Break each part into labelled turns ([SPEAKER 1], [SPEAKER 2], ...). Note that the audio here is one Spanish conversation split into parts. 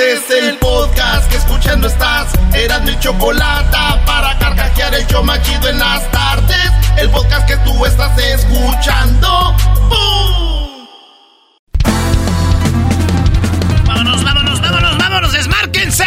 [SPEAKER 1] Este es el podcast que escuchando estás. Eran mi chocolate para carcajear el yo machido en las tardes. El podcast que tú estás escuchando. ¡Bum!
[SPEAKER 2] Vámonos, vámonos, vámonos, vámonos, desmárquense.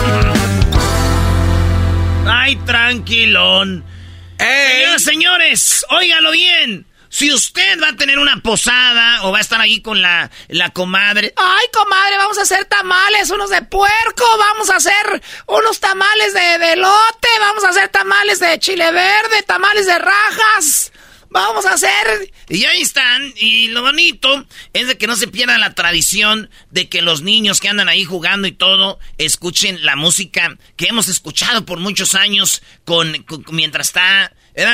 [SPEAKER 2] Ay, tranquilón. Señoras, señores, óigalo bien. Si usted va a tener una posada o va a estar ahí con la, la comadre. Ay, comadre, vamos a hacer tamales, unos de puerco, vamos a hacer unos tamales de, de elote, vamos a hacer tamales de chile verde, tamales de rajas. Vamos a hacer. Y ahí están. Y lo bonito es de que no se pierda la tradición de que los niños que andan ahí jugando y todo escuchen la música que hemos escuchado por muchos años con, con- mientras está.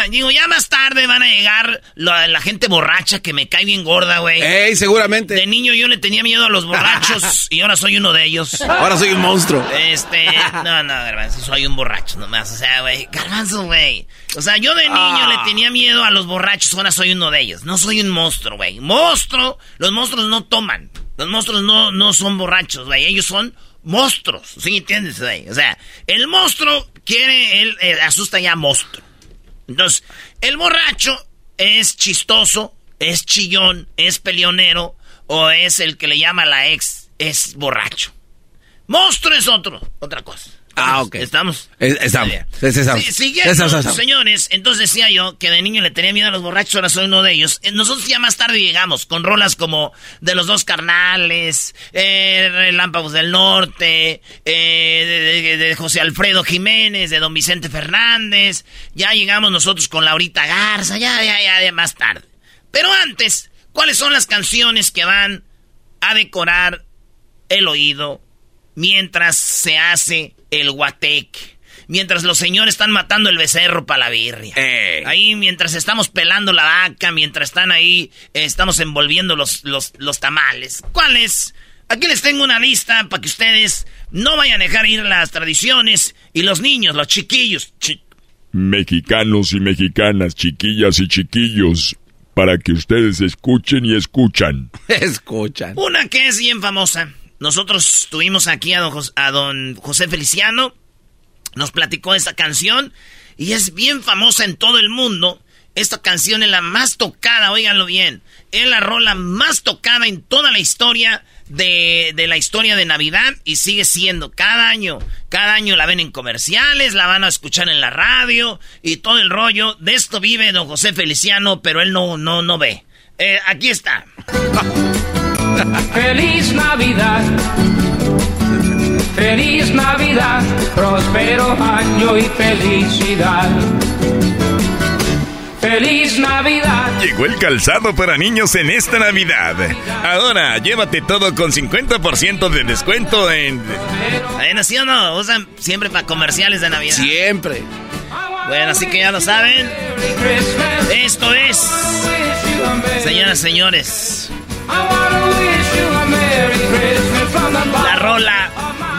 [SPEAKER 2] Digo, ya más tarde van a llegar la, la gente borracha que me cae bien gorda, güey.
[SPEAKER 3] Ey, seguramente.
[SPEAKER 2] De niño yo le tenía miedo a los borrachos y ahora soy uno de ellos.
[SPEAKER 3] Ahora soy un monstruo.
[SPEAKER 2] Este, no, no, Garbanzo, soy un borracho nomás. O sea, güey, Garbanzo, güey. O sea, yo de niño
[SPEAKER 3] Ah.
[SPEAKER 2] le tenía miedo a los borrachos, ahora soy uno de ellos. No soy un monstruo, güey. Monstruo, los monstruos no toman. Los monstruos no, no son borrachos, güey. Ellos son monstruos. ¿Sí entiendes, güey? O sea, el monstruo quiere, él eh, asusta ya a monstruo. Entonces, el borracho es chistoso, es chillón, es peleonero, o es el que le llama la ex, es borracho. Monstruo es otro, otra cosa.
[SPEAKER 3] Ah, ok.
[SPEAKER 2] ¿Estamos?
[SPEAKER 3] Es- estamos. Es- estamos.
[SPEAKER 2] Sí, siguiendo,
[SPEAKER 3] Estamos, estamos.
[SPEAKER 2] señores, entonces decía yo que de niño le tenía miedo a los borrachos, ahora soy uno de ellos. Eh, Nosotros ya más tarde llegamos con rolas como de los dos carnales, eh, Relámpagos del Norte, eh, de, de- de José Alfredo Jiménez, de Don Vicente Fernández. Ya llegamos nosotros con Laurita Garza, ya, ya, ya, de más tarde. Pero antes, ¿cuáles son las canciones que van a decorar el oído mientras se hace el guatec? Mientras los señores están matando el becerro para la birria.
[SPEAKER 3] Ey.
[SPEAKER 2] Ahí mientras estamos pelando la vaca, mientras están ahí, eh, estamos envolviendo los, los, los tamales. ¿Cuáles? Aquí les tengo una lista para que ustedes no vayan a dejar ir las tradiciones y los niños, los chiquillos. chi-
[SPEAKER 4] Mexicanos y mexicanas, chiquillas y chiquillos, para que ustedes escuchen y escuchan.
[SPEAKER 3] Escuchan.
[SPEAKER 2] Una que es bien famosa. Nosotros tuvimos aquí a don, Jos- a don José Feliciano. Nos platicó esta canción. Y es bien famosa en todo el mundo. Esta canción es la más tocada, óiganlo bien. Es la rola más tocada en toda la historia de, de la historia de Navidad. Y sigue siendo cada año. Cada año la ven en comerciales, la van a escuchar en la radio. Y todo el rollo. De esto vive don José Feliciano, pero él no, no, no ve. Eh, aquí está.
[SPEAKER 5] Feliz Navidad. Feliz Navidad, próspero año y felicidad. Feliz Navidad.
[SPEAKER 6] Llegó el calzado para niños en esta Navidad. Ahora, llévate todo con 50% de descuento en...
[SPEAKER 2] Bueno, ¿sí o no? Usan siempre para comerciales de Navidad.
[SPEAKER 3] Siempre.
[SPEAKER 2] Bueno, así que ya lo saben. Esto es, señoras y señores, la rola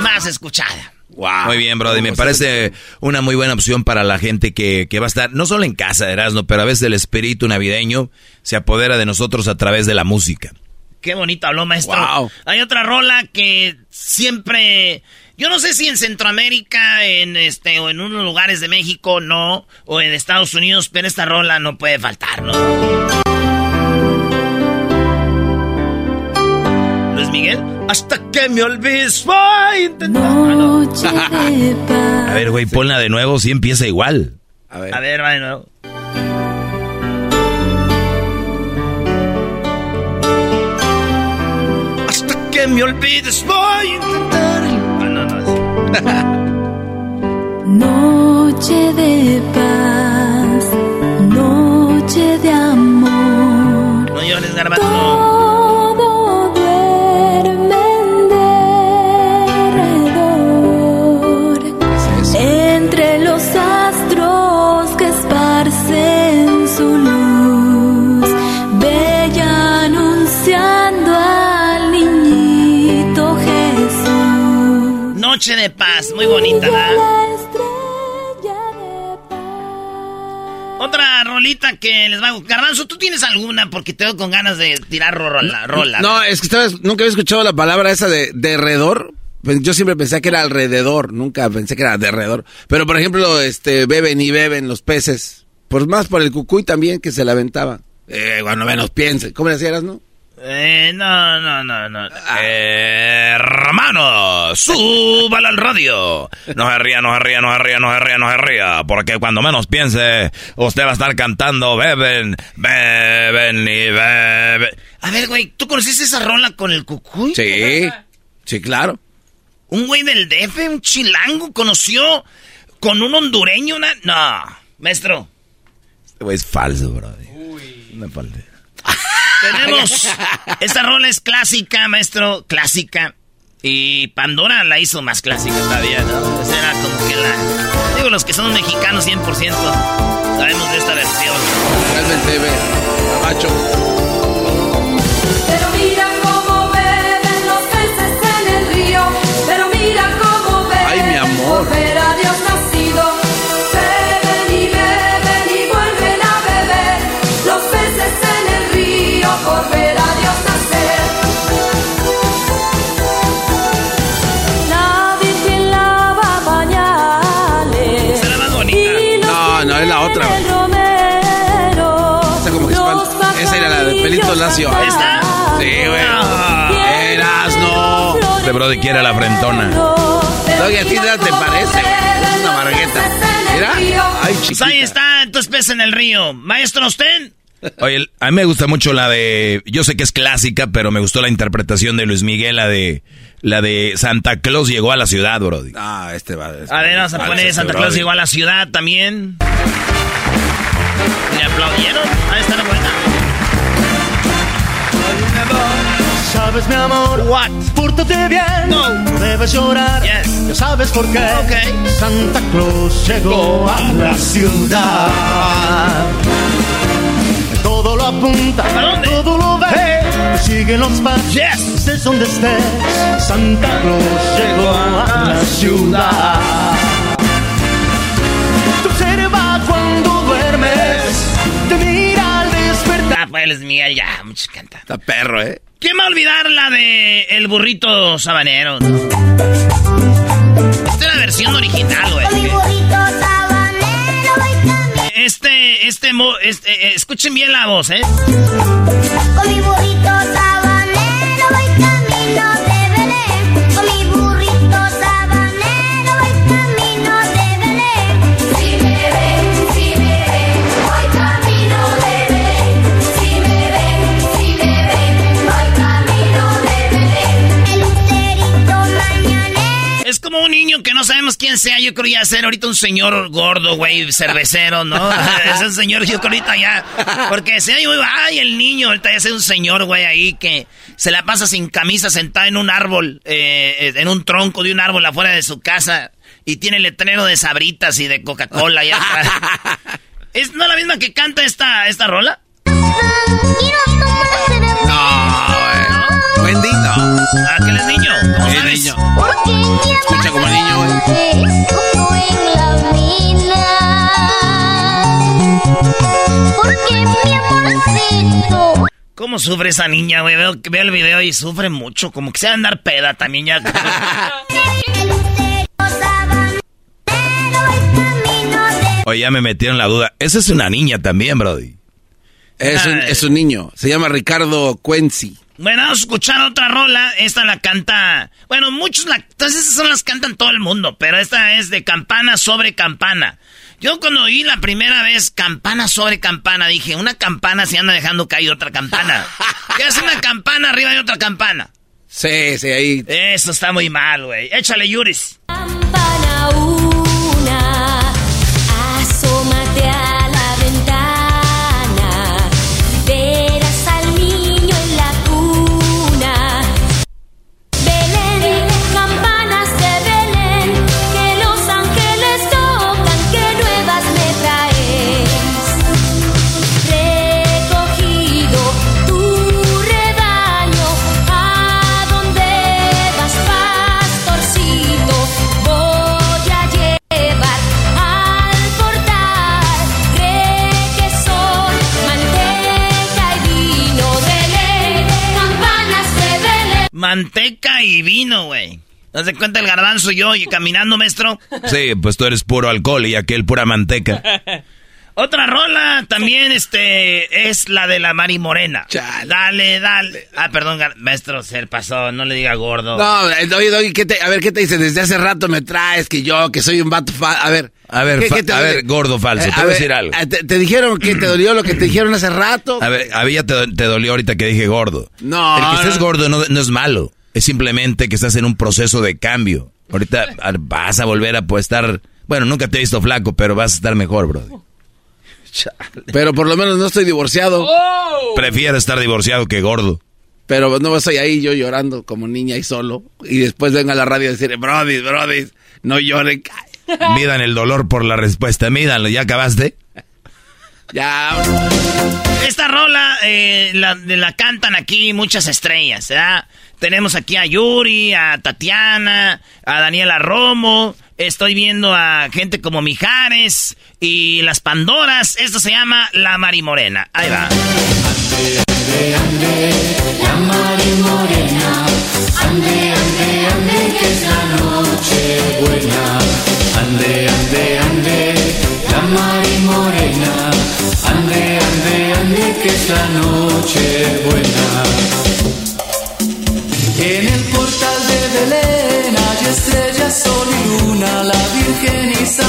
[SPEAKER 2] más escuchada.
[SPEAKER 3] Wow.
[SPEAKER 6] Muy bien, Brody. Me parece una muy buena opción para la gente que, que va a estar, no solo en casa, Erasmo, pero a veces el espíritu navideño se apodera de nosotros a través de la música.
[SPEAKER 2] Qué bonito habló, maestro.
[SPEAKER 3] Wow.
[SPEAKER 2] Hay otra rola que siempre. Yo no sé si en Centroamérica, en este, o en unos lugares de México, no, o en Estados Unidos, pero esta rola no puede faltar, ¿no? Luis Miguel, hasta que me olvides, voy a intentar. Ah, no.
[SPEAKER 6] A ver, güey, ponla de nuevo, si empieza igual.
[SPEAKER 3] A ver.
[SPEAKER 2] A ver, va de nuevo. Hasta que me olvides, voy a intentar. Ah, no, no.
[SPEAKER 7] Noche de paz, noche de amor.
[SPEAKER 2] No llores, garbanzo. Muy bonita, ¿verdad?
[SPEAKER 7] La estrella de paz.
[SPEAKER 2] Otra rolita que les va a gustar. Garbanzo, ¿tú tienes alguna? Porque tengo con ganas de tirar rola. rola.
[SPEAKER 3] No, es que estaba- nunca había escuchado la palabra esa de derredor. Pues Yo siempre pensé que era alrededor, nunca pensé que era derredor. Pero por ejemplo, este beben y beben los peces. Pues más por el cucuy también que se la aventaba. Eh, cuando menos piense. ¿Cómo le hacías, no?
[SPEAKER 2] Eh, no, no, no, no. Eh, hermano, súbala al radio.
[SPEAKER 6] No se ría, no se ría, no se ría, no se ría, no se ría. Porque cuando menos piense, usted va a estar cantando, beben, beben y beben.
[SPEAKER 2] A ver, güey, ¿tú conociste esa rola con el cucuy?
[SPEAKER 3] Sí, sí, claro.
[SPEAKER 2] Un güey del DF, un chilango, conoció con un hondureño una... No, maestro.
[SPEAKER 6] Este güey es falso, bro. Una falta.
[SPEAKER 2] Tenemos... Esta rola es clásica, maestro, clásica. Y Pandora la hizo más clásica todavía, ¿no? Esa era como que la... Digo, los que son mexicanos 100% sabemos de esta versión.
[SPEAKER 3] Realmente, ve, macho.
[SPEAKER 7] Cantan.
[SPEAKER 2] ¿Esta?
[SPEAKER 3] Sí, güey.
[SPEAKER 2] Ah.
[SPEAKER 3] Eras, no.
[SPEAKER 6] Este brody quiere la frentona.
[SPEAKER 3] Oye, a ti te parece, güey. Es una margueta. Mira. Ay,
[SPEAKER 2] Pues
[SPEAKER 3] chiquita.
[SPEAKER 2] ahí está, entonces pez en el río. Maestro, ¿usted?
[SPEAKER 6] Oye, a mí me gusta mucho la de, yo sé que es clásica, pero me gustó la interpretación de Luis Miguel, la de, la de Santa Claus llegó a la ciudad, brody.
[SPEAKER 3] Ah, este va. este
[SPEAKER 2] A ver,
[SPEAKER 3] va.
[SPEAKER 2] vamos a poner Santa. Claus llegó a la ciudad también. ¿Le aplaudieron? Ahí está la buena.
[SPEAKER 8] Sabes, mi amor,
[SPEAKER 2] What?
[SPEAKER 8] pórtate bien.
[SPEAKER 2] No.
[SPEAKER 8] debes llorar.
[SPEAKER 2] Yes.
[SPEAKER 8] Ya sabes por qué.
[SPEAKER 2] Ok.
[SPEAKER 8] Santa Claus llegó a la ciudad. Todo lo apunta, todo lo ve. Sigue los pasos.
[SPEAKER 2] Yes.
[SPEAKER 8] Estés donde estés. Santa Claus llegó a la ciudad.
[SPEAKER 2] Luis Miguel, ya, muchos cantan.
[SPEAKER 3] Está perro, ¿eh?
[SPEAKER 2] ¿Quién va a olvidar la de El burrito sabanero? no? Esta es la versión original, güey. Este, este, mo- este, eh, escuchen bien la voz, ¿eh?
[SPEAKER 9] Con mi burrito sabanero
[SPEAKER 2] niño que no sabemos quién sea. Yo creo ya ser ahorita un señor gordo, güey, cervecero, ¿no? es un señor, yo creo ahorita ya. Porque se oye, ay, el niño, ahorita ya es un señor, güey, ahí que se la pasa sin camisa, sentado en un árbol, eh, en un tronco de un árbol afuera de su casa. Y tiene letrero de sabritas y de Coca-Cola atrás. ¿Es no la misma que canta esta, esta rola?
[SPEAKER 3] No, güey. Bendito. Escucha como niño, güey.
[SPEAKER 10] amor en la mina. Porque mi amorcito.
[SPEAKER 2] ¿Cómo sufre esa niña, güey? Veo, veo el video y sufre mucho. Como que se va a andar peda también ya.
[SPEAKER 11] Oye, ya me metieron la duda. Esa es una niña también, Brody.
[SPEAKER 3] Es un, es un niño. Se llama Ricardo Cuenci.
[SPEAKER 2] Bueno, vamos a escuchar otra rola. Esta la canta. Bueno, muchos la. Entonces, esas son las cantan todo el mundo. Pero esta es de campana sobre campana. Yo cuando oí la primera vez campana sobre campana, dije, una campana se anda dejando caer otra campana. ¿Qué hace una campana arriba de otra campana?
[SPEAKER 3] Sí, sí, ahí.
[SPEAKER 2] Eso está muy mal, güey. Échale, Yuris.
[SPEAKER 10] Campana una, Manteca y vino,
[SPEAKER 2] güey. ¿No se cuenta el garbanzo y yo y caminando, maestro?
[SPEAKER 11] Sí, pues tú eres puro alcohol y aquel pura manteca.
[SPEAKER 2] Otra rola también, este, es la de la Mari Morena. Dale, dale. Ah, perdón, maestro, se pasó, no le diga gordo.
[SPEAKER 3] No, eh, oye, Doggy, ¿qué te, a ver, ¿qué te dice? Desde hace rato me traes que yo, que soy un vato fa- A ver.
[SPEAKER 11] A ver,
[SPEAKER 3] ¿qué-
[SPEAKER 11] fa-
[SPEAKER 3] qué te
[SPEAKER 11] a ver, gordo falso,
[SPEAKER 3] Eh,
[SPEAKER 11] te voy a decir algo.
[SPEAKER 3] eh, Te, te dijeron que te dolió lo que te dijeron hace rato?
[SPEAKER 11] A ver, a mí ya te, te dolió ahorita que dije gordo.
[SPEAKER 3] No,
[SPEAKER 11] El que estés
[SPEAKER 3] no.
[SPEAKER 11] gordo no, no es malo. Es simplemente que estás en un proceso de cambio. Ahorita ah, vas a volver a pues, estar... Bueno, nunca te he visto flaco, pero vas a estar mejor,
[SPEAKER 3] Pero por lo menos no estoy divorciado.
[SPEAKER 11] Prefiero estar divorciado que gordo.
[SPEAKER 3] Pero no estoy ahí yo llorando como niña y solo. Y después venga a la radio a decir, Brody, Brody, no lloren.
[SPEAKER 11] Midan el dolor por la respuesta. Mídanlo. ¿Ya acabaste?
[SPEAKER 3] Ya.
[SPEAKER 2] Esta rola eh, la, de la cantan aquí muchas estrellas, ¿verdad? Tenemos aquí a Yuri, a Tatiana, a Daniela Romo. Estoy viendo a gente como Mijares y las Pandoras. Esto se llama La Mari Morena. Ahí va.
[SPEAKER 7] La Mari Morena, ande, ande, ande, que es la noche buena. Ande, ande, ande, la Mari Morena, ande, ande, ande, que es la noche buena. Estrellas, sol y luna, la Virgen y San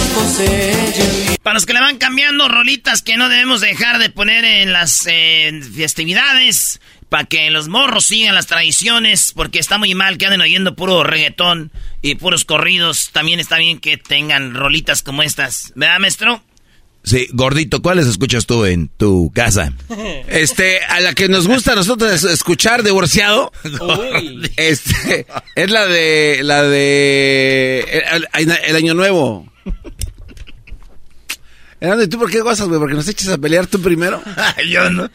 [SPEAKER 2] Para los que le van cambiando rolitas que no debemos dejar de poner en las eh, festividades, para que los morros sigan las tradiciones, porque está muy mal que anden oyendo puro reggaetón y puros corridos. También está bien que tengan rolitas como estas. ¿Verdad, maestro?
[SPEAKER 11] Sí, gordito, ¿cuáles escuchas tú en tu casa?
[SPEAKER 3] Este, a la que nos gusta a nosotros es- escuchar divorciado, este, es la de, la de, el, año nuevo. ¿y tú por qué gozas, güey? ¿Porque nos echas a pelear tú primero?
[SPEAKER 2] Yo no.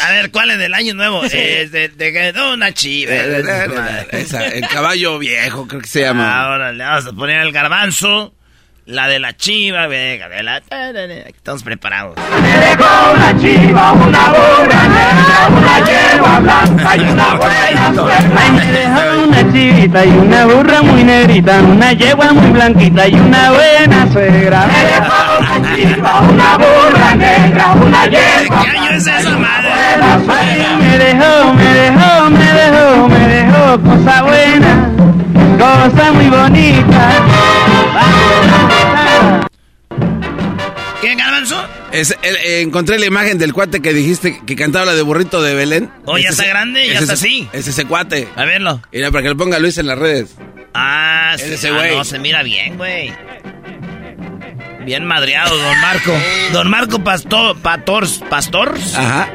[SPEAKER 2] A ver, ¿cuál es del año nuevo? Es de, de, de una chiva.
[SPEAKER 3] Esa, el caballo viejo, creo que se llama.
[SPEAKER 2] Ahora le vamos a poner el garbanzo, la de la chiva, venga, de la... Estamos preparados.
[SPEAKER 7] una chiva, una burra negra, una yegua blanca y una buena suegra.
[SPEAKER 12] Ay, me dejó una chivita y una burra muy negrita, una yegua muy blanquita y una buena suegra.
[SPEAKER 7] Me dejó una chiva, una burra negra, una yegua
[SPEAKER 2] ¿Qué año es esa madre?
[SPEAKER 12] Ay, me dejó, me dejó, me dejó, me dejó cosa buena, cosa muy bonita.
[SPEAKER 2] ¿Qué, garbanzo?
[SPEAKER 3] Es, el- eh, encontré la imagen del cuate que dijiste que cantaba la de burrito de Belén.
[SPEAKER 2] Oh, ya
[SPEAKER 3] Ese
[SPEAKER 2] está
[SPEAKER 3] es-
[SPEAKER 2] grande, ya
[SPEAKER 3] ese
[SPEAKER 2] está
[SPEAKER 3] es-
[SPEAKER 2] así.
[SPEAKER 3] Es ese cuate.
[SPEAKER 2] A verlo.
[SPEAKER 3] Mira, para que lo ponga Luis en las redes.
[SPEAKER 2] Ah,
[SPEAKER 3] Es
[SPEAKER 2] sí,
[SPEAKER 3] ese
[SPEAKER 2] ah,
[SPEAKER 3] güey.
[SPEAKER 2] no, se mira bien, güey. Bien madreado, don Marco. Don Marco Pastor, Pators, Pastors.
[SPEAKER 3] Ajá.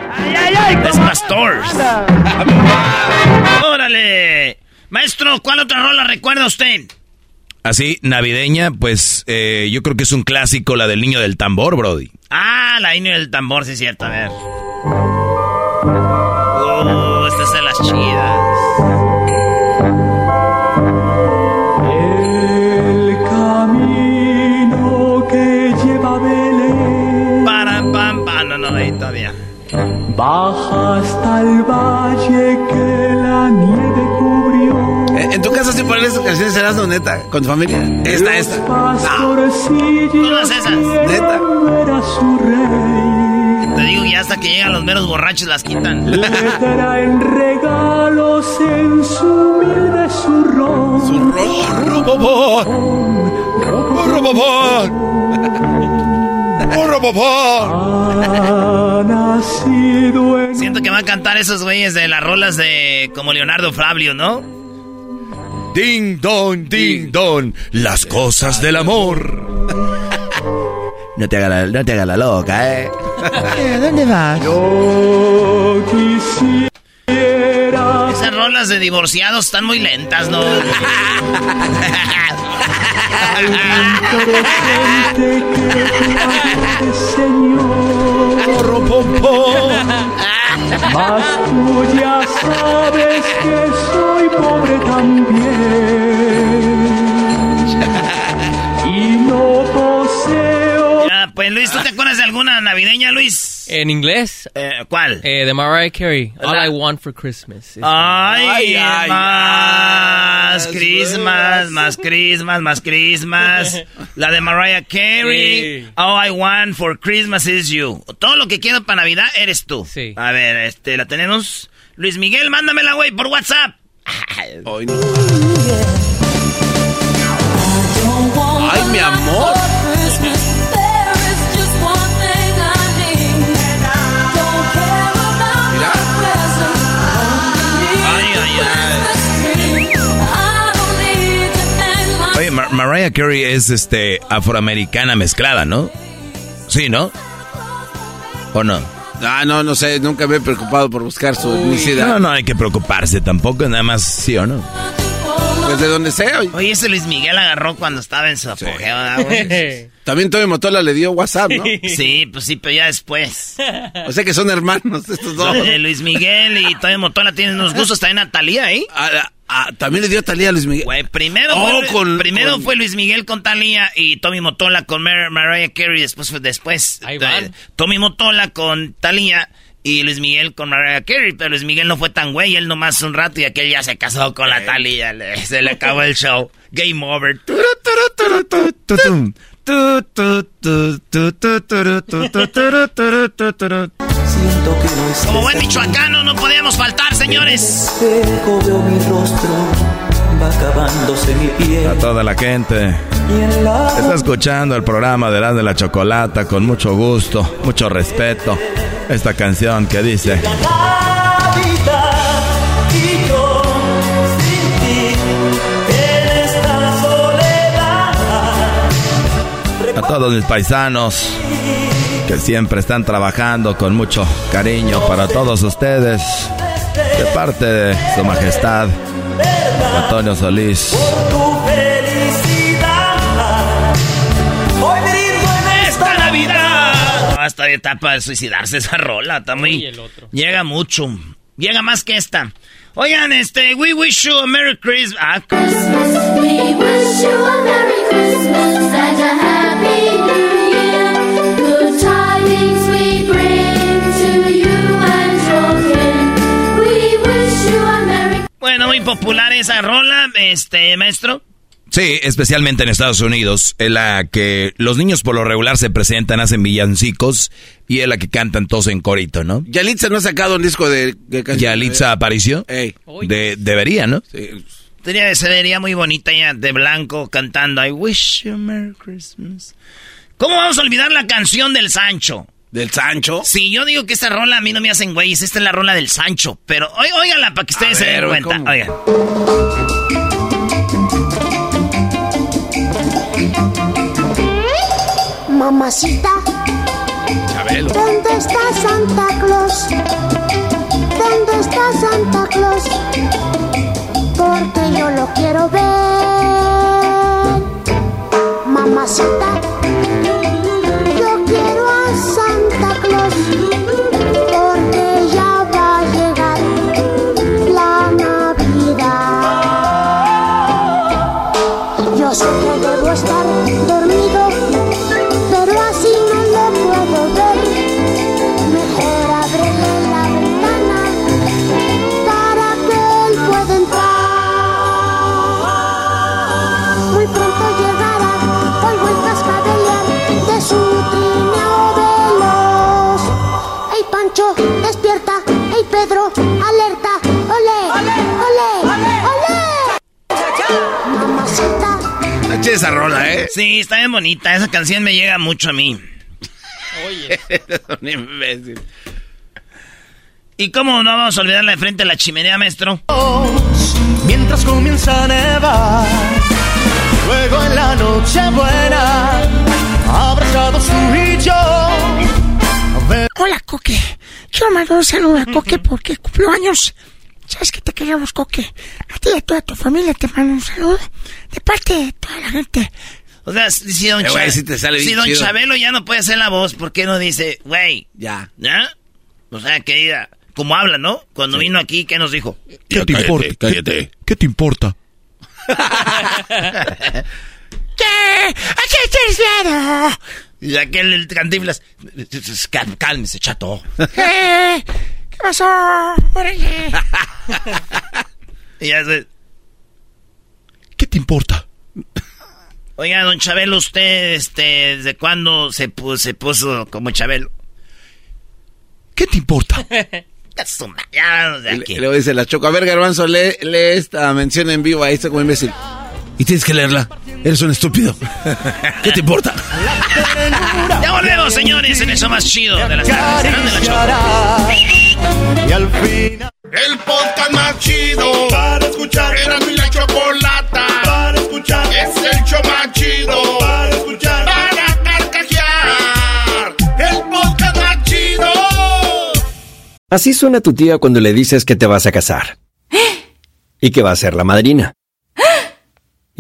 [SPEAKER 2] Es Pastors. Órale. Maestro, ¿cuál otra rola recuerda usted?
[SPEAKER 11] así navideña, pues eh, yo creo que es un clásico la del niño del tambor, Brody.
[SPEAKER 2] Ah, la niño del tambor, sí es cierto, a ver. Uh, esta es de las chidas.
[SPEAKER 13] El camino que lleva Belén. Para,
[SPEAKER 3] pam, pam, no, no, ahí todavía. Baja hasta el valle que ¿En ponen esas canciones, Erasmo, neta? ¿Con tu familia? Esta, esta. No.
[SPEAKER 2] Todas esas.
[SPEAKER 3] Neta.
[SPEAKER 13] su.
[SPEAKER 2] Te digo que hasta que llegan los meros borrachos las quitan.
[SPEAKER 13] Le traen regalos en su humilde zurrón.
[SPEAKER 3] ¡Zurrón, papá! ¡Burro, papá! ¡Burro, papá!
[SPEAKER 13] Ha nacido en
[SPEAKER 2] Siento que van a cantar esos güeyes de las rolas de como Leonardo Flavio, ¿no?
[SPEAKER 6] Ding don, ding don, las cosas del amor. No te hagas la, no te hagas la loca, ¿eh? ¿Dónde vas?
[SPEAKER 13] Yo quisiera
[SPEAKER 2] Esas rolas de divorciados están muy lentas, ¿no?
[SPEAKER 13] Mas tú ya sabes que soy pobre también. Y no poseo.
[SPEAKER 2] Ya, pues Luis, ¿tú te acuerdas de alguna navideña, Luis?
[SPEAKER 14] En inglés,
[SPEAKER 2] Eh, ¿Cuál?
[SPEAKER 14] eh, de Mariah Carey, All
[SPEAKER 2] La-
[SPEAKER 14] I Want for Christmas. Es-
[SPEAKER 2] Ay,
[SPEAKER 3] Ay, ay,
[SPEAKER 2] más Christmas, más Christmas, más Christmas. La de Mariah Carey.
[SPEAKER 14] Sí.
[SPEAKER 2] All I want for Christmas is you. Todo lo que quiero para Navidad eres tú.
[SPEAKER 14] Sí.
[SPEAKER 2] A ver, este, la tenemos. Luis Miguel, mándamela, güey, por WhatsApp.
[SPEAKER 3] Ay, no. Ay, mi amor.
[SPEAKER 6] Oye, Mar- Mariah Carey es este afroamericana mezclada, ¿no? Sí, ¿no? ¿O no?
[SPEAKER 3] Ah, no, no sé, nunca me he preocupado por buscar su etnicidad.
[SPEAKER 6] No, no hay que preocuparse tampoco, nada más sí o no.
[SPEAKER 3] Pues de donde sea. oye.
[SPEAKER 2] Oye, ese Luis Miguel agarró cuando estaba en su apogeo, ¿verdad, güey?
[SPEAKER 3] También Tommy Motola le dio WhatsApp, ¿no?
[SPEAKER 2] Sí, pues sí, pero ya después.
[SPEAKER 3] O sea que son hermanos estos dos.
[SPEAKER 2] Luis Miguel y Toño Motola tienen unos gustos también a Talía, ¿eh?
[SPEAKER 3] Ah, también le dio Talía a Luis Miguel.
[SPEAKER 2] Güey, primero,
[SPEAKER 3] Oh,
[SPEAKER 2] fue,
[SPEAKER 3] con-
[SPEAKER 2] primero
[SPEAKER 3] con-
[SPEAKER 2] fue Luis Miguel con Talía y Tommy Motola con Mar- Mariah Carey. Después fue después.
[SPEAKER 14] Ahí
[SPEAKER 2] eh,
[SPEAKER 14] van.
[SPEAKER 2] Tommy Motola con Talía y Luis Miguel con Mariah Carey. Pero Luis Miguel no fue tan güey, él nomás un rato y aquel ya se casó con la Talía. le- se le acabó el show. Game over.
[SPEAKER 15] Siento que no es
[SPEAKER 2] Como buen michoacano no podíamos faltar, señores.
[SPEAKER 15] espejo, veo mi rostro, va acabándose mi piel.
[SPEAKER 6] A toda la gente. Está escuchando el programa de la de la Chocolata con mucho gusto, mucho respeto. Esta canción que dice... A todos mis paisanos que siempre están trabajando con mucho cariño para todos ustedes. De parte de Su Majestad Antonio Solís.
[SPEAKER 15] Tu felicidad. Hoy brindo en
[SPEAKER 2] esta Navidad. No, esta etapa de suicidarse esa rola. Está muy. Llega mucho. Llega más que esta. Oigan, este, we wish you a Merry Christmas. Ah,
[SPEAKER 16] We wish you a Merry Christmas and a
[SPEAKER 2] bueno, muy popular esa rola, este, maestro.
[SPEAKER 6] Sí, especialmente en Estados Unidos, en la que los niños por lo regular se presentan, hacen villancicos y es la que cantan todos en corito, ¿no?
[SPEAKER 3] Yalitza no ha sacado un disco de, de.
[SPEAKER 6] Yalitza apareció.
[SPEAKER 3] Ey.
[SPEAKER 6] De, debería, ¿no?
[SPEAKER 3] Sí.
[SPEAKER 2] Tenía, se vería muy bonita ella de blanco cantando I wish you a Merry Christmas. ¿Cómo vamos a olvidar la canción del Sancho?
[SPEAKER 3] ¿Del Sancho?
[SPEAKER 2] Sí, yo digo que esta rola a mí no me hacen güeyes. Esta es la rola del Sancho. Pero óiganla para que ustedes se den cuenta.
[SPEAKER 3] ¿cómo?
[SPEAKER 2] Oigan.
[SPEAKER 16] Mamacita,
[SPEAKER 3] Chabelo.
[SPEAKER 16] ¿dónde está Santa Claus? ¿Dónde está Santa Claus? Porque yo lo quiero ver. Mamacita,
[SPEAKER 3] esa rola, ¿eh?
[SPEAKER 2] Sí, está bien bonita. Esa canción me llega mucho a mí.
[SPEAKER 3] Oye. un imbécil.
[SPEAKER 2] ¿Y cómo no vamos a olvidarla de frente a la chimenea, maestro?
[SPEAKER 8] Mientras comienza a nevar, luego en la noche buena, abrazados tú y yo.
[SPEAKER 17] Hola, Coque. Quiero mandar un saludo a Coque porque cumplió años. Sabes que te queremos, Coque. A ti y a toda tu familia te mando un saludo de parte de toda la gente.
[SPEAKER 2] O sea, si don,
[SPEAKER 3] Eh, güey,
[SPEAKER 2] Cha-
[SPEAKER 3] sí te sale
[SPEAKER 2] si don. Chabelo ya no puede hacer la voz, ¿por qué no dice, güey?
[SPEAKER 3] Ya.
[SPEAKER 2] ¿Ya? O sea, que diga, como habla, ¿no? Cuando vino aquí, ¿qué nos dijo?
[SPEAKER 4] ¿Qué te importa?
[SPEAKER 3] Cállate.
[SPEAKER 4] ¿Qué te importa?
[SPEAKER 17] ¿Qué? ¿A qué miedo?
[SPEAKER 2] Y aquel el cantinflas, "Cal- cálmese, chato.
[SPEAKER 17] ¿Qué? ¿Qué pasó? Órale.
[SPEAKER 2] Y ya se-
[SPEAKER 4] ¿Qué te importa?
[SPEAKER 2] Oiga, don Chabelo, ¿usted, este, desde cuándo se puso, se puso como Chabelo?
[SPEAKER 4] ¿Qué te importa?
[SPEAKER 2] Ya, de
[SPEAKER 3] Le-
[SPEAKER 2] aquí.
[SPEAKER 3] Luego dice la Choco, a ver, Garbanzo, lee, lee esta mención en vivo. Ahí está como imbécil. Y tienes que leerla. Eres un estúpido. ¿Qué te importa?
[SPEAKER 2] Ya volvemos, señores, en eso más chido de las tardes.
[SPEAKER 8] Y al final.
[SPEAKER 1] El podcast más chido para escuchar. Era mi la chocolata para escuchar. Es el show más chido para escuchar. Para carcajear. El podcast más chido.
[SPEAKER 18] Así suena tu tía cuando le dices que te vas a casar. Y que va a ser la madrina.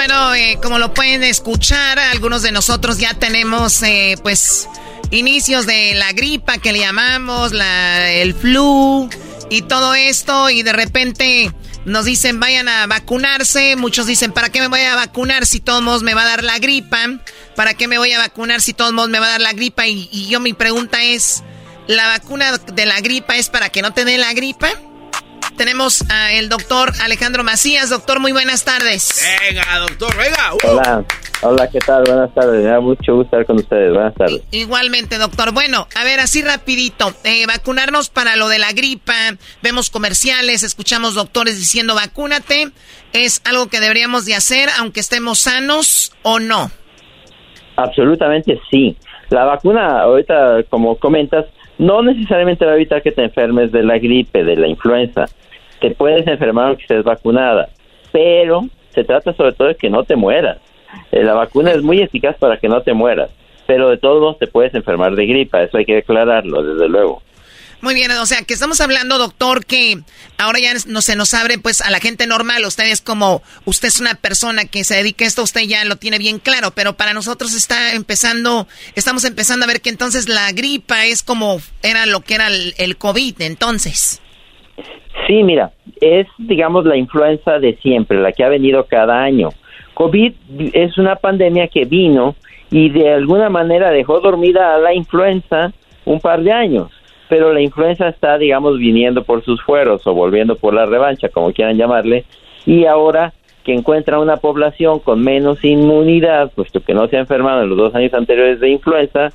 [SPEAKER 19] bueno, eh, como lo pueden escuchar, algunos de nosotros ya tenemos, eh, pues, inicios de la gripa que le llamamos, la, el flu y todo esto, y de repente nos dicen vayan a vacunarse, muchos dicen, ¿para qué me voy a vacunar si todos modos me va a dar la gripa? ¿Para qué me voy a vacunar si todos modos me va a dar la gripa? Y, y yo mi pregunta es, ¿la vacuna de la gripa es para que no te dé la gripa? Tenemos al doctor Alejandro Macías. Doctor, muy buenas tardes.
[SPEAKER 3] Venga, doctor, venga.
[SPEAKER 20] Hola, hola, ¿qué tal? Buenas tardes, me da mucho gusto estar con ustedes, buenas tardes.
[SPEAKER 19] Igualmente, doctor. Bueno, a ver, así rapidito. Eh, vacunarnos para lo de la gripa. Vemos comerciales, escuchamos doctores diciendo vacúnate. ¿Es algo que deberíamos de hacer aunque estemos sanos o no?
[SPEAKER 20] Absolutamente sí. La vacuna, ahorita, como comentas, no necesariamente va a evitar que te enfermes de la gripe, de la influenza. Te puedes enfermar aunque estés vacunada, pero se trata sobre todo de que no te mueras. Eh, la vacuna es muy eficaz para que no te mueras, pero de todos modos te puedes enfermar de gripa, eso hay que declararlo, desde luego.
[SPEAKER 19] Muy bien, o sea, que estamos hablando, doctor, que ahora ya no se nos abre pues a la gente normal. Usted es como, usted es una persona que se dedica a esto, usted ya lo tiene bien claro, pero para nosotros está empezando, estamos empezando a ver que entonces la gripa es como era lo que era el, el COVID, entonces.
[SPEAKER 20] Sí, mira, es, digamos, la influenza de siempre, la que ha venido cada año. COVID es una pandemia que vino y de alguna manera dejó dormida a la influenza un par de años, pero la influenza está, digamos, viniendo por sus fueros o volviendo por la revancha, como quieran llamarle, y ahora que encuentra una población con menos inmunidad, puesto que no se ha enfermado en los dos años anteriores de influenza,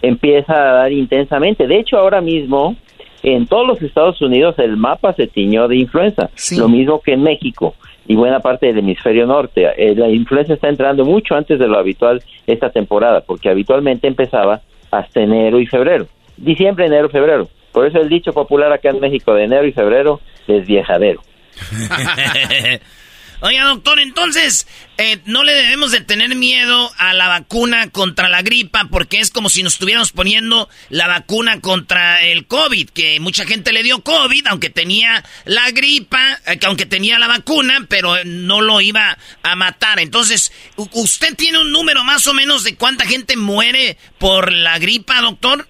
[SPEAKER 20] empieza a dar intensamente. De hecho, ahora mismo, en todos los Estados Unidos el mapa se tiñó de influenza, lo mismo que en México y buena parte del hemisferio norte. Eh, la influenza está entrando mucho antes de lo habitual esta temporada, porque habitualmente empezaba hasta enero y febrero. Diciembre, enero, febrero. Por eso el dicho popular acá en México de enero y febrero es viejadero.
[SPEAKER 2] Oiga, doctor, entonces, eh, no le debemos de tener miedo a la vacuna contra la gripa porque es como si nos estuviéramos poniendo la vacuna contra el COVID, que mucha gente le dio COVID, aunque tenía la gripa, eh, aunque tenía la vacuna, pero no lo iba a matar. Entonces, ¿usted tiene un número más o menos de cuánta gente muere por la gripa, doctor?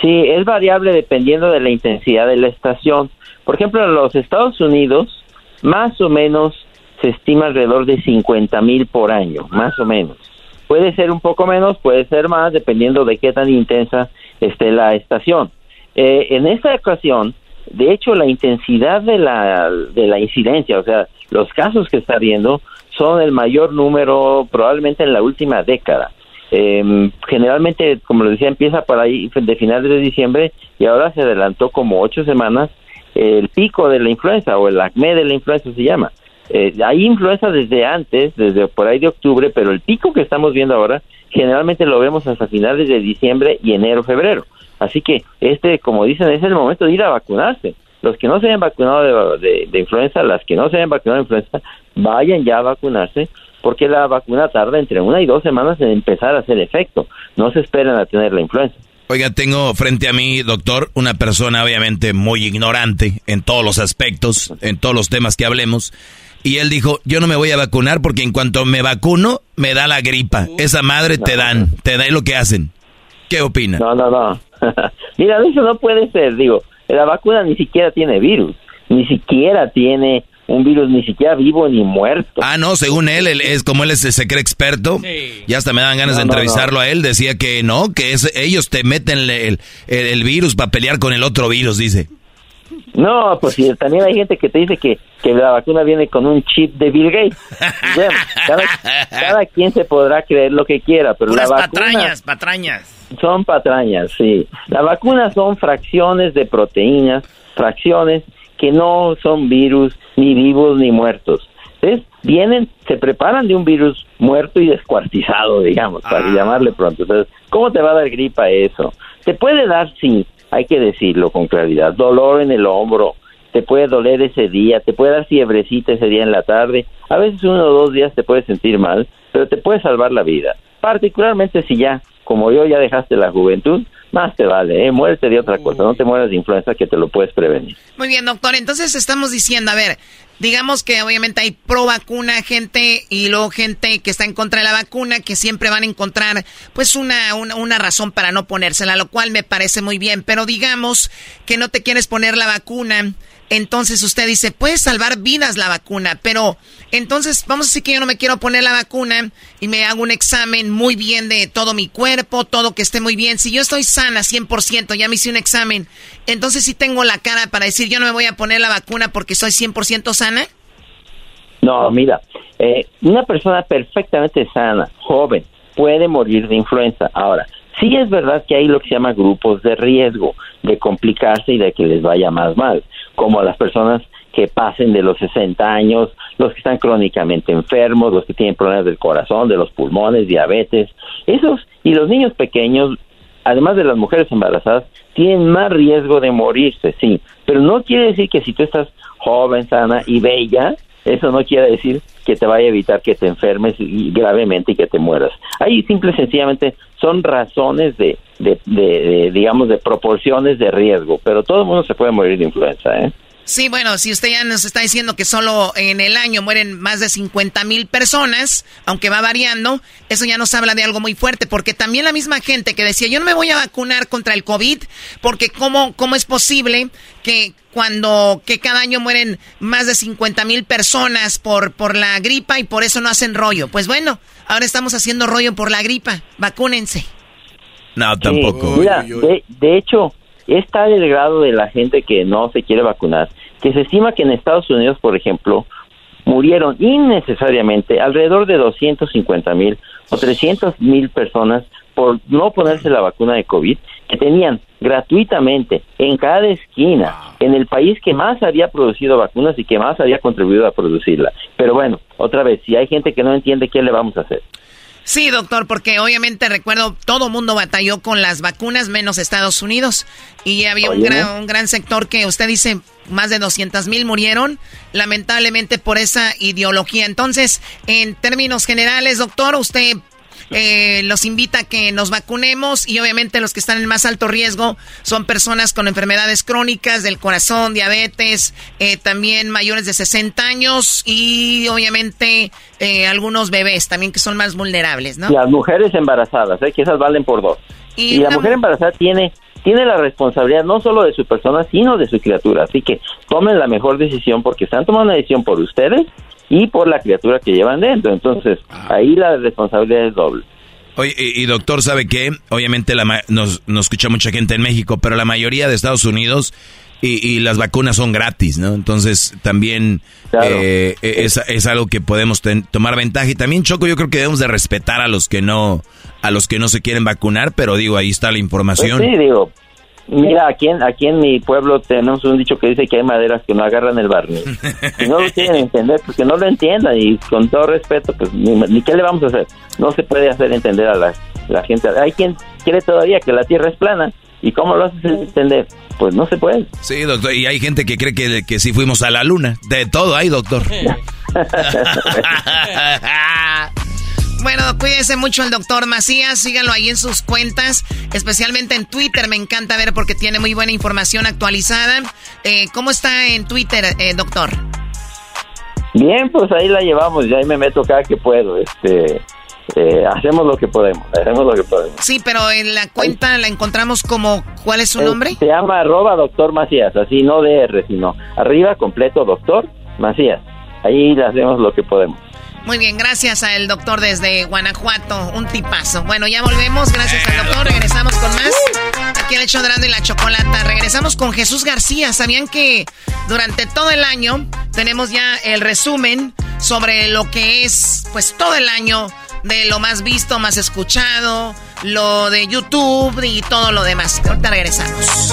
[SPEAKER 20] Sí, es variable dependiendo de la intensidad de la estación. Por ejemplo, en los Estados Unidos, más o menos se estima alrededor de 50 mil por año, más o menos. Puede ser un poco menos, puede ser más, dependiendo de qué tan intensa esté la estación. Eh, en esta ocasión, de hecho, la intensidad de la, de la incidencia, o sea, los casos que está habiendo, son el mayor número probablemente en la última década. Eh, generalmente, como lo decía, empieza por ahí de finales de diciembre y ahora se adelantó como ocho semanas el pico de la influenza o el acme de la influenza se llama. Eh, hay influenza desde antes, desde por ahí de octubre, pero el pico que estamos viendo ahora generalmente lo vemos hasta finales de diciembre y enero, febrero. Así que este, como dicen, es el momento de ir a vacunarse. Los que no se hayan vacunado de, de influenza, las que no se hayan vacunado de influenza, vayan ya a vacunarse porque la vacuna tarda entre una y dos semanas en empezar a hacer efecto. No se esperan a tener la influenza.
[SPEAKER 6] Oiga, tengo frente a mí, doctor, una persona obviamente muy ignorante en todos los aspectos, en todos los temas que hablemos. Y él dijo, yo no me voy a vacunar porque en cuanto me vacuno, me da la gripa. Esa madre te dan, te da lo que hacen. ¿Qué opina?
[SPEAKER 20] No, no, no. Mira, eso no puede ser. Digo, la vacuna ni siquiera tiene virus, ni siquiera tiene un virus ni siquiera vivo ni muerto.
[SPEAKER 6] Ah, no, según él, él es como él es, se cree experto. Y hasta me dan ganas
[SPEAKER 20] No,
[SPEAKER 6] de
[SPEAKER 20] no,
[SPEAKER 6] entrevistarlo a él. Decía que no, que es, ellos te meten el, el, el virus para pelear con el otro virus, dice.
[SPEAKER 20] No, pues sí, también hay gente que te dice que, que la vacuna viene con un chip de Bill Gates. Bueno, cada, cada quien se podrá creer lo que quiera, pero
[SPEAKER 2] Puras
[SPEAKER 20] la vacuna
[SPEAKER 2] patrañas, patrañas.
[SPEAKER 20] son patrañas, sí. La vacuna son fracciones de proteínas, fracciones que no son virus ni vivos ni muertos. Entonces, vienen, se preparan de un virus muerto y descuartizado, digamos, para llamarle pronto. Entonces, ¿cómo te va a dar gripa eso? Te puede dar, sí, hay que decirlo con claridad, dolor en el hombro, te puede doler ese día, te puede dar fiebrecita ese día en la tarde, a veces uno o dos días te puedes sentir mal, pero te puede salvar la vida. Particularmente si ya, como yo, ya dejaste la juventud, más te vale, ¿eh? muérete de otra cosa, no te mueras de influenza que te lo puedes prevenir.
[SPEAKER 19] Muy bien, doctor. Entonces estamos diciendo, a ver, digamos que obviamente hay pro vacuna gente y luego gente que está en contra de la vacuna que siempre van a encontrar pues una, una, una razón para no ponérsela, lo cual me parece muy bien. Pero digamos que no te quieres poner la vacuna. Entonces usted dice, puede salvar vidas la vacuna, pero entonces vamos a decir que yo no me quiero poner la vacuna y me hago un examen muy bien de todo mi cuerpo, todo que esté muy bien. Si yo estoy sana 100%, ya me hice un examen, entonces sí tengo la cara para decir yo no me voy a poner la vacuna porque soy 100% sana.
[SPEAKER 20] No, mira, eh, una persona perfectamente sana, joven, puede morir de influenza. Ahora, sí es verdad que hay lo que se llama grupos de riesgo de complicarse y de que les vaya más mal, como las personas que pasen de los 60 años, los que están crónicamente enfermos, los que tienen problemas del corazón, de los pulmones, diabetes, esos y los niños pequeños, además de las mujeres embarazadas, tienen más riesgo de morirse, sí, pero no quiere decir que si tú estás joven, sana y bella, eso no quiere decir que te vaya a evitar que te enfermes y- gravemente y que te mueras. Ahí simple y sencillamente son razones de, de, de- de, digamos, de proporciones de riesgo, pero todo el mundo se puede morir de influenza, ¿eh?
[SPEAKER 19] Sí, bueno, si usted ya nos está diciendo que solo en el año mueren más de 50 mil personas, aunque va variando, eso ya nos habla de algo muy fuerte, porque también la misma gente que decía, yo no me voy a vacunar contra el COVID, porque cómo, cómo es posible que cuando, que cada año mueren más de 50 mil personas por, por la gripa y por eso no hacen rollo. Pues bueno, ahora estamos haciendo rollo por la gripa, vacúnense.
[SPEAKER 6] No, tampoco.
[SPEAKER 20] Sí, mira, de, de hecho, es tal el grado de la gente que no se quiere vacunar que se estima que en Estados Unidos, por ejemplo, murieron innecesariamente alrededor de 250 mil o 300 mil personas por no ponerse la vacuna de COVID que tenían gratuitamente en cada esquina en el país que más había producido vacunas y que más había contribuido a producirla. Pero bueno, otra vez, si hay gente que no entiende, ¿qué le vamos a hacer?
[SPEAKER 19] Sí, doctor, porque obviamente recuerdo, todo mundo batalló con las vacunas, menos Estados Unidos. Y había un gran, un gran sector que usted dice, más de 200 mil murieron, lamentablemente por esa ideología. Entonces, en términos generales, doctor, usted eh, los invita a que nos vacunemos y obviamente los que están en más alto riesgo son personas con enfermedades crónicas del corazón, diabetes, eh, también mayores de 60 años y obviamente eh, algunos bebés también que son más vulnerables, ¿no?
[SPEAKER 20] Las mujeres embarazadas, ¿eh? que esas valen por dos.
[SPEAKER 19] Y
[SPEAKER 20] Y, la mujer embarazada tiene tiene la responsabilidad no solo de su persona, sino de su criatura. Así que tomen la mejor decisión porque están tomando una decisión por ustedes y por la criatura que llevan dentro. Entonces, ahí la responsabilidad es doble.
[SPEAKER 6] Oye, y, y doctor, ¿sabe qué? Obviamente la ma- nos, nos escucha mucha gente en México, pero la mayoría de Estados Unidos y, y las vacunas son gratis, ¿no? Entonces también eh, es, es algo que podemos ten- tomar ventaja. Y también, Choco, yo creo que debemos de respetar a los que no a los que no se quieren vacunar, pero digo, ahí está la
[SPEAKER 20] Pues
[SPEAKER 6] información.
[SPEAKER 20] sí, digo, mira, aquí en, aquí en mi pueblo tenemos un dicho que dice que hay maderas que no agarran el barniz. Si no lo quieren entender, pues que no lo entiendan y con todo respeto, pues ni, ni qué le vamos a hacer. No se puede hacer entender a la, la gente. Hay quien cree todavía que la Tierra es plana y cómo lo haces entender. Pues no se puede.
[SPEAKER 6] Sí, doctor, y hay gente que cree que, que sí fuimos a la luna. De todo hay, doctor.
[SPEAKER 19] Bueno, cuídese mucho el doctor Macías, síganlo ahí en sus cuentas, especialmente en Twitter, me encanta ver porque tiene muy buena información actualizada. Eh, ¿Cómo está en Twitter, eh, doctor?
[SPEAKER 20] Bien, pues ahí la llevamos, ya ahí me meto cada que puedo. Este, eh, hacemos lo que podemos, hacemos lo que podemos.
[SPEAKER 19] Sí, pero en la cuenta la encontramos como, ¿cuál es su
[SPEAKER 20] Eh,
[SPEAKER 19] nombre?
[SPEAKER 20] se llama arroba doctor Macías, así no DR, sino arriba completo doctor Macías. Ahí le hacemos lo que podemos.
[SPEAKER 19] Muy bien, gracias al doctor desde Guanajuato, un tipazo. Bueno, ya volvemos, gracias al doctor, regresamos con más. Aquí el hecho grande y la chocolata. Regresamos con Jesús García. ¿Sabían que durante todo el año tenemos ya el resumen sobre lo que es, pues todo el año de lo más visto, más escuchado, lo de YouTube y todo lo demás? Ahorita regresamos.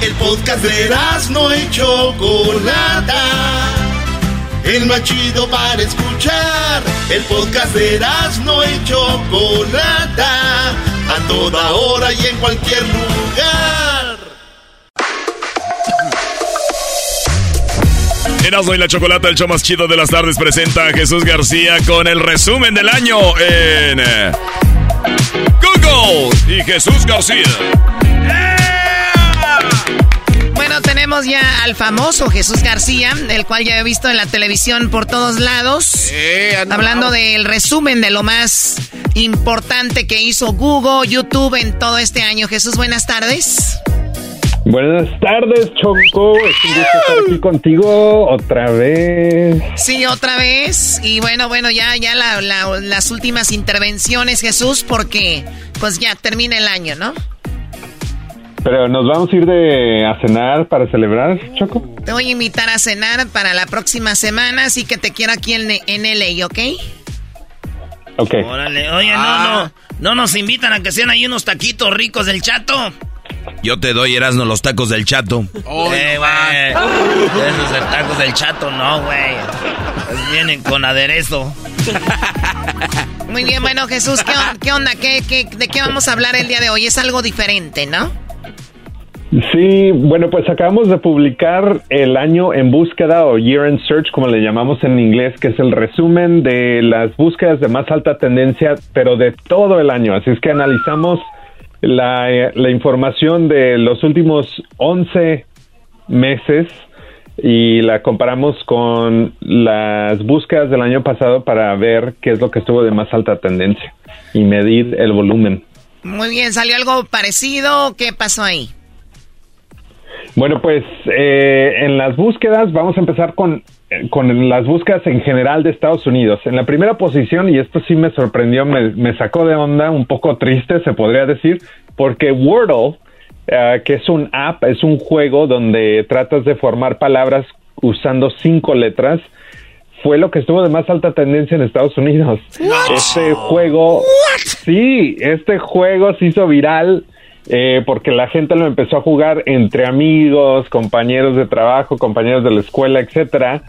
[SPEAKER 1] El podcast de no y Chocolata. El más chido para escuchar. El podcast de no y Chocolata. A toda hora y en cualquier lugar.
[SPEAKER 4] Erasmo y la Chocolata, el show más chido de las tardes, presenta a Jesús García con el resumen del año en eh, Google y Jesús García.
[SPEAKER 19] Bueno, tenemos ya al famoso Jesús García, el cual ya he visto en la televisión por todos lados. hablando del resumen de lo más importante que hizo Google, YouTube en todo este año. Jesús, buenas tardes.
[SPEAKER 21] Buenas tardes, Choco. Es un gusto estar aquí contigo otra vez.
[SPEAKER 19] Sí, otra vez. Y bueno, bueno, ya, ya la- la- las últimas intervenciones, Jesús, porque pues ya termina el año, ¿no?
[SPEAKER 21] Pero nos vamos a ir de a cenar para celebrar, Choco.
[SPEAKER 19] Te voy a invitar a cenar para la próxima semana, así que te quiero aquí en, en LA, ¿ok?
[SPEAKER 21] Ok.
[SPEAKER 2] Órale, oye, no, no, no nos invitan a que sean ahí unos taquitos ricos del chato.
[SPEAKER 6] Yo te doy, Erasno, los tacos del chato.
[SPEAKER 2] eh, güey. Esos de tacos del chato, no, güey. Pues vienen con aderezo.
[SPEAKER 19] Muy bien, bueno, Jesús, ¿qué, on- qué onda? ¿Qué, qué, de qué vamos a hablar el día de hoy? Es algo diferente, ¿no?
[SPEAKER 21] Sí, bueno, pues acabamos de publicar el año en búsqueda o Year in Search, como le llamamos en inglés, que es el resumen de las búsquedas de más alta tendencia, pero de todo el año. Así es que analizamos la, eh, información de los últimos 11 meses y la comparamos con las búsquedas del año pasado para ver qué es lo que estuvo de más alta tendencia y medir el volumen.
[SPEAKER 19] Muy bien, ¿salió algo parecido? ¿Qué pasó ahí?
[SPEAKER 21] Bueno, pues eh, en las búsquedas vamos a empezar con, con las búsquedas en general de Estados Unidos. En la primera posición, y esto sí me sorprendió, me, me sacó de onda, un poco triste se podría decir, porque Wordle, eh, que es un app, es un juego donde tratas de formar palabras usando cinco letras, fue lo que estuvo de más alta tendencia en Estados Unidos. Este juego, sí, este juego se hizo viral eh, porque la gente lo empezó a jugar entre amigos, compañeros de trabajo, compañeros de la escuela, etcétera.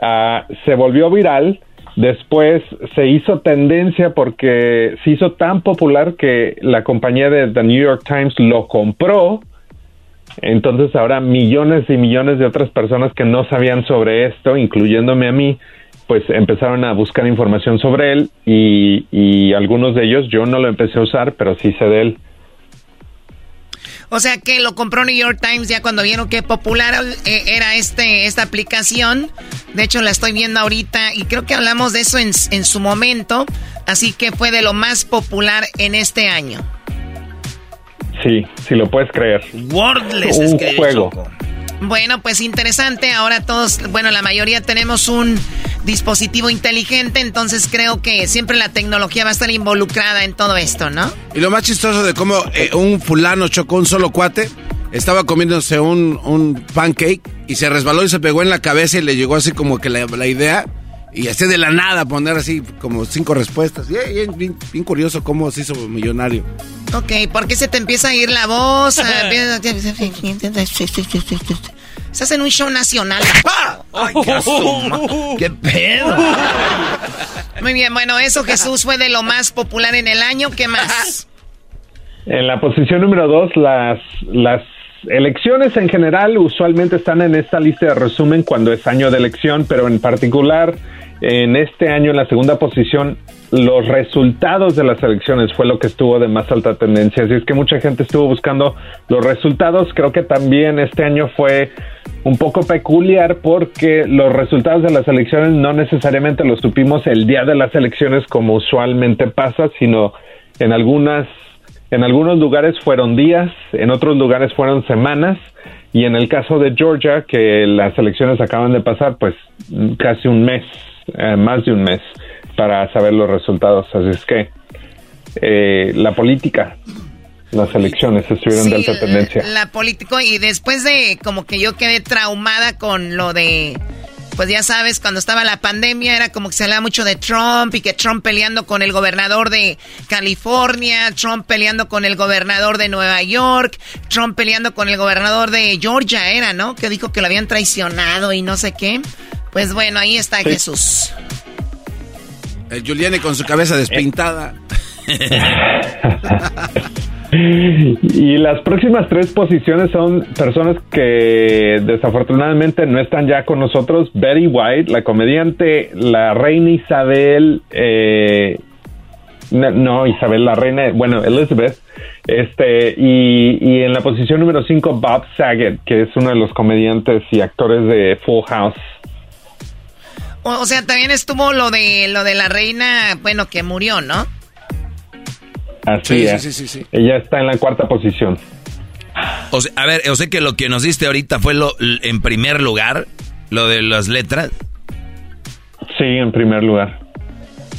[SPEAKER 21] Ah, se volvió viral. Después se hizo tendencia porque se hizo tan popular que la compañía de The New York Times lo compró. Entonces ahora millones y millones de otras personas que no sabían sobre esto, incluyéndome a mí, pues empezaron a buscar información sobre él y, y algunos de ellos yo no lo empecé a usar, pero sí sé de él.
[SPEAKER 19] O sea que lo compró New York Times ya cuando vieron que popular eh, era este esta aplicación. De hecho, la estoy viendo ahorita y creo que hablamos de eso en, en su momento. Así que fue de lo más popular en este año.
[SPEAKER 21] Sí, si lo puedes creer.
[SPEAKER 2] Wordless
[SPEAKER 21] Un
[SPEAKER 2] escribe
[SPEAKER 21] juego.
[SPEAKER 2] Choco.
[SPEAKER 19] Bueno, pues interesante. Ahora todos, bueno, la mayoría tenemos un dispositivo inteligente, entonces creo que siempre la tecnología va a estar involucrada en todo esto, ¿no?
[SPEAKER 3] Y lo más chistoso de cómo eh, un fulano chocó un solo cuate, estaba comiéndose un, un pancake y se resbaló y se pegó en la cabeza y le llegó así como que la, la idea y así de la nada poner así como cinco respuestas. Y, eh, bien, bien- bien curioso cómo se hizo millonario.
[SPEAKER 19] Ok, ¿por qué se te empieza a ir la voz? Ah, Estás en un show nacional.
[SPEAKER 2] Ay, qué asuma. ¿Qué pedo?
[SPEAKER 19] Muy bien, bueno, eso Jesús fue de lo más popular en el año. ¿Qué más?
[SPEAKER 21] En la posición número dos, las, las elecciones en general usualmente están en esta lista de resumen cuando es año de elección, pero en particular en este año, en la segunda posición, los resultados de las elecciones fue lo que estuvo de más alta tendencia. Así es que mucha gente estuvo buscando los resultados. Creo que también este año fue un poco peculiar porque los resultados de las elecciones no necesariamente los supimos el día de las elecciones como usualmente pasa, sino en algunas en algunos lugares fueron días, en otros lugares fueron semanas y en el caso de Georgia, que las elecciones acaban de pasar, pues casi un mes, eh, más de un mes para saber los resultados. Así es que eh, la política, las elecciones estuvieron de alta tendencia.
[SPEAKER 19] La político y después de como que yo quedé traumada con lo de pues ya sabes, cuando estaba la pandemia era como que se hablaba mucho de Trump y que Trump peleando con el gobernador de California, Trump peleando con el gobernador de Nueva York, Trump peleando con el gobernador de Georgia era, ¿no? Que dijo que lo habían traicionado y no sé qué. Pues bueno, ahí está
[SPEAKER 21] Sí.
[SPEAKER 19] Jesús.
[SPEAKER 3] El con su cabeza despintada.
[SPEAKER 21] Y las próximas tres posiciones son personas que desafortunadamente no están ya con nosotros. Betty White, la comediante, la reina Isabel, eh, No, no, Isabel, la reina, bueno, Elizabeth. Este, y, y en la posición número 5, Bob Saget, que es uno de los comediantes y actores de Full House.
[SPEAKER 19] O, o sea, también estuvo lo de lo de la reina, bueno, que murió, ¿no?
[SPEAKER 21] Así
[SPEAKER 6] Sí,
[SPEAKER 21] es.
[SPEAKER 6] sí, sí, sí, sí.
[SPEAKER 21] Ella está en la cuarta posición.
[SPEAKER 6] O sea, a ver, o sea que lo que nos diste ahorita fue lo en primer lugar, lo de las letras.
[SPEAKER 21] Sí, en primer lugar.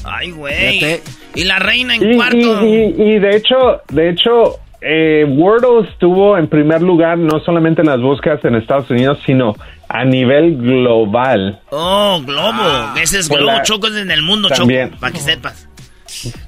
[SPEAKER 2] Ay, güey. Y la reina en
[SPEAKER 21] Y,
[SPEAKER 2] cuarto.
[SPEAKER 21] y- y- y de hecho, de hecho, eh, Wordle estuvo en primer lugar no solamente en las búsquedas en Estados Unidos, sino a nivel global.
[SPEAKER 2] Oh, Globo. Ese es
[SPEAKER 21] Fue
[SPEAKER 2] Globo,
[SPEAKER 21] la-
[SPEAKER 2] Choco, es en el mundo,
[SPEAKER 21] También.
[SPEAKER 2] Choco. Para que sepas.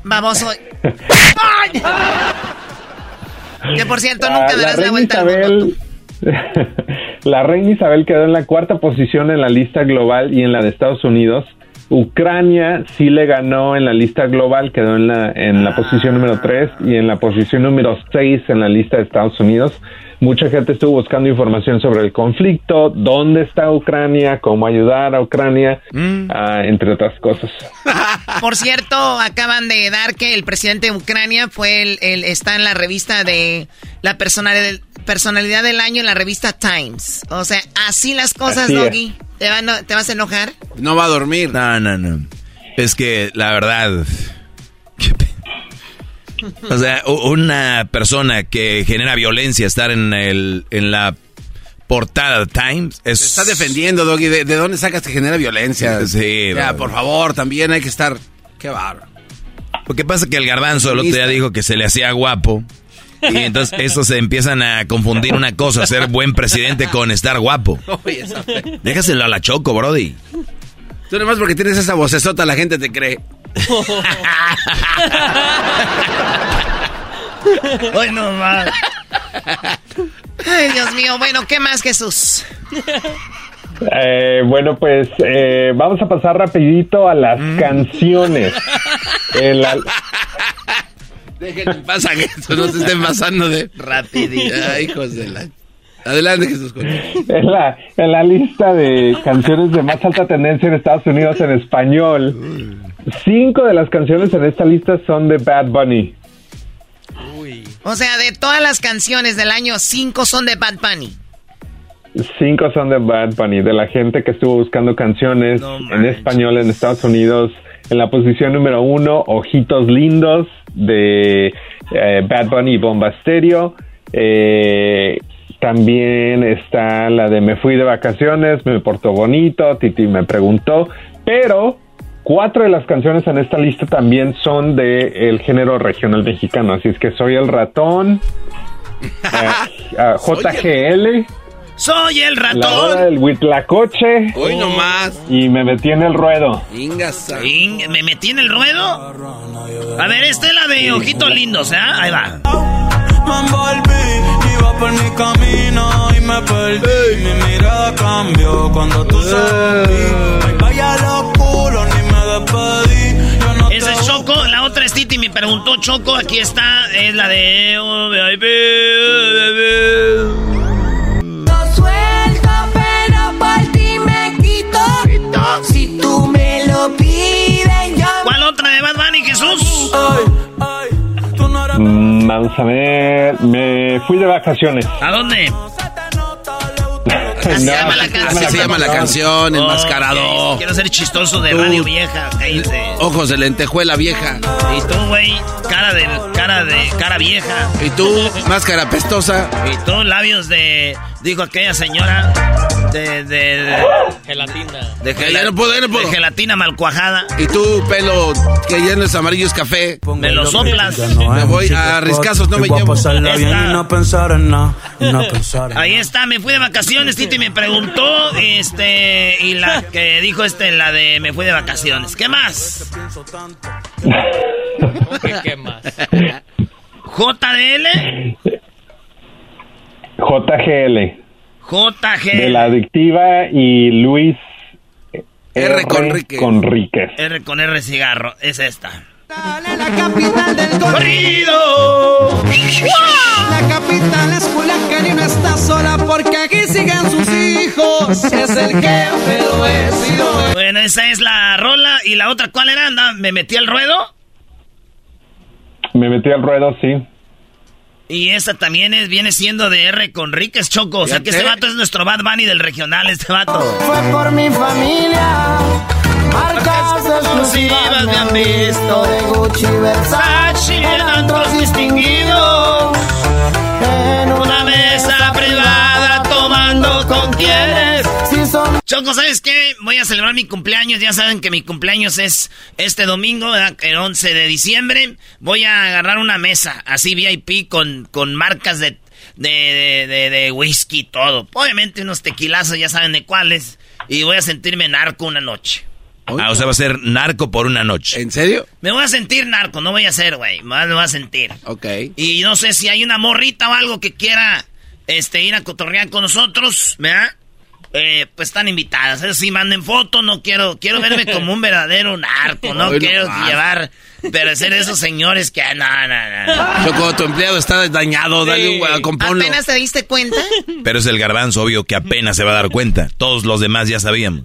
[SPEAKER 19] Baboso. que por cierto,
[SPEAKER 21] La-
[SPEAKER 19] nunca
[SPEAKER 21] la
[SPEAKER 19] darás la
[SPEAKER 21] reina
[SPEAKER 19] vuelta al mundo.
[SPEAKER 21] Isabel, la reina Isabel quedó en la cuarta posición en la lista global y en la de Estados Unidos. Ucrania sí le ganó en la lista global, quedó en la, en la posición número 3 y en la posición número 6 en la lista de Estados Unidos. Mucha gente estuvo buscando información sobre el conflicto, dónde está Ucrania, cómo ayudar a Ucrania, ah, entre otras cosas.
[SPEAKER 19] Por cierto, acaban de dar que el presidente de Ucrania fue el, el- está en la revista de la personalidad, personalidad del año en la revista Times. O sea, así las cosas,
[SPEAKER 6] Así.
[SPEAKER 19] Doggy. ¿Te, van a- ¿Te vas a enojar?
[SPEAKER 6] No va a dormir. No, no, no. Es que la verdad. qué pe- O sea, una persona que genera violencia estar en el en la portada de Times es
[SPEAKER 3] Se está defendiendo, Doggy. ¿De, de dónde sacas que genera violencia?
[SPEAKER 6] Sí,
[SPEAKER 3] Ya,
[SPEAKER 6] bro.
[SPEAKER 3] por favor, también hay que estar... Qué bárbaro.
[SPEAKER 6] Lo que pasa es que el garbanzo el otro día dijo que se le hacía guapo. Y entonces eso se empiezan a confundir una cosa, ser buen presidente con estar guapo. Déjaselo a la choco, Brody.
[SPEAKER 3] Tú nomás porque tienes esa vocesota la gente te cree.
[SPEAKER 2] Hoy no más.
[SPEAKER 19] Ay, Dios mío. Bueno, ¿qué más, Jesús?
[SPEAKER 21] Eh, bueno, pues eh, vamos a pasar rapidito a las canciones. Eh, la-
[SPEAKER 3] Déjenme en paz a Jesús, no se estén pasando de...
[SPEAKER 6] Rapidito.
[SPEAKER 3] Ay, hijos de la... Adelante, Jesús.
[SPEAKER 21] en la, en la lista de canciones de más alta tendencia en Estados Unidos en español, cinco de las canciones en esta lista son de Bad Bunny.
[SPEAKER 19] O sea, de todas las canciones del año, cinco son de Bad Bunny.
[SPEAKER 21] Cinco son de Bad Bunny, de la gente que estuvo buscando canciones en español en Estados Unidos. En la posición número uno, Ojitos Lindos de eh, Bad Bunny y Bomba Stereo. Eh, también está la de Me fui de vacaciones, me portó bonito, Titi me preguntó. Pero cuatro de las canciones en esta lista también son de el género regional mexicano. Así es que soy el ratón, eh, JGL.
[SPEAKER 2] Soy el
[SPEAKER 21] La
[SPEAKER 2] ratón.
[SPEAKER 21] hora del huitlacoche.
[SPEAKER 3] Hoy nomás.
[SPEAKER 21] Y me metí en el ruedo.
[SPEAKER 3] Ingasa.
[SPEAKER 2] Ing- ¿Me metí en el ruedo? A ver, esta es la de ojitos lindos, ¿eh? Ahí va.
[SPEAKER 22] Me envolví, iba por mi camino y me perdí. Mi mirada cambió cuando tú salí. Vaya los culos, ni me despedí. Yo no
[SPEAKER 2] Ese es Choco, la otra es Titi, me preguntó Choco, aquí está, es la de... Bunny, Jesús?
[SPEAKER 21] Mm, vamos a ver. Me fui de vacaciones.
[SPEAKER 2] ¿A dónde?
[SPEAKER 21] Así
[SPEAKER 3] Así se llama la canción, enmascarado.
[SPEAKER 2] ok, Quiero ser chistoso de radio vieja, cállate.
[SPEAKER 3] Ojos de lentejuela vieja.
[SPEAKER 2] Y tú, güey, cara de, cara de, cara vieja.
[SPEAKER 3] Y tú, máscara pestosa.
[SPEAKER 2] Y tú, labios de, dijo aquella señora, de, de, de,
[SPEAKER 14] Gelatina.
[SPEAKER 2] de,
[SPEAKER 3] Ya, ya no puedo, ya no puedo.
[SPEAKER 2] de gelatina mal cuajada.
[SPEAKER 3] Y tú, pelo que ya no es amarillo, es café.
[SPEAKER 2] Me lo soplas.
[SPEAKER 3] Me voy a riscazos, no me llevo.
[SPEAKER 22] y no pensar en nada. y no pensar en
[SPEAKER 2] Ahí está, me fui de vacaciones, Titi me preguntó, este, y la que dijo este, la de me fui de vacaciones. ¿Qué más?
[SPEAKER 14] ¿Qué más?
[SPEAKER 2] JDL,
[SPEAKER 21] JGL.
[SPEAKER 2] JG.
[SPEAKER 21] De la adictiva y Luis
[SPEAKER 3] R. Conríquez.
[SPEAKER 21] Conríquez.
[SPEAKER 2] R con R cigarro, es esta.
[SPEAKER 10] La capital del
[SPEAKER 2] corrido.
[SPEAKER 10] La capital es Culiacán y no está sola porque aquí siguen sus hijos. Es el jefe, lo es y lo es.
[SPEAKER 2] Bueno, esa es la rola. ¿Y la otra cuál era? Anda, ¿Me metí al ruedo?
[SPEAKER 21] Me metí al ruedo, sí.
[SPEAKER 2] Y esta también es, viene siendo de R con Ríquez Choco. O sea que este vato es nuestro Bad Bunny del regional, este vato.
[SPEAKER 7] Fue por mi
[SPEAKER 2] Choco, ¿sabes qué? Voy a celebrar mi cumpleaños. Ya saben que mi cumpleaños es este domingo, ¿verdad? el 11 de diciembre. Voy a agarrar una mesa, así VIP, con, con marcas de, de, de, de- de whisky y todo. Obviamente unos tequilazos, ya saben de cuáles. Y voy a sentirme narco una noche.
[SPEAKER 6] Ah, o sea, va a ser narco por una noche.
[SPEAKER 3] ¿En serio?
[SPEAKER 2] Me voy a sentir narco, no voy a ser, güey. Más me voy a sentir.
[SPEAKER 3] Ok.
[SPEAKER 2] Y no sé si hay una morrita o algo que quiera este, ir a cotorrear con nosotros, ¿verdad? Eh, pues están invitadas. Eso sí, manden fotos. No quiero, quiero verme como un verdadero narco. No quiero llevar, pero ser esos señores que, no, no, no.
[SPEAKER 3] Choco, tu empleado está dañado, dale un gua- componlo.
[SPEAKER 19] ¿Apenas te diste cuenta?
[SPEAKER 6] Pero es el garbanzo, obvio, que apenas se va a dar cuenta. Todos los demás ya sabíamos.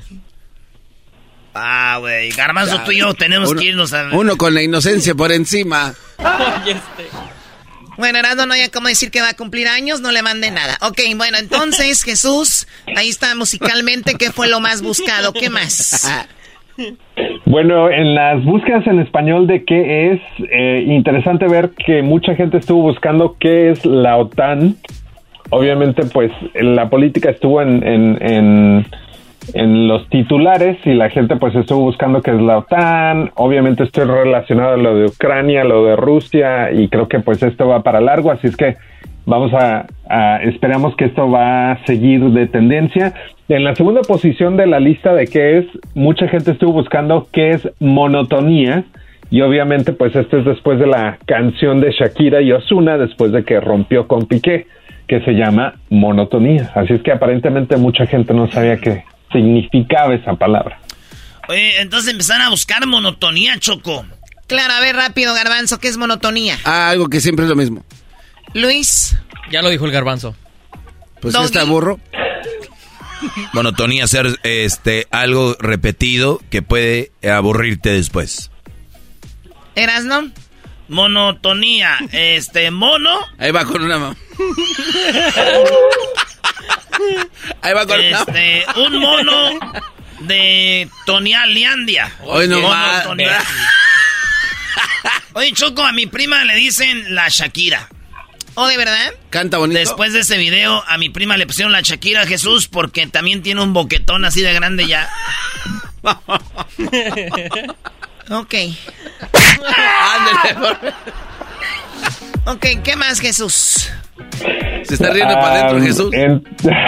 [SPEAKER 2] Ah, güey. Garbanzo, tú y yo tenemos
[SPEAKER 3] Uno-
[SPEAKER 2] que irnos a...
[SPEAKER 3] Uno con la inocencia por encima.
[SPEAKER 19] Bueno, Erasmo no hay como decir que va a cumplir años, no le mande nada. Ok, bueno, entonces, Jesús, ahí está musicalmente, ¿qué fue lo más buscado? ¿Qué más?
[SPEAKER 21] Bueno, en las búsquedas en español de qué es, eh, interesante ver que mucha gente estuvo buscando qué es la OTAN. Obviamente, pues la política estuvo en, en, en, en los titulares y la gente pues estuvo buscando qué es la OTAN. Obviamente estoy relacionado a lo de Ucrania, lo de Rusia y creo que pues esto va para largo, así es que vamos a, a- esperamos que esto va a seguir de tendencia. En la segunda posición de la lista de qué es, mucha gente estuvo buscando qué es monotonía. Y obviamente, pues esto es después de la canción de Shakira y Osuna, después de que rompió con Piqué, que se llama monotonía. Así es que aparentemente mucha gente no sabía qué significaba esa palabra.
[SPEAKER 2] Oye, entonces empezaron a buscar monotonía, Choco.
[SPEAKER 19] Claro, a ver rápido, Garbanzo, ¿qué es monotonía?
[SPEAKER 3] Ah, algo que siempre es lo mismo.
[SPEAKER 19] Luis.
[SPEAKER 14] Ya lo dijo el garbanzo.
[SPEAKER 3] Pues sí está burro.
[SPEAKER 6] Monotonía, ser este, algo repetido que puede aburrirte después.
[SPEAKER 19] ¿Erasno?
[SPEAKER 2] Monotonía, este, mono.
[SPEAKER 3] Ahí va con una ma- Ahí va con
[SPEAKER 2] Este, un mono de Tonialiandia.
[SPEAKER 3] Hoy no más.
[SPEAKER 2] Oye, Choco, a mi prima le dicen la Shakira.
[SPEAKER 19] ¿Oh, de verdad?
[SPEAKER 3] Canta bonito.
[SPEAKER 2] Después de ese video, a mi prima le pusieron la Shakira Jesús porque también tiene un boquetón así de grande ya.
[SPEAKER 19] Ok.
[SPEAKER 3] Ándale, por-
[SPEAKER 19] Ok, ¿qué más, Jesús?
[SPEAKER 3] Se está riendo para adentro, Jesús.
[SPEAKER 21] en-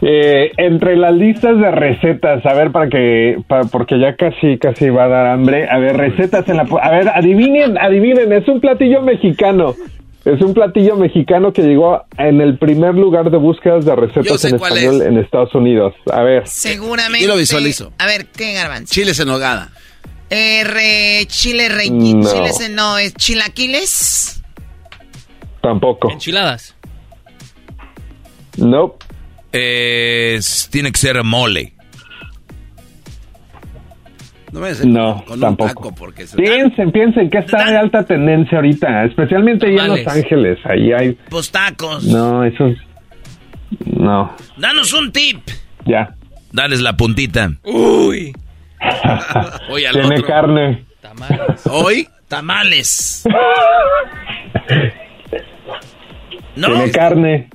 [SPEAKER 21] Eh, entre las listas de recetas, a ver, para que, pa- porque ya casi, casi va a dar hambre. A ver, recetas en la, po- a ver, adivinen, adivinen, es un platillo mexicano. Es un platillo mexicano que llegó en el primer lugar de búsquedas de recetas en español
[SPEAKER 3] es.
[SPEAKER 21] en Estados Unidos. A ver,
[SPEAKER 19] Seguramente.
[SPEAKER 3] Yo lo visualizo.
[SPEAKER 19] A ver, ¿qué, Garbanzo?
[SPEAKER 3] Chiles en nogada.
[SPEAKER 19] Eh, re- chile rey.
[SPEAKER 21] No.
[SPEAKER 19] Chiles, en- no, es chilaquiles.
[SPEAKER 21] tampoco.
[SPEAKER 14] Enchiladas.
[SPEAKER 21] No,
[SPEAKER 6] Es- tiene que ser mole.
[SPEAKER 3] No me
[SPEAKER 21] no,
[SPEAKER 3] con un
[SPEAKER 21] tampoco.
[SPEAKER 3] taco porque se-
[SPEAKER 21] Piensen, piensen que está de alta tendencia ahorita, especialmente ahí en Los. Ángeles. Ahí hay,
[SPEAKER 2] Pues tacos.
[SPEAKER 21] no, eso es, no,
[SPEAKER 2] Danos un tip.
[SPEAKER 21] ya.
[SPEAKER 6] Dales la puntita.
[SPEAKER 14] Uy.
[SPEAKER 3] Hoy al
[SPEAKER 21] Tiene
[SPEAKER 3] otro.
[SPEAKER 21] carne.
[SPEAKER 14] Tamales.
[SPEAKER 3] Hoy
[SPEAKER 2] Tamales. ¿No?
[SPEAKER 21] Tiene carne.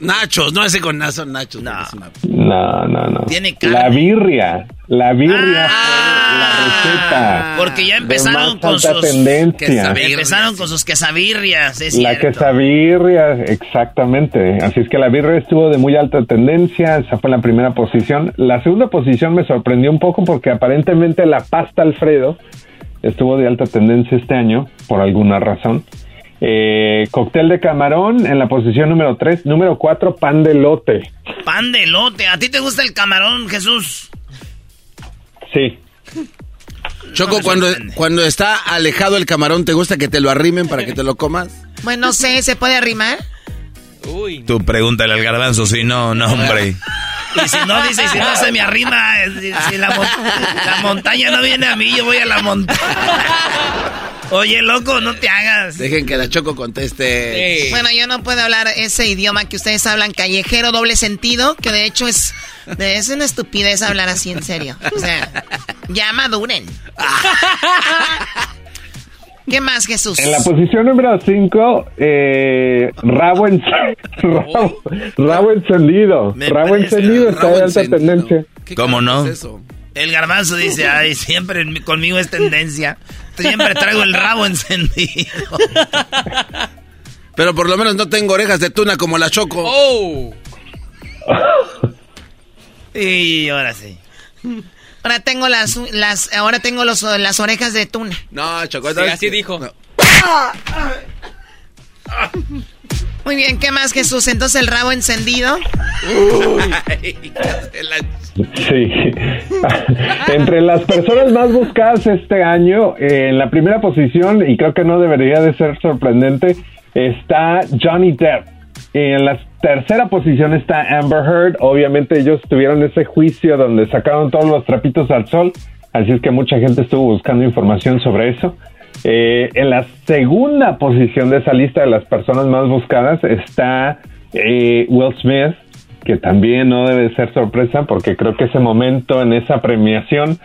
[SPEAKER 3] Nachos, no ese con nazo nachos.
[SPEAKER 2] No.
[SPEAKER 3] porque es una-
[SPEAKER 21] No, no, no.
[SPEAKER 2] Tiene carne.
[SPEAKER 21] La birria. La birria
[SPEAKER 2] Ah.
[SPEAKER 21] fue la receta.
[SPEAKER 2] Porque ya empezaron con sus...
[SPEAKER 21] tendencia.
[SPEAKER 2] Empezaron con sus quesabirrias, es
[SPEAKER 21] La
[SPEAKER 2] cierto.
[SPEAKER 21] quesabirria, exactamente. Así es que la birria estuvo de muy alta tendencia. Esa fue la primera posición. La segunda posición me sorprendió un poco porque aparentemente la pasta Alfredo estuvo de alta tendencia este año, por alguna razón. Eh, cóctel de camarón en la posición número 3. Número 4, pan de lote.
[SPEAKER 2] Pan de lote. ¿A ti te gusta el camarón, Jesús?
[SPEAKER 21] Sí.
[SPEAKER 3] Choco, cuando, cuando está alejado el camarón, ¿te gusta que te lo arrimen para que te lo comas?
[SPEAKER 19] Bueno, no sé, ¿se puede arrimar?
[SPEAKER 14] Uy.
[SPEAKER 6] Tú pregúntale al garbanzo, si no, no, hombre.
[SPEAKER 2] Y si no, dice, y si no se me arrima, eh, si, si la, mon- la montaña no viene a mí, yo voy a la montaña. Oye, loco, no te hagas.
[SPEAKER 3] Dejen que la Choco conteste.
[SPEAKER 19] Bueno, yo no puedo hablar ese idioma que ustedes hablan, callejero, doble sentido, que de hecho es, de- es una estupidez hablar así en serio. O sea, ya maduren. ¿Qué más, Jesús?
[SPEAKER 21] En la posición número 5, eh, rabo, en- rabo, rabo encendido.
[SPEAKER 2] Me
[SPEAKER 21] Rabo encendido está
[SPEAKER 2] rabo
[SPEAKER 21] de alta tendencia.
[SPEAKER 6] ¿Cómo no?
[SPEAKER 2] El garbanzo dice, ay, siempre conmigo es tendencia. Siempre traigo el rabo encendido.
[SPEAKER 3] Pero por lo menos no tengo orejas de tuna como la Choco.
[SPEAKER 14] Oh.
[SPEAKER 2] Y ahora sí.
[SPEAKER 19] Ahora tengo las, las ahora tengo los, las orejas de tuna.
[SPEAKER 3] No, Choco.
[SPEAKER 14] Sí, así dijo.
[SPEAKER 19] Muy bien, ¿qué más, Jesús? Entonces el rabo encendido.
[SPEAKER 21] Sí. Entre las personas más buscadas este año, eh, en la primera posición, y creo que no debería de ser sorprendente, está Johnny Depp. En la tercera posición está Amber Heard. Obviamente ellos tuvieron ese juicio donde sacaron todos los trapitos al sol, así es que mucha gente estuvo buscando información sobre eso. Eh, en la segunda posición de esa lista de las personas más buscadas está eh, Will Smith, que también no debe ser sorpresa porque creo que ese momento en esa premiación,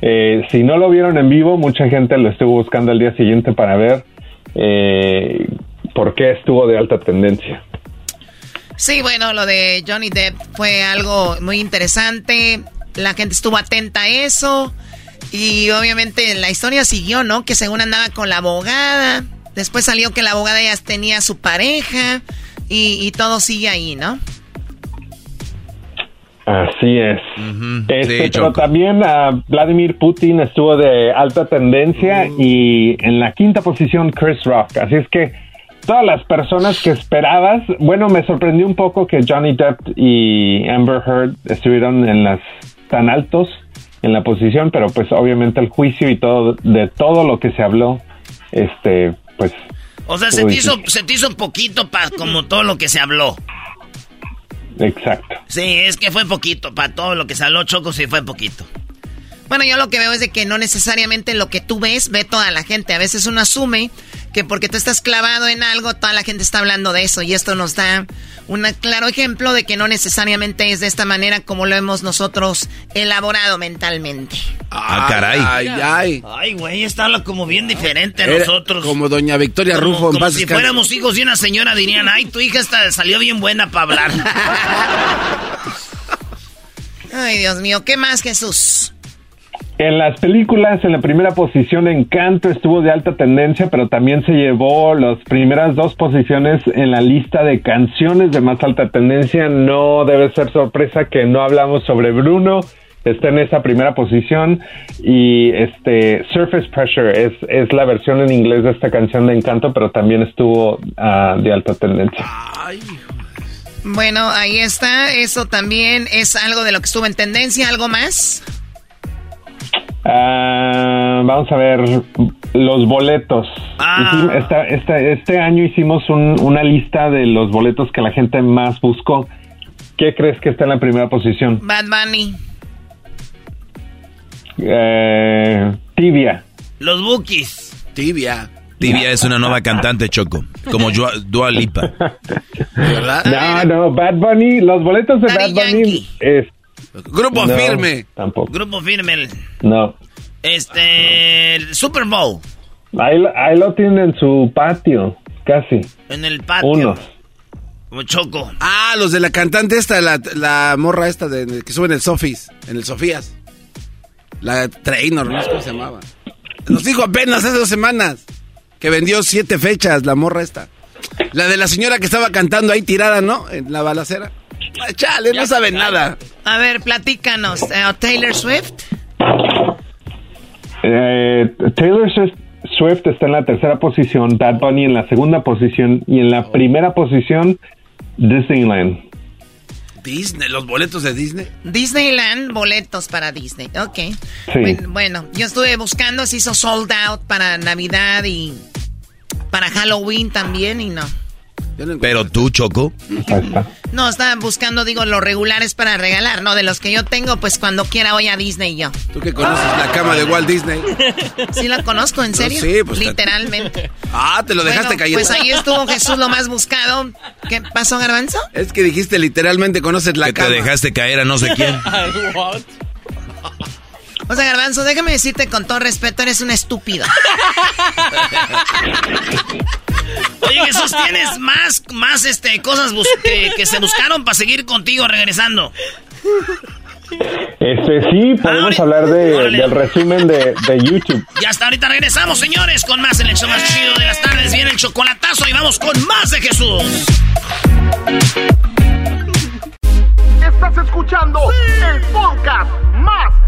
[SPEAKER 21] eh, si no lo vieron en vivo, mucha gente lo estuvo buscando al día siguiente para ver eh, por qué estuvo de alta tendencia.
[SPEAKER 19] Sí, bueno, lo de Johnny Depp fue algo muy interesante. La gente estuvo atenta a eso. Y obviamente la historia siguió, ¿no? Que según andaba con la abogada. Después salió que la abogada ya tenía su pareja. Y, y todo sigue ahí, ¿no?
[SPEAKER 21] Así es. Este,
[SPEAKER 6] Sí,
[SPEAKER 21] pero
[SPEAKER 6] Choco.
[SPEAKER 21] también ah, Vladimir Putin estuvo de alta tendencia y en la quinta posición Chris Rock. Así es que todas las personas que esperabas, bueno, me sorprendió un poco que Johnny Depp y Amber Heard estuvieron en las tan altos en la posición, pero pues obviamente el juicio y todo de todo lo que se habló, este, pues.
[SPEAKER 2] O sea, se te hizo, se te hizo poquito para como todo lo que se habló.
[SPEAKER 21] Exacto.
[SPEAKER 2] Sí, es que fue poquito. Para todo lo que habló, Choco, sí fue poquito.
[SPEAKER 19] Bueno, yo lo que veo es de que no necesariamente lo que tú ves, ve toda la gente. A veces uno asume que porque tú estás clavado en algo, toda la gente está hablando de eso. Y esto nos da un claro ejemplo de que no necesariamente es de esta manera como lo hemos nosotros elaborado mentalmente.
[SPEAKER 6] Ah, caray.
[SPEAKER 3] Ay, ay.
[SPEAKER 2] Ay, güey, habla como bien diferente a
[SPEAKER 3] Era
[SPEAKER 2] nosotros.
[SPEAKER 3] Como doña Victoria
[SPEAKER 2] Como,
[SPEAKER 3] Rufo en
[SPEAKER 2] como
[SPEAKER 3] paz
[SPEAKER 2] si fuéramos hijos de una señora, dirían, ay, tu hija esta salió bien buena para hablar.
[SPEAKER 19] Ay, Dios mío, ¿qué más, Jesús?
[SPEAKER 21] En las películas, en la primera posición, Encanto estuvo de alta tendencia, pero también se llevó las primeras dos posiciones en la lista de canciones de más alta tendencia. No debe ser sorpresa que no hablamos sobre Bruno. Está en esa primera posición y este Surface Pressure es, es la versión en inglés de esta canción de Encanto, pero también estuvo ah, de alta tendencia.
[SPEAKER 19] Bueno, ahí está. Eso también es algo de lo que estuvo en tendencia. ¿Algo más?
[SPEAKER 21] Ah, vamos a ver los boletos. Esta- esta- este año hicimos un- una lista de los boletos que la gente más buscó. ¿Qué crees que está en la primera posición?
[SPEAKER 19] Bad Bunny.
[SPEAKER 21] Eh, tibia.
[SPEAKER 2] Los Bookies.
[SPEAKER 3] Tibia.
[SPEAKER 6] Tibia es una nueva cantante, Choco. Como Dua, Dua Lipa.
[SPEAKER 3] ¿Verdad?
[SPEAKER 21] No, no, Bad Bunny, los boletos de
[SPEAKER 19] Daddy
[SPEAKER 21] Bad Bunny es
[SPEAKER 3] Grupo
[SPEAKER 21] no,
[SPEAKER 3] firme.
[SPEAKER 21] Tampoco.
[SPEAKER 2] Grupo Firme.
[SPEAKER 21] No.
[SPEAKER 2] Este. el Super Bowl.
[SPEAKER 21] Ahí, lo- ahí lo tienen en su patio, casi.
[SPEAKER 2] En el patio.
[SPEAKER 21] Unos.
[SPEAKER 2] Como Choco.
[SPEAKER 3] Ah, los de la cantante esta, la, la morra esta de, que sube en el Sofis, en el Sofías. La Trainor, no sé cómo se llamaba. Nos dijo apenas hace dos semanas que vendió siete fechas la morra esta. La de la señora que estaba cantando ahí tirada, ¿no? En la balacera. Chale, no saben nada.
[SPEAKER 19] A ver, platícanos. Eh, Taylor Swift.
[SPEAKER 21] Eh, Taylor Swift, Swift está en la tercera posición, Bad Bunny en la segunda posición y en la primera posición Disneyland.
[SPEAKER 3] Disney, los boletos de Disney.
[SPEAKER 19] Disneyland, boletos para Disney. Ok.
[SPEAKER 21] Sí.
[SPEAKER 19] Bueno, bueno, yo estuve buscando, se hizo sold out para Navidad y para Halloween también y no.
[SPEAKER 6] Pero tú, Choco.
[SPEAKER 19] No, estaba buscando, digo, los regulares para regalar, ¿no? De los que yo tengo, pues cuando quiera voy a Disney yo.
[SPEAKER 3] ¿Tú que conoces la cama de Walt Disney?
[SPEAKER 19] Sí la conozco, ¿en serio?
[SPEAKER 3] sí, pues,
[SPEAKER 19] Literalmente.
[SPEAKER 3] Ah, te lo dejaste
[SPEAKER 19] Bueno,
[SPEAKER 3] caer.
[SPEAKER 19] Pues ahí estuvo Jesús lo más buscado. ¿Qué pasó, Garbanzo?
[SPEAKER 3] Es que dijiste literalmente conoces la
[SPEAKER 6] Que te
[SPEAKER 3] cama.
[SPEAKER 6] dejaste caer a no sé quién.
[SPEAKER 19] O sea, Garbanzo, déjame decirte con todo respeto, eres un estúpido.
[SPEAKER 2] Oye, Jesús, tienes más, más este, cosas que, que se buscaron para seguir contigo regresando.
[SPEAKER 21] Este sí, podemos hablar de, del resumen de, de YouTube.
[SPEAKER 2] Ya hasta ahorita regresamos, señores, con más el show más chido de las tardes. Viene el chocolatazo y vamos con más de Jesús.
[SPEAKER 1] Estás escuchando el podcast más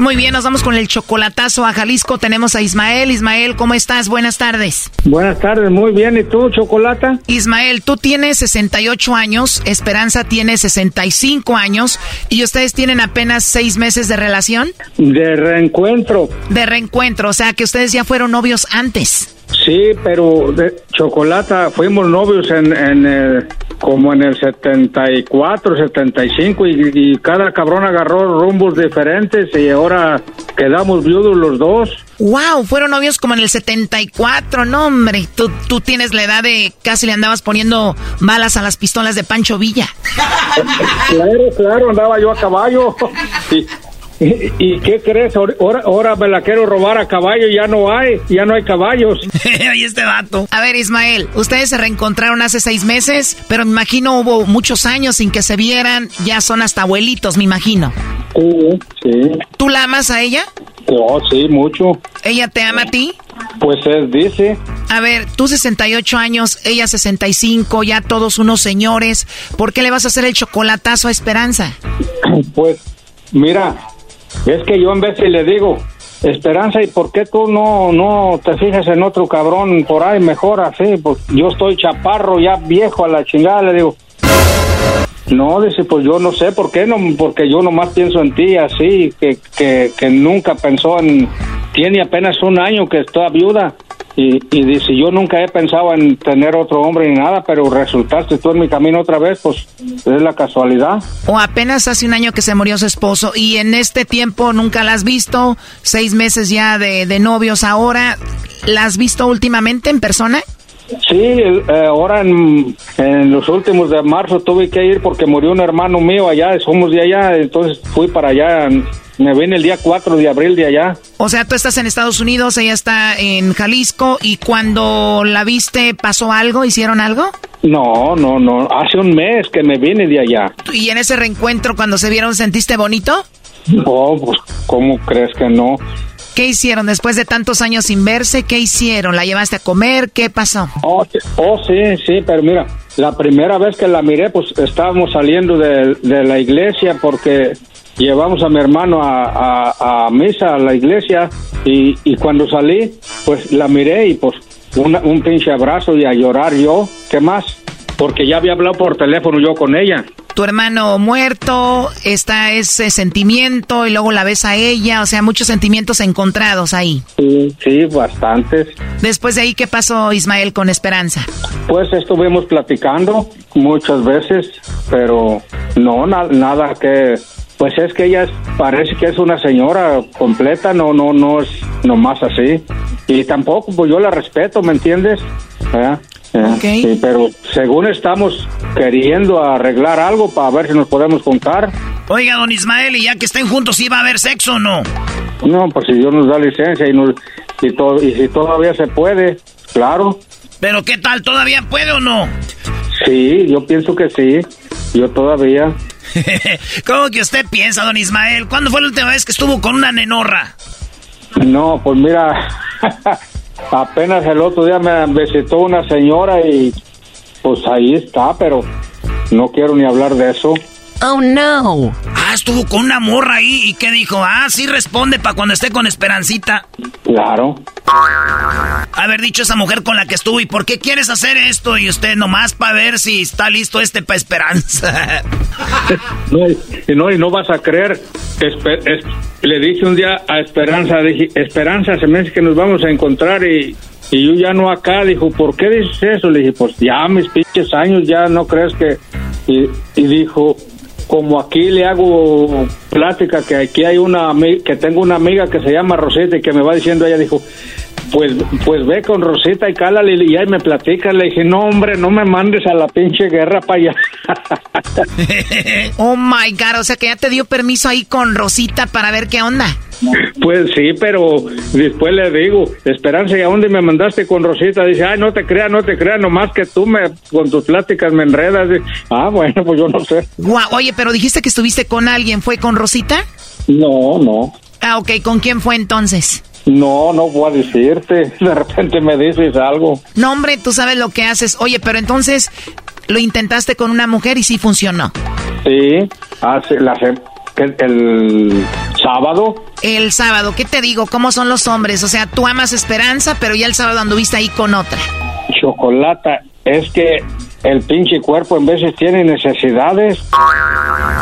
[SPEAKER 19] Muy bien, nos vamos con el chocolatazo a Jalisco. Tenemos a Ismael. Ismael, ¿cómo estás? Buenas tardes.
[SPEAKER 23] Buenas tardes, muy bien. ¿Y tú, Chocolata?
[SPEAKER 19] Ismael, tú tienes 68 años, Esperanza tiene 65 años y ustedes tienen apenas seis meses de relación.
[SPEAKER 23] De reencuentro.
[SPEAKER 19] De reencuentro, o sea que ustedes ya fueron novios antes.
[SPEAKER 23] Sí, pero de Chocolata, fuimos novios en, en el- como en el 74, 75 y, y cada cabrón agarró rumbos diferentes y ahora quedamos viudos los dos.
[SPEAKER 19] Wow, fueron novios como en el 74, no hombre, tú, tú tienes la edad de casi le andabas poniendo balas a las pistolas de Pancho Villa.
[SPEAKER 23] Claro, claro, andaba yo a caballo. Y, y- y qué crees? Ahora, ahora- me la quiero robar a caballo, ya no hay, ya no hay caballos.
[SPEAKER 19] Ahí este vato. A ver, Ismael, ustedes se reencontraron hace seis meses, pero me imagino hubo muchos años sin que se vieran, ya son hasta abuelitos, me imagino.
[SPEAKER 23] Sí, sí.
[SPEAKER 19] ¿Tú la amas a ella?
[SPEAKER 23] Oh, sí, mucho.
[SPEAKER 19] ¿Ella te ama a ti?
[SPEAKER 23] Pues él dice.
[SPEAKER 19] A ver, tú 68 años, ella 65, ya todos unos señores. ¿Por qué le vas a hacer el chocolatazo a Esperanza?
[SPEAKER 23] Pues, mira, es que yo en vez le digo, Esperanza, ¿y por qué tú no, no te fijas en otro cabrón por ahí mejor así? Pues yo estoy chaparro, ya viejo a la chingada, le digo. No, dice, pues yo no sé por qué, no, porque yo nomás pienso en ti así, que, que, que nunca pensó en... Tiene apenas un año que está viuda y, y dice, yo nunca he pensado en tener otro hombre ni nada, pero resultaste tú en mi camino otra vez, pues es la casualidad.
[SPEAKER 19] O apenas hace un año que se murió su esposo y en este tiempo nunca la has visto, seis meses ya de, de novios ahora. ¿La has visto últimamente en persona?
[SPEAKER 23] Sí, eh, ahora en, en los últimos de marzo tuve que ir porque murió un hermano mío allá, somos de allá, entonces fui para allá, me vine el día 4 de abril de allá.
[SPEAKER 19] O sea, tú estás en Estados Unidos, ella está en Jalisco y cuando la viste pasó algo, hicieron algo?
[SPEAKER 23] No, no, no, hace un mes que me vine de allá.
[SPEAKER 19] ¿Y en ese reencuentro cuando se vieron sentiste bonito?
[SPEAKER 23] Oh, pues, ¿cómo crees que no?
[SPEAKER 19] ¿Qué hicieron después de tantos años sin verse? ¿Qué hicieron? ¿La llevaste a comer? ¿Qué pasó?
[SPEAKER 23] Oh, sí, oh, sí, pero mira, la primera vez que la miré, pues estábamos saliendo de, la iglesia porque llevamos a mi hermano a misa a la iglesia y, y cuando salí, pues la miré y pues una- un pinche abrazo y a llorar yo. ¿Qué más? Porque ya había hablado por teléfono yo con ella.
[SPEAKER 19] Tu hermano muerto, está ese sentimiento y luego la ves a ella, o sea, muchos sentimientos encontrados ahí.
[SPEAKER 23] Sí, sí, bastantes.
[SPEAKER 19] Después de ahí, ¿qué pasó Ismael con Esperanza?
[SPEAKER 23] Pues estuvimos platicando muchas veces, pero no, na- nada que... Pues es que ella parece que es una señora completa, no, no, no es nomás así. Y tampoco, pues yo la respeto, ¿me entiendes? ¿Eh? ¿Eh? Sí, pero según estamos queriendo arreglar algo para ver si nos podemos juntar.
[SPEAKER 2] Oiga, don Ismael, y ya que estén juntos, ¿sí va a haber sexo o no?
[SPEAKER 23] No, pues si Dios nos da licencia y, nos, y, to- y si todavía se puede, claro.
[SPEAKER 2] Pero ¿qué tal? ¿Todavía puede o no?
[SPEAKER 23] Sí, yo pienso que sí. Yo todavía.
[SPEAKER 2] ¿Cómo que usted piensa, don Ismael? ¿Cuándo fue la última vez que estuvo con una nenorra?
[SPEAKER 23] No, pues mira, apenas el otro día me visitó una señora y pues ahí está, pero no quiero ni hablar de eso.
[SPEAKER 2] Oh, no. Ah, estuvo con una morra ahí y ¿qué dijo? Ah, sí responde para cuando esté con Esperancita.
[SPEAKER 23] Claro.
[SPEAKER 2] Haber dicho esa mujer con la que estuvo, ¿y por qué quieres hacer esto? Y usted nomás para ver si está listo este para Esperanza.
[SPEAKER 23] No, y no, y no vas a creer. Es- le dije un día a Esperanza, dije, Esperanza, se me hace que nos vamos a encontrar y, y yo ya no acá. Dijo, ¿por qué dices eso? Le dije, pues ya mis pinches años, ya no crees que... Y, y dijo, como aquí le hago plática, que aquí hay una que tengo una amiga que se llama Rosita y que me va diciendo, ella dijo, pues, pues ve con Rosita y cálale y ahí me platica. Le dije, no hombre, no me mandes a la pinche guerra para allá.
[SPEAKER 19] Oh my God, o sea que ya te dio permiso ahí con Rosita para ver qué onda.
[SPEAKER 23] Pues sí, pero después le digo, Esperanza, ¿y a dónde me mandaste con Rosita? Dice, ay, no te creas, no te creas, nomás que tú me, con tus pláticas me enredas. Dice, ah, bueno, pues yo no sé.
[SPEAKER 19] Guau, oye, pero dijiste que estuviste con alguien, ¿fue con Rosita?
[SPEAKER 23] No, no,
[SPEAKER 19] Ah, ok, ¿con quién fue entonces?
[SPEAKER 23] no, no voy a decirte. De repente me dices algo.
[SPEAKER 19] No, hombre, tú sabes lo que haces. Oye, pero entonces lo intentaste con una mujer y sí funcionó.
[SPEAKER 23] Sí, hace, la, el, el sábado.
[SPEAKER 19] El sábado, ¿qué te digo? ¿Cómo son los hombres? O sea, tú amas Esperanza, pero ya el sábado anduviste ahí con otra.
[SPEAKER 23] Chocolata, es que el pinche cuerpo en veces tiene necesidades.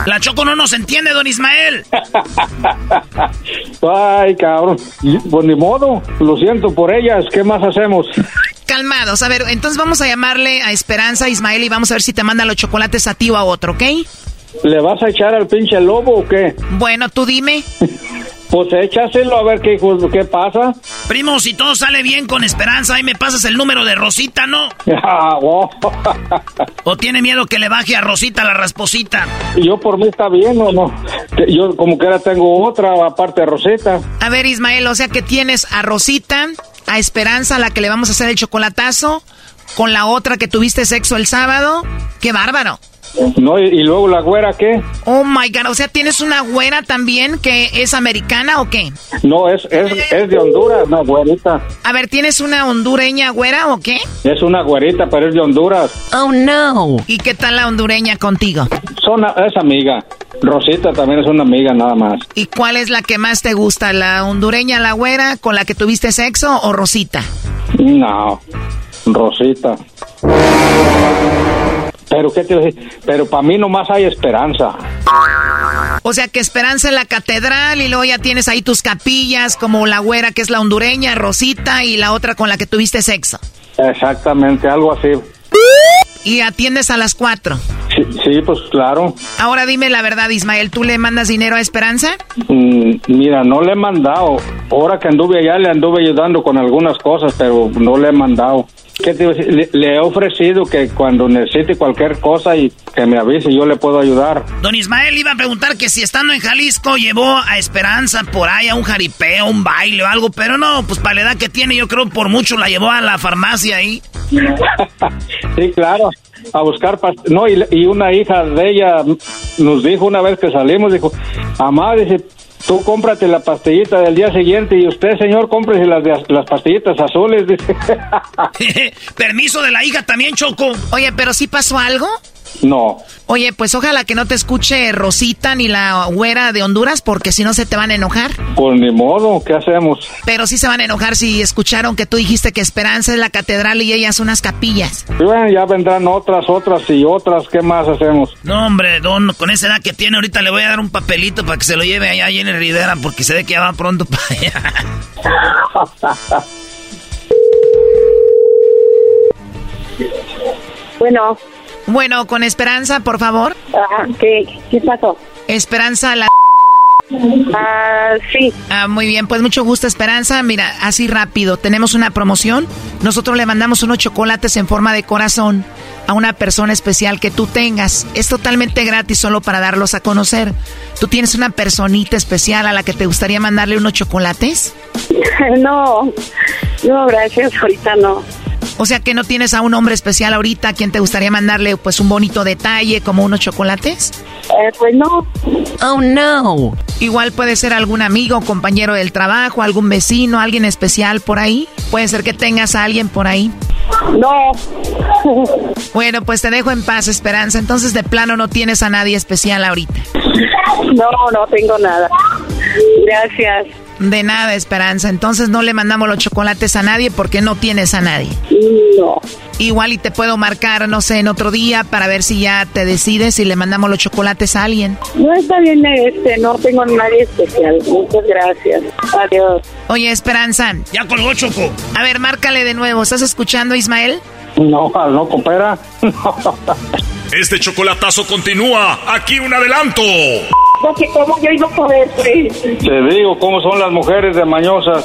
[SPEAKER 2] La Choco no nos entiende, don Ismael.
[SPEAKER 23] Ay, cabrón. Pues ni modo, lo siento por ellas. ¿Qué más hacemos?
[SPEAKER 19] Calmados, a ver, entonces vamos a llamarle a Esperanza Ismael y vamos a ver si te manda los chocolates a ti o a otro, ¿ok?
[SPEAKER 23] ¿Le vas a echar al pinche lobo o qué?
[SPEAKER 19] Bueno, tú dime.
[SPEAKER 23] Pues échaselo a ver qué, qué pasa.
[SPEAKER 2] Primo, si todo sale bien con Esperanza, ahí me pasas el número de Rosita, ¿no?
[SPEAKER 23] Ah, oh.
[SPEAKER 2] ¿O tiene miedo que le baje a Rosita la rasposita?
[SPEAKER 23] Yo por mí está bien o no. Yo como que ahora tengo otra aparte de Rosita.
[SPEAKER 19] A ver, Ismael, o sea que tienes a Rosita, a Esperanza, a la que le vamos a hacer el chocolatazo, con la otra que tuviste sexo el sábado. ¡Qué bárbaro!
[SPEAKER 23] No, y, y luego la güera qué?
[SPEAKER 19] Oh my god, o sea, ¿tienes una güera también que es americana o qué?
[SPEAKER 23] No, es, es, es de Honduras, no, güerita.
[SPEAKER 19] A ver, ¿tienes una hondureña güera o qué?
[SPEAKER 23] Es una güerita, pero es de Honduras.
[SPEAKER 19] Oh no. ¿Y qué tal la hondureña contigo?
[SPEAKER 23] Son, es amiga. Rosita también es una amiga nada más.
[SPEAKER 19] ¿Y cuál es la que más te gusta? ¿La hondureña, la güera con la que tuviste sexo o Rosita?
[SPEAKER 23] No, Rosita. Pero qué te iba a decir? Pero para mí nomás hay esperanza.
[SPEAKER 19] O sea, que Esperanza en la catedral y luego ya tienes ahí tus capillas como la güera que es la hondureña, Rosita y la otra con la que tuviste sexo.
[SPEAKER 23] Exactamente, algo así.
[SPEAKER 19] Y atiendes a las cuatro.
[SPEAKER 23] Sí, sí, pues claro.
[SPEAKER 19] Ahora dime la verdad, Ismael, ¿tú le mandas dinero a Esperanza?
[SPEAKER 23] Mm, mira, no le he mandado. Ahora que anduve allá le anduve ayudando con algunas cosas, pero no le he mandado. Le, le he ofrecido que cuando necesite cualquier cosa y que me avise, yo le puedo ayudar.
[SPEAKER 2] Don Ismael iba a preguntar que si estando en Jalisco llevó a Esperanza por ahí a un jaripeo, un baile o algo, pero no, pues para la edad que tiene, yo creo por mucho la llevó a la farmacia ahí.
[SPEAKER 23] Sí, claro, a buscar No, y, y una hija de ella nos dijo una vez que salimos, dijo, mamá, dice, Tú cómprate la pastillita del día siguiente y usted, señor, cómprese las, de- las pastillitas azules.
[SPEAKER 2] Permiso de la hija también, Choco.
[SPEAKER 19] Oye, pero sí pasó algo.
[SPEAKER 23] No.
[SPEAKER 19] Oye, pues ojalá que no te escuche Rosita ni la güera de Honduras, porque si no se te van a enojar.
[SPEAKER 23] Pues ni modo, ¿qué hacemos?
[SPEAKER 19] Pero sí se van a enojar si escucharon que tú dijiste que Esperanza es la catedral y ellas unas capillas.
[SPEAKER 23] Y bueno, ya vendrán otras, otras y otras. ¿Qué más hacemos?
[SPEAKER 2] No, hombre, Don, con esa edad que tiene, ahorita le voy a dar un papelito para que se lo lleve allá a Jenny Rivera, porque se ve que ya va pronto para allá.
[SPEAKER 24] Bueno.
[SPEAKER 19] Bueno, con Esperanza, por favor.
[SPEAKER 24] ¿qué, ¿Qué pasó?
[SPEAKER 19] Esperanza, la...
[SPEAKER 24] Ah, sí.
[SPEAKER 19] Ah, muy bien, pues mucho gusto, Esperanza. Mira, así rápido, tenemos una promoción. Nosotros le mandamos unos chocolates en forma de corazón a una persona especial que tú tengas. Es totalmente gratis solo para darlos a conocer. ¿Tú tienes una personita especial a la que te gustaría mandarle unos chocolates?
[SPEAKER 24] No, no, gracias, ahorita no.
[SPEAKER 19] O sea que no tienes a un hombre especial ahorita a quien te gustaría mandarle pues un bonito detalle como unos chocolates?
[SPEAKER 24] Eh, pues no.
[SPEAKER 19] Oh no. Igual puede ser algún amigo, compañero del trabajo, algún vecino, alguien especial por ahí. Puede ser que tengas a alguien por ahí.
[SPEAKER 24] No.
[SPEAKER 19] Bueno, pues te dejo en paz, Esperanza. Entonces de plano no tienes a nadie especial ahorita.
[SPEAKER 24] No, no tengo nada. Gracias.
[SPEAKER 19] De nada, Esperanza. Entonces no le mandamos los chocolates a nadie porque no tienes a nadie.
[SPEAKER 24] No.
[SPEAKER 19] Igual y te puedo marcar, no sé, en otro día para ver si ya te decides y le mandamos los chocolates a alguien.
[SPEAKER 24] No está bien, este, no tengo a nadie especial. Muchas gracias. Adiós.
[SPEAKER 19] Oye, Esperanza.
[SPEAKER 2] Ya colgó Choco.
[SPEAKER 19] A ver, márcale de nuevo. ¿Estás escuchando, Ismael?
[SPEAKER 23] No, no coopera.
[SPEAKER 4] Este chocolatazo continúa. Aquí un adelanto.
[SPEAKER 24] Porque como yo iba a poder, pues.
[SPEAKER 23] Te digo cómo son las mujeres de mañosas.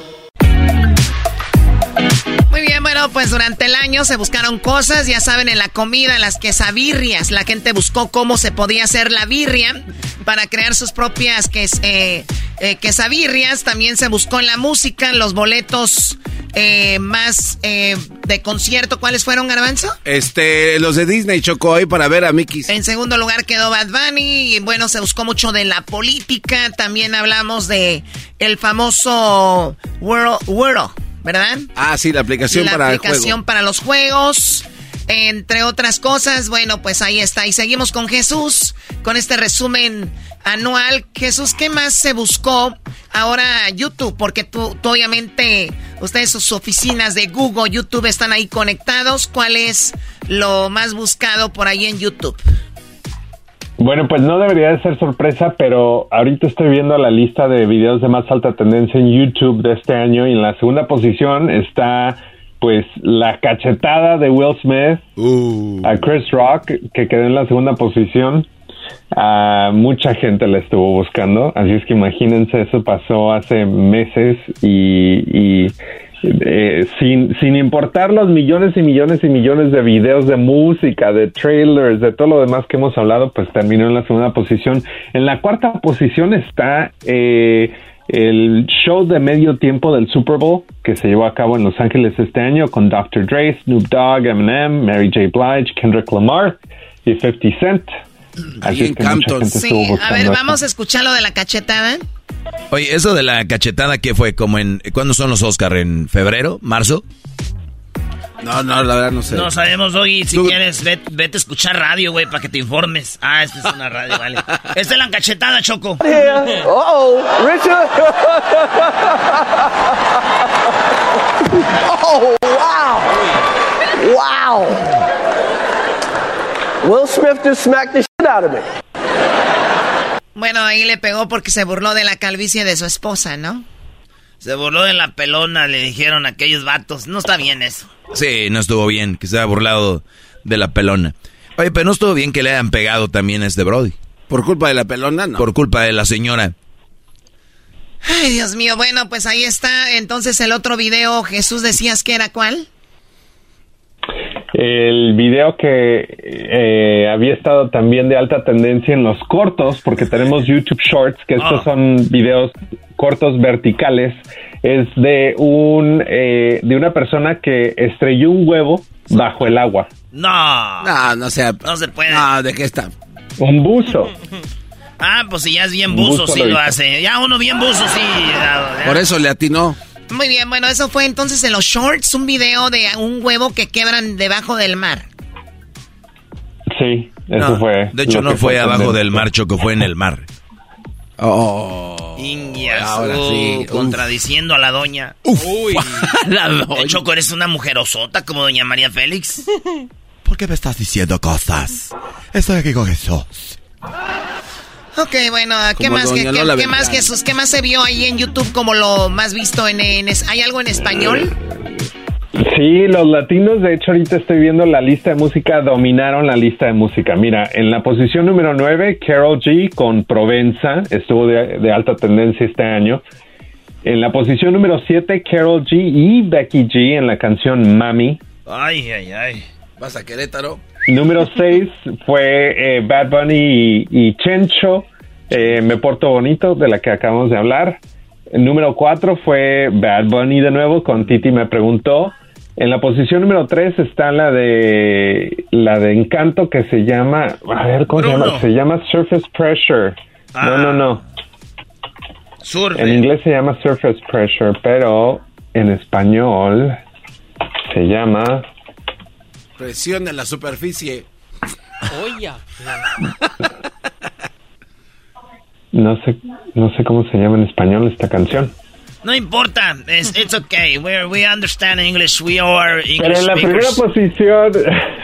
[SPEAKER 19] Bueno, pues durante el año se buscaron cosas, ya saben, en la comida, en las quesabirrias. La gente buscó cómo se podía hacer la birria para crear sus propias ques, eh, eh, quesabirrias. También se buscó en la música, los boletos eh, más eh, de concierto. ¿Cuáles fueron, Garbanzo?
[SPEAKER 3] Este, los de Disney chocó ahí para ver a Mickey.
[SPEAKER 19] En segundo lugar quedó Bad Bunny y bueno, se buscó mucho de la política. También hablamos de el famoso World, World ¿verdad?
[SPEAKER 3] Ah, sí, la aplicación
[SPEAKER 19] la
[SPEAKER 3] para
[SPEAKER 19] aplicación
[SPEAKER 3] el juego.
[SPEAKER 19] para los juegos, entre otras cosas. Bueno, pues ahí está. Y seguimos con Jesús, con este resumen anual. Jesús, ¿qué más se buscó ahora YouTube? Porque tú, tú obviamente, ustedes sus oficinas de Google, YouTube están ahí conectados. ¿Cuál es lo más buscado por ahí en YouTube?
[SPEAKER 21] Bueno, pues no debería de ser sorpresa, pero ahorita estoy viendo la lista de videos de más alta tendencia en YouTube de este año y en la segunda posición está pues la cachetada de Will Smith a Chris Rock que quedó en la segunda posición. A mucha gente la estuvo buscando, así es que imagínense, eso pasó hace meses y, y, eh, sin, sin importar los millones y millones y millones de videos de música, de trailers, de todo lo demás que hemos hablado, pues terminó en la segunda posición. En la cuarta posición está eh, el show de medio tiempo del Super Bowl que se llevó a cabo en Los Ángeles este año con Dr. Dre, Snoop Dogg, Eminem, Mary J. Blige, Kendrick Lamar y 50 Cent. Así gente estuvo
[SPEAKER 19] Sí, a ver, vamos a escuchar lo de la cachetada.
[SPEAKER 6] Oye, eso de la cachetada, ¿qué fue? Como en, ¿Cuándo son los Oscar? ¿En febrero? ¿Marzo?
[SPEAKER 3] No, no, la verdad no sé.
[SPEAKER 2] No sabemos, Doggy. Si quieres, ve- vete a escuchar radio, güey, para que te informes. Ah, esta es una radio, vale. Esta es la cachetada, Choco.
[SPEAKER 25] Uh-oh, Richard. oh, wow. Wow. Will Smith just smacked the shit out of me.
[SPEAKER 19] Bueno, ahí le pegó porque se burló de la calvicie de su esposa, ¿no?
[SPEAKER 2] Se burló de la pelona, le dijeron aquellos vatos. No está bien eso.
[SPEAKER 6] Sí, no estuvo bien que se haya burlado de la pelona. Oye, pero no estuvo bien que le hayan pegado también a este Brody.
[SPEAKER 3] ¿Por culpa de la pelona? No.
[SPEAKER 6] Por culpa de la señora.
[SPEAKER 19] Ay, Dios mío. Bueno, pues ahí está. Entonces el otro video, Jesús, decías que era cuál?
[SPEAKER 21] El video que eh, había estado también de alta tendencia en los cortos, porque tenemos YouTube Shorts, que estos
[SPEAKER 2] Ah.
[SPEAKER 21] son videos cortos verticales, es de un eh, de una persona que estrelló un huevo bajo el agua.
[SPEAKER 2] No.
[SPEAKER 3] No, no sea.
[SPEAKER 2] No se puede.
[SPEAKER 3] No, ¿de qué está?
[SPEAKER 21] Un buzo.
[SPEAKER 2] Ah, pues si ya es bien buzo,
[SPEAKER 21] buzo
[SPEAKER 2] sí
[SPEAKER 21] lo
[SPEAKER 2] hace. Ya uno bien buzo, sí. ya- ya.
[SPEAKER 3] Por eso le atinó.
[SPEAKER 19] Muy bien, bueno, eso fue entonces en los shorts, un video de un huevo que quebran debajo del mar.
[SPEAKER 21] Sí, eso
[SPEAKER 6] No,
[SPEAKER 21] fue.
[SPEAKER 6] De hecho, no fue abajo del mar, Choco, fue en el mar.
[SPEAKER 3] Oh. Ahora sí, uf.
[SPEAKER 2] contradiciendo a la doña.
[SPEAKER 3] Uy. la doña.
[SPEAKER 2] Choco, eres una mujerosota como doña María Félix.
[SPEAKER 6] ¿Por qué me estás diciendo cosas? Estoy aquí con Jesús.
[SPEAKER 19] Ok, bueno, ¿qué
[SPEAKER 3] Como
[SPEAKER 19] más,
[SPEAKER 3] doña
[SPEAKER 19] qué, qué- más. Jesús? ¿Qué más se vio ahí en YouTube como lo más visto en, en es- ¿Hay algo en español?
[SPEAKER 21] Sí, los latinos, de hecho, ahorita estoy viendo la lista de música, dominaron la lista de música. Mira, en la posición número 9, Carol G con Provenza, estuvo de, de alta tendencia este año. En la posición número 7, Carol G y Becky G en la canción Mami.
[SPEAKER 2] Ay, ay, ay.
[SPEAKER 3] Vas a Querétaro.
[SPEAKER 21] Número 6 fue eh, Bad Bunny y, y Chencho, eh, Me Porto Bonito, de la que acabamos de hablar. El número 4 fue Bad Bunny de nuevo con Titi Me Preguntó. En la posición número 3 está la de la de Encanto que se llama, a ver, ¿cómo
[SPEAKER 2] Bruno.
[SPEAKER 21] se llama? Se llama Surface Pressure.
[SPEAKER 2] Ah.
[SPEAKER 21] No, no, no.
[SPEAKER 2] Surfe.
[SPEAKER 21] En inglés se llama Surface Pressure, pero en español se llama
[SPEAKER 3] Presión en la superficie.
[SPEAKER 14] Oye.
[SPEAKER 21] no sé no sé cómo se llama en español esta canción.
[SPEAKER 2] No importa. It's, it's okay. We're, we understand English. We are English
[SPEAKER 21] Pero en la primera posición,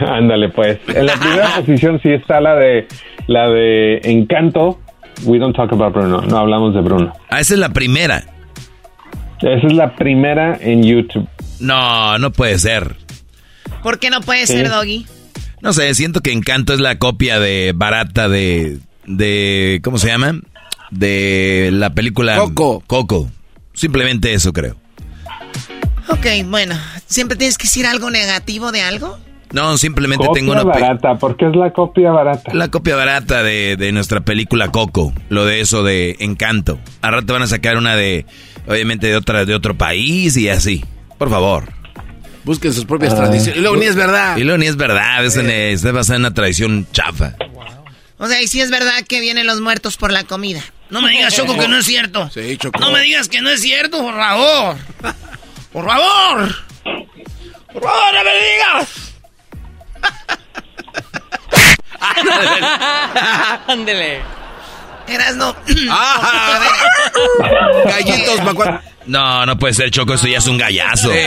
[SPEAKER 21] ándale pues, en la primera posición sí está la de la de Encanto. We don't talk about Bruno, no hablamos de Bruno.
[SPEAKER 6] Ah, esa es la primera.
[SPEAKER 21] Esa es la primera en YouTube.
[SPEAKER 6] No, no puede ser.
[SPEAKER 19] ¿Por qué no puede
[SPEAKER 21] Sí.
[SPEAKER 19] ser, Doggy?
[SPEAKER 6] No sé, siento que Encanto es la copia de barata de de ¿cómo se llama? De la película
[SPEAKER 3] Coco.
[SPEAKER 6] Coco. Simplemente eso creo.
[SPEAKER 19] Ok, bueno, ¿siempre tienes que decir algo negativo de algo?
[SPEAKER 6] No, simplemente
[SPEAKER 21] Copia
[SPEAKER 6] tengo una
[SPEAKER 21] barata, ¿por qué es la copia barata?
[SPEAKER 6] la copia barata de, de nuestra película Coco, lo de eso de Encanto. Al rato van a sacar una de obviamente de otra de otro país y así. Por favor.
[SPEAKER 3] Busquen sus propias
[SPEAKER 21] Ah.
[SPEAKER 3] tradiciones. Y luego ni es verdad.
[SPEAKER 6] Y luego ni es verdad, es en- está basada en una tradición chafa.
[SPEAKER 19] O sea, y si es verdad que vienen los muertos por la comida.
[SPEAKER 2] No me digas, Choco, que no es cierto.
[SPEAKER 3] Sí, Choco.
[SPEAKER 2] No me digas que no es cierto, por favor. Por favor. Por favor, no me digas.
[SPEAKER 14] Ándele.
[SPEAKER 19] Eras no.
[SPEAKER 3] Ah, Gallitos, pa' cuan-
[SPEAKER 6] No, no puede ser, Choco, eso ya es un gallazo.
[SPEAKER 3] Sí.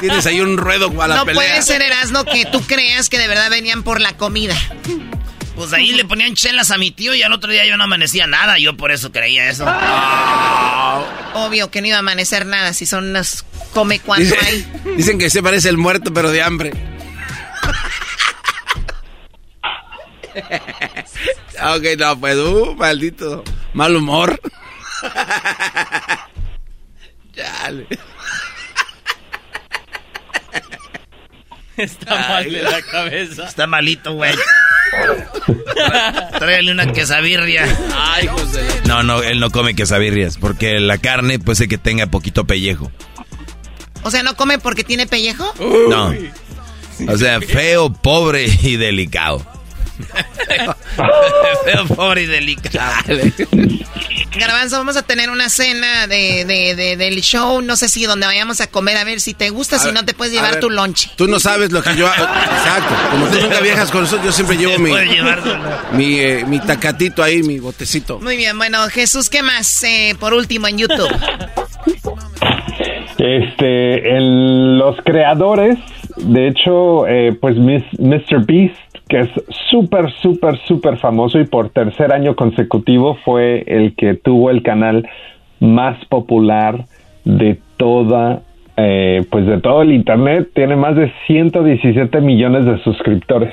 [SPEAKER 3] Tienes ahí un ruedo a la
[SPEAKER 19] no
[SPEAKER 3] pelea.
[SPEAKER 19] puede ser, Erasno, que tú creas que de verdad venían por la comida.
[SPEAKER 2] Pues ahí le ponían chelas a mi tío y al otro día yo no amanecía nada. Yo por eso creía eso.
[SPEAKER 19] Obvio que no iba a amanecer nada si son unos come cuanto
[SPEAKER 3] Dice-
[SPEAKER 19] hay.
[SPEAKER 3] dicen que se parece el muerto, pero de hambre. ok, no, pues, uh, maldito. Mal humor. Chale.
[SPEAKER 14] Está mal de la cabeza.
[SPEAKER 2] Está malito, güey. Tráele una quesabirria.
[SPEAKER 3] Ay, José.
[SPEAKER 6] No, no, él no come quesabirrias, porque la carne puede ser que tenga poquito pellejo.
[SPEAKER 19] O sea, ¿no come porque tiene pellejo?
[SPEAKER 6] No. O sea, feo, pobre y delicado.
[SPEAKER 2] Feo, pobre y delicado.
[SPEAKER 19] Garbanzo, vamos a tener una cena de, de- de- del show, no sé si donde vayamos a comer, a ver si te gusta,
[SPEAKER 3] A
[SPEAKER 19] si
[SPEAKER 3] ver,
[SPEAKER 19] no te puedes llevar
[SPEAKER 3] ver,
[SPEAKER 19] tu lonche.
[SPEAKER 3] Tú no sabes lo que yo hago. Exacto. Como tú nunca viajas con nosotros, yo siempre llevo mi, mi, eh, mi tacatito ahí, mi botecito.
[SPEAKER 19] Muy bien, bueno, Jesús, ¿qué más? Eh, por último, en YouTube.
[SPEAKER 21] Este, el- los creadores, de hecho, eh, pues Miss- Mr. Beast, que es súper, súper, súper famoso y por tercer año consecutivo fue el que tuvo el canal más popular de toda, eh, pues de todo el internet. Tiene más de 117 millones de suscriptores.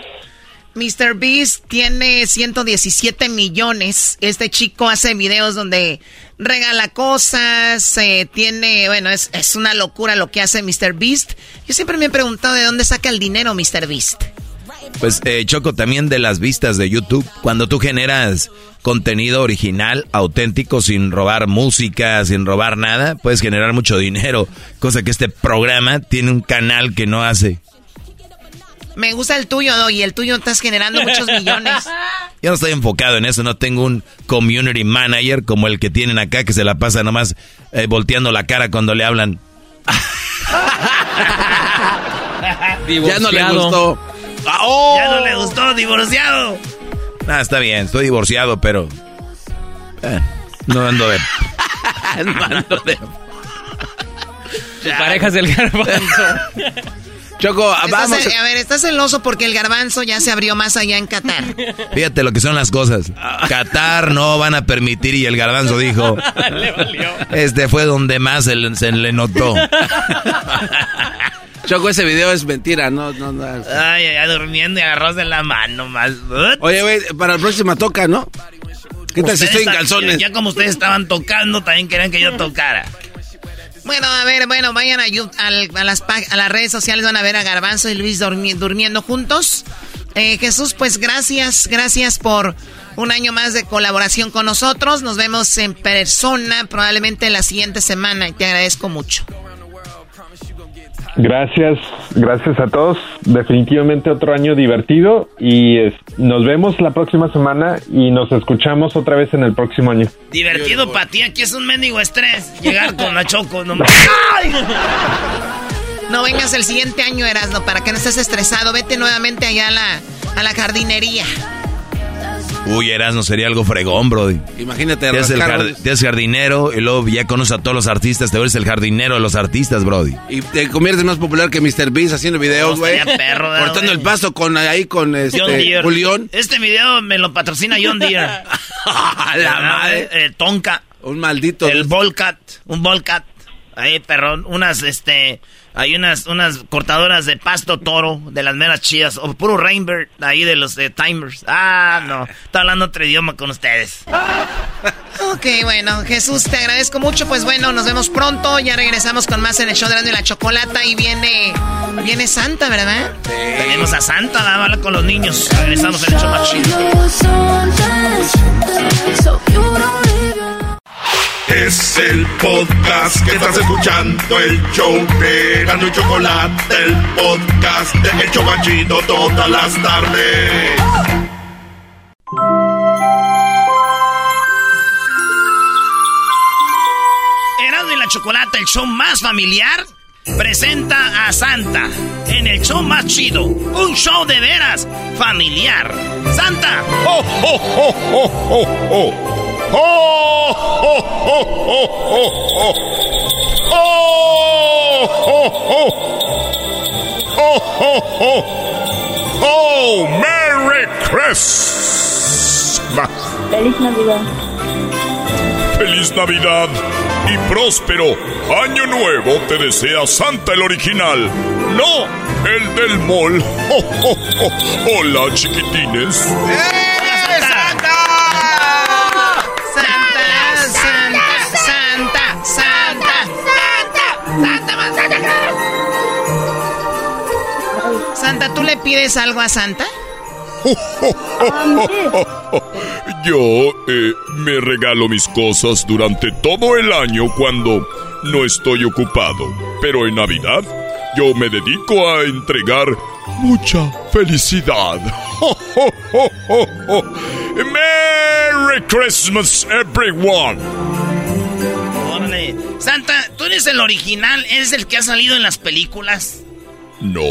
[SPEAKER 19] Mr. Beast tiene 117 millones. Este chico hace videos donde regala cosas, eh, tiene, bueno, es, es una locura lo que hace Mr. Beast. Yo siempre me he preguntado de dónde saca el dinero Mr. Beast.
[SPEAKER 6] Pues eh, Choco, también de las vistas de YouTube, cuando tú generas contenido original, auténtico, sin robar música, sin robar nada, puedes generar mucho dinero, cosa que este programa tiene un canal que no hace.
[SPEAKER 19] Me gusta el tuyo, y el tuyo estás generando muchos millones.
[SPEAKER 6] Yo no estoy enfocado en eso, no tengo un community manager como el que tienen acá que se la pasa nomás eh, volteando la cara cuando le hablan.
[SPEAKER 3] Ya no le gustó.
[SPEAKER 6] Ah, oh.
[SPEAKER 2] Ya no le gustó, divorciado.
[SPEAKER 6] Ah, está bien, estoy divorciado, pero eh, no ando de... no ando de...
[SPEAKER 14] Tu pareja es el garbanzo.
[SPEAKER 3] Choco,
[SPEAKER 19] Estás-
[SPEAKER 3] vamos.
[SPEAKER 19] a ver, estás celoso porque el garbanzo ya se abrió más allá en Qatar.
[SPEAKER 6] Fíjate lo que son las cosas. Qatar no van a permitir y el garbanzo dijo,
[SPEAKER 14] Le valió.
[SPEAKER 6] este fue donde más se le, se le notó.
[SPEAKER 3] Choco, ese video es mentira, no, no, no.
[SPEAKER 2] Ay, ay, ay, durmiendo y agarros en la mano más.
[SPEAKER 3] Oye, güey, para la próxima toca, ¿no? ¿Qué tal si estoy en calzones?
[SPEAKER 2] Ya como ustedes estaban tocando, también querían que yo tocara.
[SPEAKER 19] Bueno, a ver, bueno, vayan a, al- a las, a las redes sociales, van a ver a Garbanzo y Luis dormi- durmiendo juntos. Eh, Jesús, pues gracias, gracias por un año más de colaboración con nosotros. Nos vemos en persona probablemente la siguiente semana y te agradezco mucho.
[SPEAKER 21] Gracias, gracias a todos. Definitivamente otro año divertido y es- nos vemos la próxima semana y nos escuchamos otra vez en el próximo año.
[SPEAKER 2] Divertido para ti, aquí es un mendigo estrés. Llegar con la choco, no
[SPEAKER 19] No vengas el siguiente año, Erasno, para que no estés estresado. Vete nuevamente allá a la, a la jardinería.
[SPEAKER 6] Uy, Erasmo sería algo fregón, bro.
[SPEAKER 3] Imagínate,
[SPEAKER 6] Te haces el jard- te jardinero y luego ya conoces a todos los artistas, te vuelves el jardinero de los artistas, Brody.
[SPEAKER 3] Y te conviertes más popular que Mr. Beast haciendo videos, güey.
[SPEAKER 2] perro, ¿verdad,
[SPEAKER 3] Cortando el pasto con ahí con
[SPEAKER 2] John
[SPEAKER 3] este
[SPEAKER 2] Deere.
[SPEAKER 3] Julián.
[SPEAKER 2] Este video me lo patrocina John Deere.
[SPEAKER 3] La madre.
[SPEAKER 2] Eh, Tonka.
[SPEAKER 3] Un maldito.
[SPEAKER 2] El Volcat. Un Volcat. Ahí, perrón. Unas, este. Hay unas, unas cortadoras de pasto toro, de las meras chidas. O puro Rainbird, ahí de los de Timers. Ah, no. Está hablando otro idioma con ustedes.
[SPEAKER 19] Ok, bueno, Jesús, te agradezco mucho. Pues bueno, nos vemos pronto. Ya regresamos con más en el show de Grande y la Chocolata. Y viene, viene Santa, ¿verdad?
[SPEAKER 2] Tenemos a Santa, la bala con los niños. Regresamos en el show más chido.
[SPEAKER 1] Es el podcast que estás escuchando, el show de Gano y Chocolate, el podcast de El Chobachito todas las tardes.
[SPEAKER 2] Erasmo y la Chocolata, el show más familiar, presenta a Santa en el show más chido. Un show de veras familiar. Santa.
[SPEAKER 1] ¡Oh, oh, oh, oh, oh, oh! ¡Oh, oh, oh, oh, oh, oh! ¡Oh, oh, oh! ¡Oh, oh, oh! ¡Oh, Merry Christmas!
[SPEAKER 24] Feliz Navidad.
[SPEAKER 4] Feliz Navidad y próspero año nuevo te desea Santa el original, no el del mall. Oh, oh, oh. Hola chiquitines.
[SPEAKER 19] Santa, Santa, ¿tú le pides algo a Santa?
[SPEAKER 4] Yo eh, me regalo mis cosas durante todo el año cuando no estoy ocupado, pero en Navidad yo me dedico a entregar mucha felicidad. ¡Merry Christmas, everyone.
[SPEAKER 2] Órale. Santa, ¿tú eres el original? ¿Eres el que ha salido en las películas?
[SPEAKER 4] No,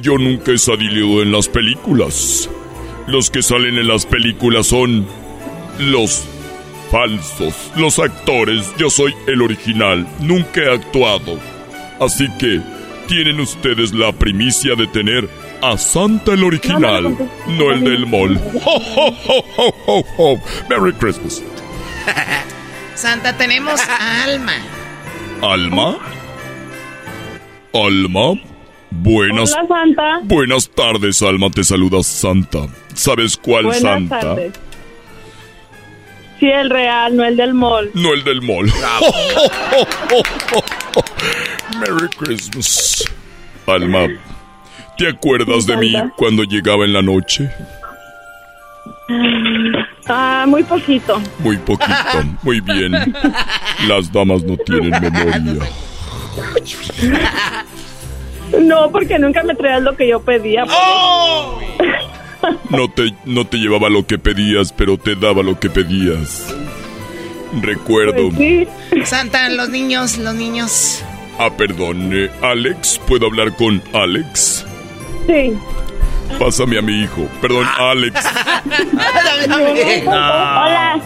[SPEAKER 4] yo nunca he salido en las películas. Los que salen en las películas son los falsos, los actores. Yo soy el original, nunca he actuado. Así que tienen ustedes la primicia de tener a Santa el original, no el del mall. Ho, ho, ho, ho, ho, ho. Merry Christmas.
[SPEAKER 19] Santa, tenemos a Alma.
[SPEAKER 4] ¿Alma? ¿Alma? Buenas,
[SPEAKER 26] Hola, Santa.
[SPEAKER 4] buenas tardes, Alma. Te saluda Santa. ¿Sabes cuál
[SPEAKER 26] Buenas
[SPEAKER 4] Santa?
[SPEAKER 26] tardes. Sí, el real, no el del mall.
[SPEAKER 4] No el del mall. Merry Christmas. Alma, ¿te acuerdas de mí cuando llegaba en la noche?
[SPEAKER 26] Ah, muy poquito.
[SPEAKER 4] Muy poquito. Muy bien. Las damas no tienen memoria.
[SPEAKER 26] No, porque nunca me traías lo que yo pedía.
[SPEAKER 2] ¡Oh!
[SPEAKER 4] No te, no te llevaba lo que pedías, pero te daba lo que pedías. Recuerdo.
[SPEAKER 19] Santa, los niños, los niños.
[SPEAKER 4] Ah, perdón. eh, Alex, ¿puedo hablar con Alex?
[SPEAKER 26] Sí.
[SPEAKER 4] Pásame a mi hijo. Perdón, Alex.
[SPEAKER 26] Hola.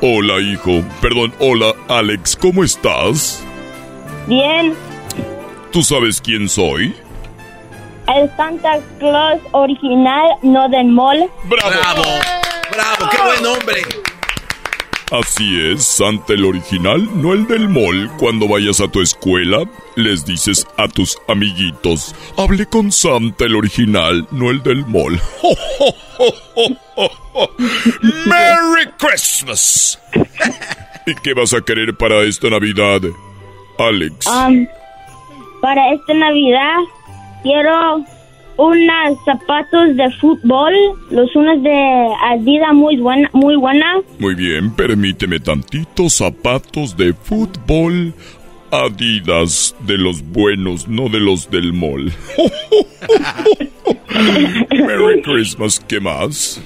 [SPEAKER 4] Hola, hijo. Perdón, hola, Alex. ¿Cómo estás?
[SPEAKER 26] Bien.
[SPEAKER 4] ¿Tú sabes quién soy?
[SPEAKER 26] El Santa Claus original, no del mall.
[SPEAKER 4] ¡Bravo!
[SPEAKER 3] ¡Bravo! ¡Qué buen hombre!
[SPEAKER 4] Así es, Santa el original, no el del mall. Cuando vayas a tu escuela, les dices a tus amiguitos, hable con Santa el original, no el del mall. ¡Merry Christmas! ¿Y qué vas a querer para esta Navidad, Alex?
[SPEAKER 26] Um, para esta Navidad quiero unos zapatos de fútbol, los unos de Adidas muy buena, muy buena.
[SPEAKER 4] Muy bien, permíteme tantito zapatos de fútbol. Adidas de los buenos, no de los del mall. Merry Christmas, ¿qué más?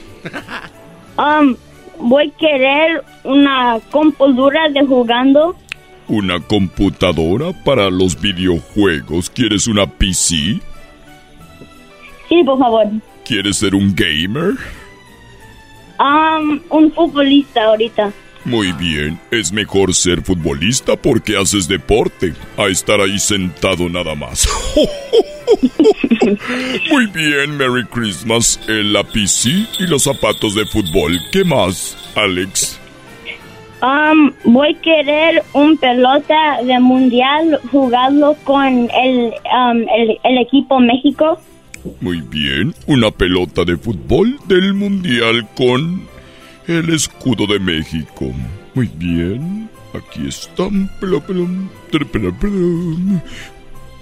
[SPEAKER 26] Um, voy a querer una computadora de jugando.
[SPEAKER 4] Una computadora para los videojuegos. ¿Quieres una PC?
[SPEAKER 26] Sí, por favor.
[SPEAKER 4] ¿Quieres ser un gamer?
[SPEAKER 26] Um, un futbolista ahorita.
[SPEAKER 4] Muy bien, es mejor ser futbolista porque haces deporte, a estar ahí sentado nada más. Muy bien, Merry Christmas, el PC y los zapatos de fútbol. ¿Qué más, Alex?
[SPEAKER 26] Um, voy a querer un pelota de mundial jugarlo con el, um, el, el equipo México.
[SPEAKER 4] Muy bien, una pelota de fútbol del Mundial con el escudo de México. Muy bien, aquí está.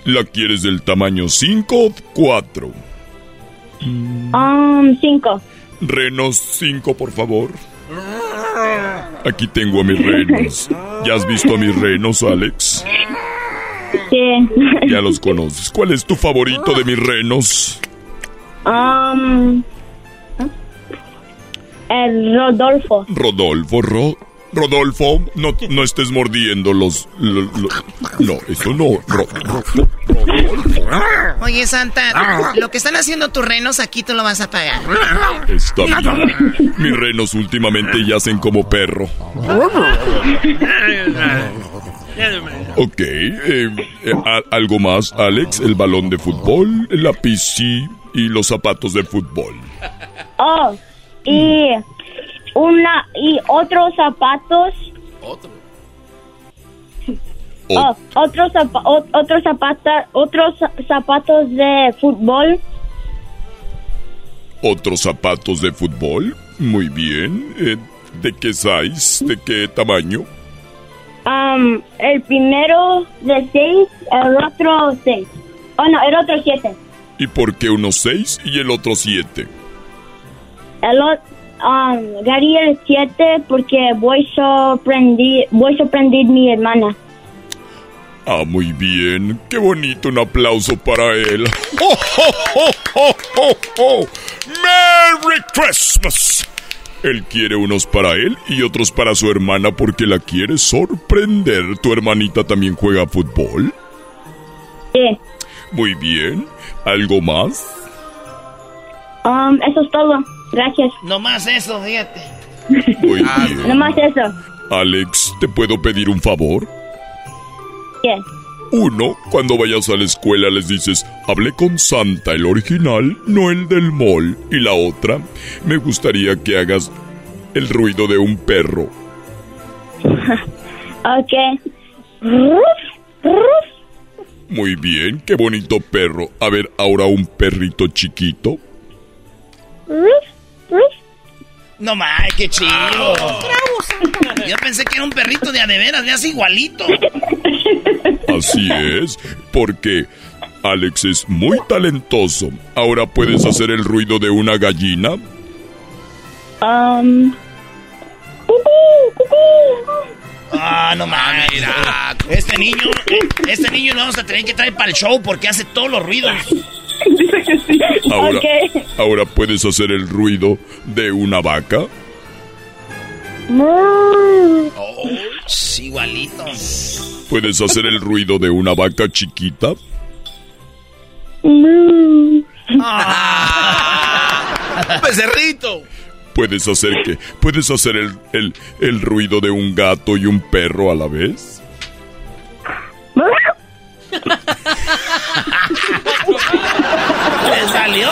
[SPEAKER 4] ¿La quieres del tamaño 5 o 4?
[SPEAKER 26] Um, cinco.
[SPEAKER 4] Renos 5, por favor. Aquí tengo a mis renos. ¿Ya has visto a mis renos, Alex?
[SPEAKER 26] Sí.
[SPEAKER 4] Ya los conoces. ¿Cuál es tu favorito de mis renos?
[SPEAKER 26] Um, el Rodolfo.
[SPEAKER 4] Rodolfo, Ro- Rodolfo, no, no estés mordiendo los... lo- lo- no, eso no. Ro- Ro- Rodolfo.
[SPEAKER 19] Oye, Santa, lo que están haciendo tus renos aquí tú lo vas a pagar.
[SPEAKER 4] Está bien. Mis renos últimamente yacen como perro. Ok, eh, eh, ¿algo más, Alex? El balón de fútbol, la PC y los zapatos de fútbol.
[SPEAKER 26] Oh, y una y otros zapatos. Oh, otros zapa- otros zapatos otros za- zapatos de fútbol.
[SPEAKER 4] ¿Otros zapatos de fútbol? Muy bien. Eh, ¿De qué size? ¿De qué tamaño?
[SPEAKER 26] Um, el primero de seis, el otro seis. Oh no, el otro siete.
[SPEAKER 4] ¿Y por qué uno seis y el otro siete?
[SPEAKER 26] El otro um, Gary el siete porque voy a sorprender voy a sorprender mi hermana.
[SPEAKER 4] Ah, muy bien. Qué bonito. Un aplauso para él. ¡Oh, oh, oh, oh, oh, oh! ¡Merry Christmas! Él quiere unos para él y otros para su hermana porque la quiere sorprender. ¿Tu hermanita también juega fútbol?
[SPEAKER 24] Sí.
[SPEAKER 4] Muy bien. ¿Algo más?
[SPEAKER 24] Um, eso es todo. Gracias.
[SPEAKER 2] No más eso, fíjate.
[SPEAKER 4] Muy bien.
[SPEAKER 24] Nomás eso.
[SPEAKER 4] Alex, ¿te puedo pedir un favor?
[SPEAKER 24] ¿Qué?
[SPEAKER 4] Uno, cuando vayas a la escuela les dices, hablé con Santa, el original, no el del mall. Y la otra, me gustaría que hagas el ruido de un perro.
[SPEAKER 24] Ok. Ruf, ruf.
[SPEAKER 4] Muy bien, qué bonito perro. A ver, ahora un perrito chiquito.
[SPEAKER 24] Ruf.
[SPEAKER 2] No más, qué chido. Yo pensé que era un perrito de a de veras, le hace igualito.
[SPEAKER 4] Así es, porque Alex es muy talentoso. Ahora puedes hacer el ruido de una gallina.
[SPEAKER 24] Um.
[SPEAKER 2] Ah, no mames. Este niño, este niño lo vamos a tener que traer para el show porque hace todos los ruidos.
[SPEAKER 4] Ahora, ahora puedes hacer el ruido de una vaca.
[SPEAKER 2] Oh, sí, igualito.
[SPEAKER 4] Puedes hacer el ruido de una vaca chiquita.
[SPEAKER 3] Becerrito.
[SPEAKER 4] Puedes hacer que, puedes hacer el, el, el ruido de un gato y un perro a la vez.
[SPEAKER 2] ¡Le salió!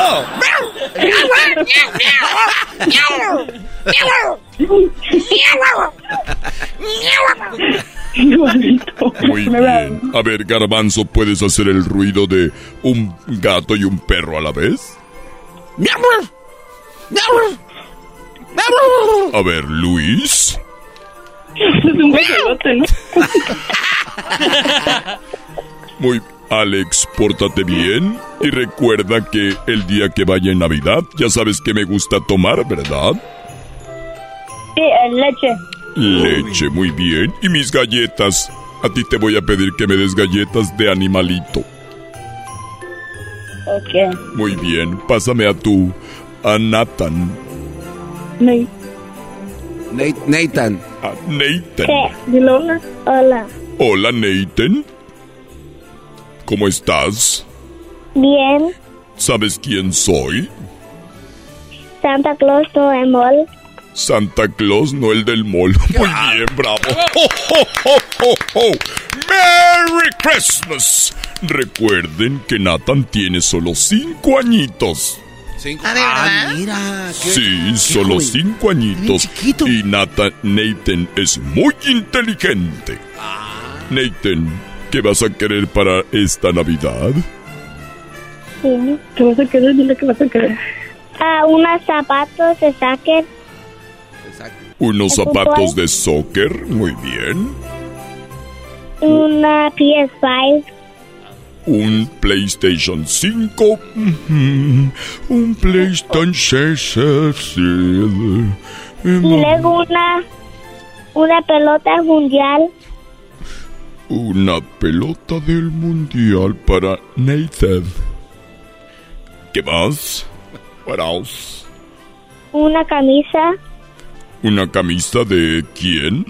[SPEAKER 4] Muy bien. A ver, Garbanzo, ¿puedes hacer el ruido de un gato y un perro a la vez? A ver, Luis.
[SPEAKER 10] Es un ¿no?
[SPEAKER 4] Muy Alex, pórtate bien y recuerda que el día que vaya en Navidad ya sabes que me gusta tomar, ¿verdad?
[SPEAKER 24] Sí, leche.
[SPEAKER 4] Leche, muy bien. Y mis galletas. A ti te voy a pedir que me des galletas de animalito.
[SPEAKER 24] Ok.
[SPEAKER 4] Muy bien, pásame a tu... a Nathan.
[SPEAKER 24] Me.
[SPEAKER 3] Nathan.
[SPEAKER 4] A Nathan.
[SPEAKER 24] ¿Qué? Hola. Hola,
[SPEAKER 4] Nathan. ¿Cómo estás?
[SPEAKER 24] Bien.
[SPEAKER 4] ¿Sabes quién soy?
[SPEAKER 24] Santa Claus no es mall.
[SPEAKER 4] Santa Claus, no el del mall. Muy bien, bravo. ¡Oh, oh, oh, oh, oh! ¡Merry Christmas! Recuerden que Nathan tiene solo cinco añitos.
[SPEAKER 19] Ah, ¿de verdad?
[SPEAKER 3] mira.
[SPEAKER 4] Sí, solo cinco añitos. Y Nathan, Nathan es muy inteligente. Nathan, ¿qué vas a querer para esta Navidad?
[SPEAKER 24] Sí. ¿Qué vas a querer? Dile que vas a querer. Ah, unos zapatos de soccer.
[SPEAKER 4] Unos zapatos de soccer, muy bien.
[SPEAKER 24] Una PS5.
[SPEAKER 4] Un PlayStation 5. ujú, Un PlayStation 6.
[SPEAKER 24] Y luego una, una pelota mundial.
[SPEAKER 4] Una pelota del mundial para Nathan. ¿Qué más? What else?
[SPEAKER 24] Una camisa.
[SPEAKER 4] ¿Una camisa de quién?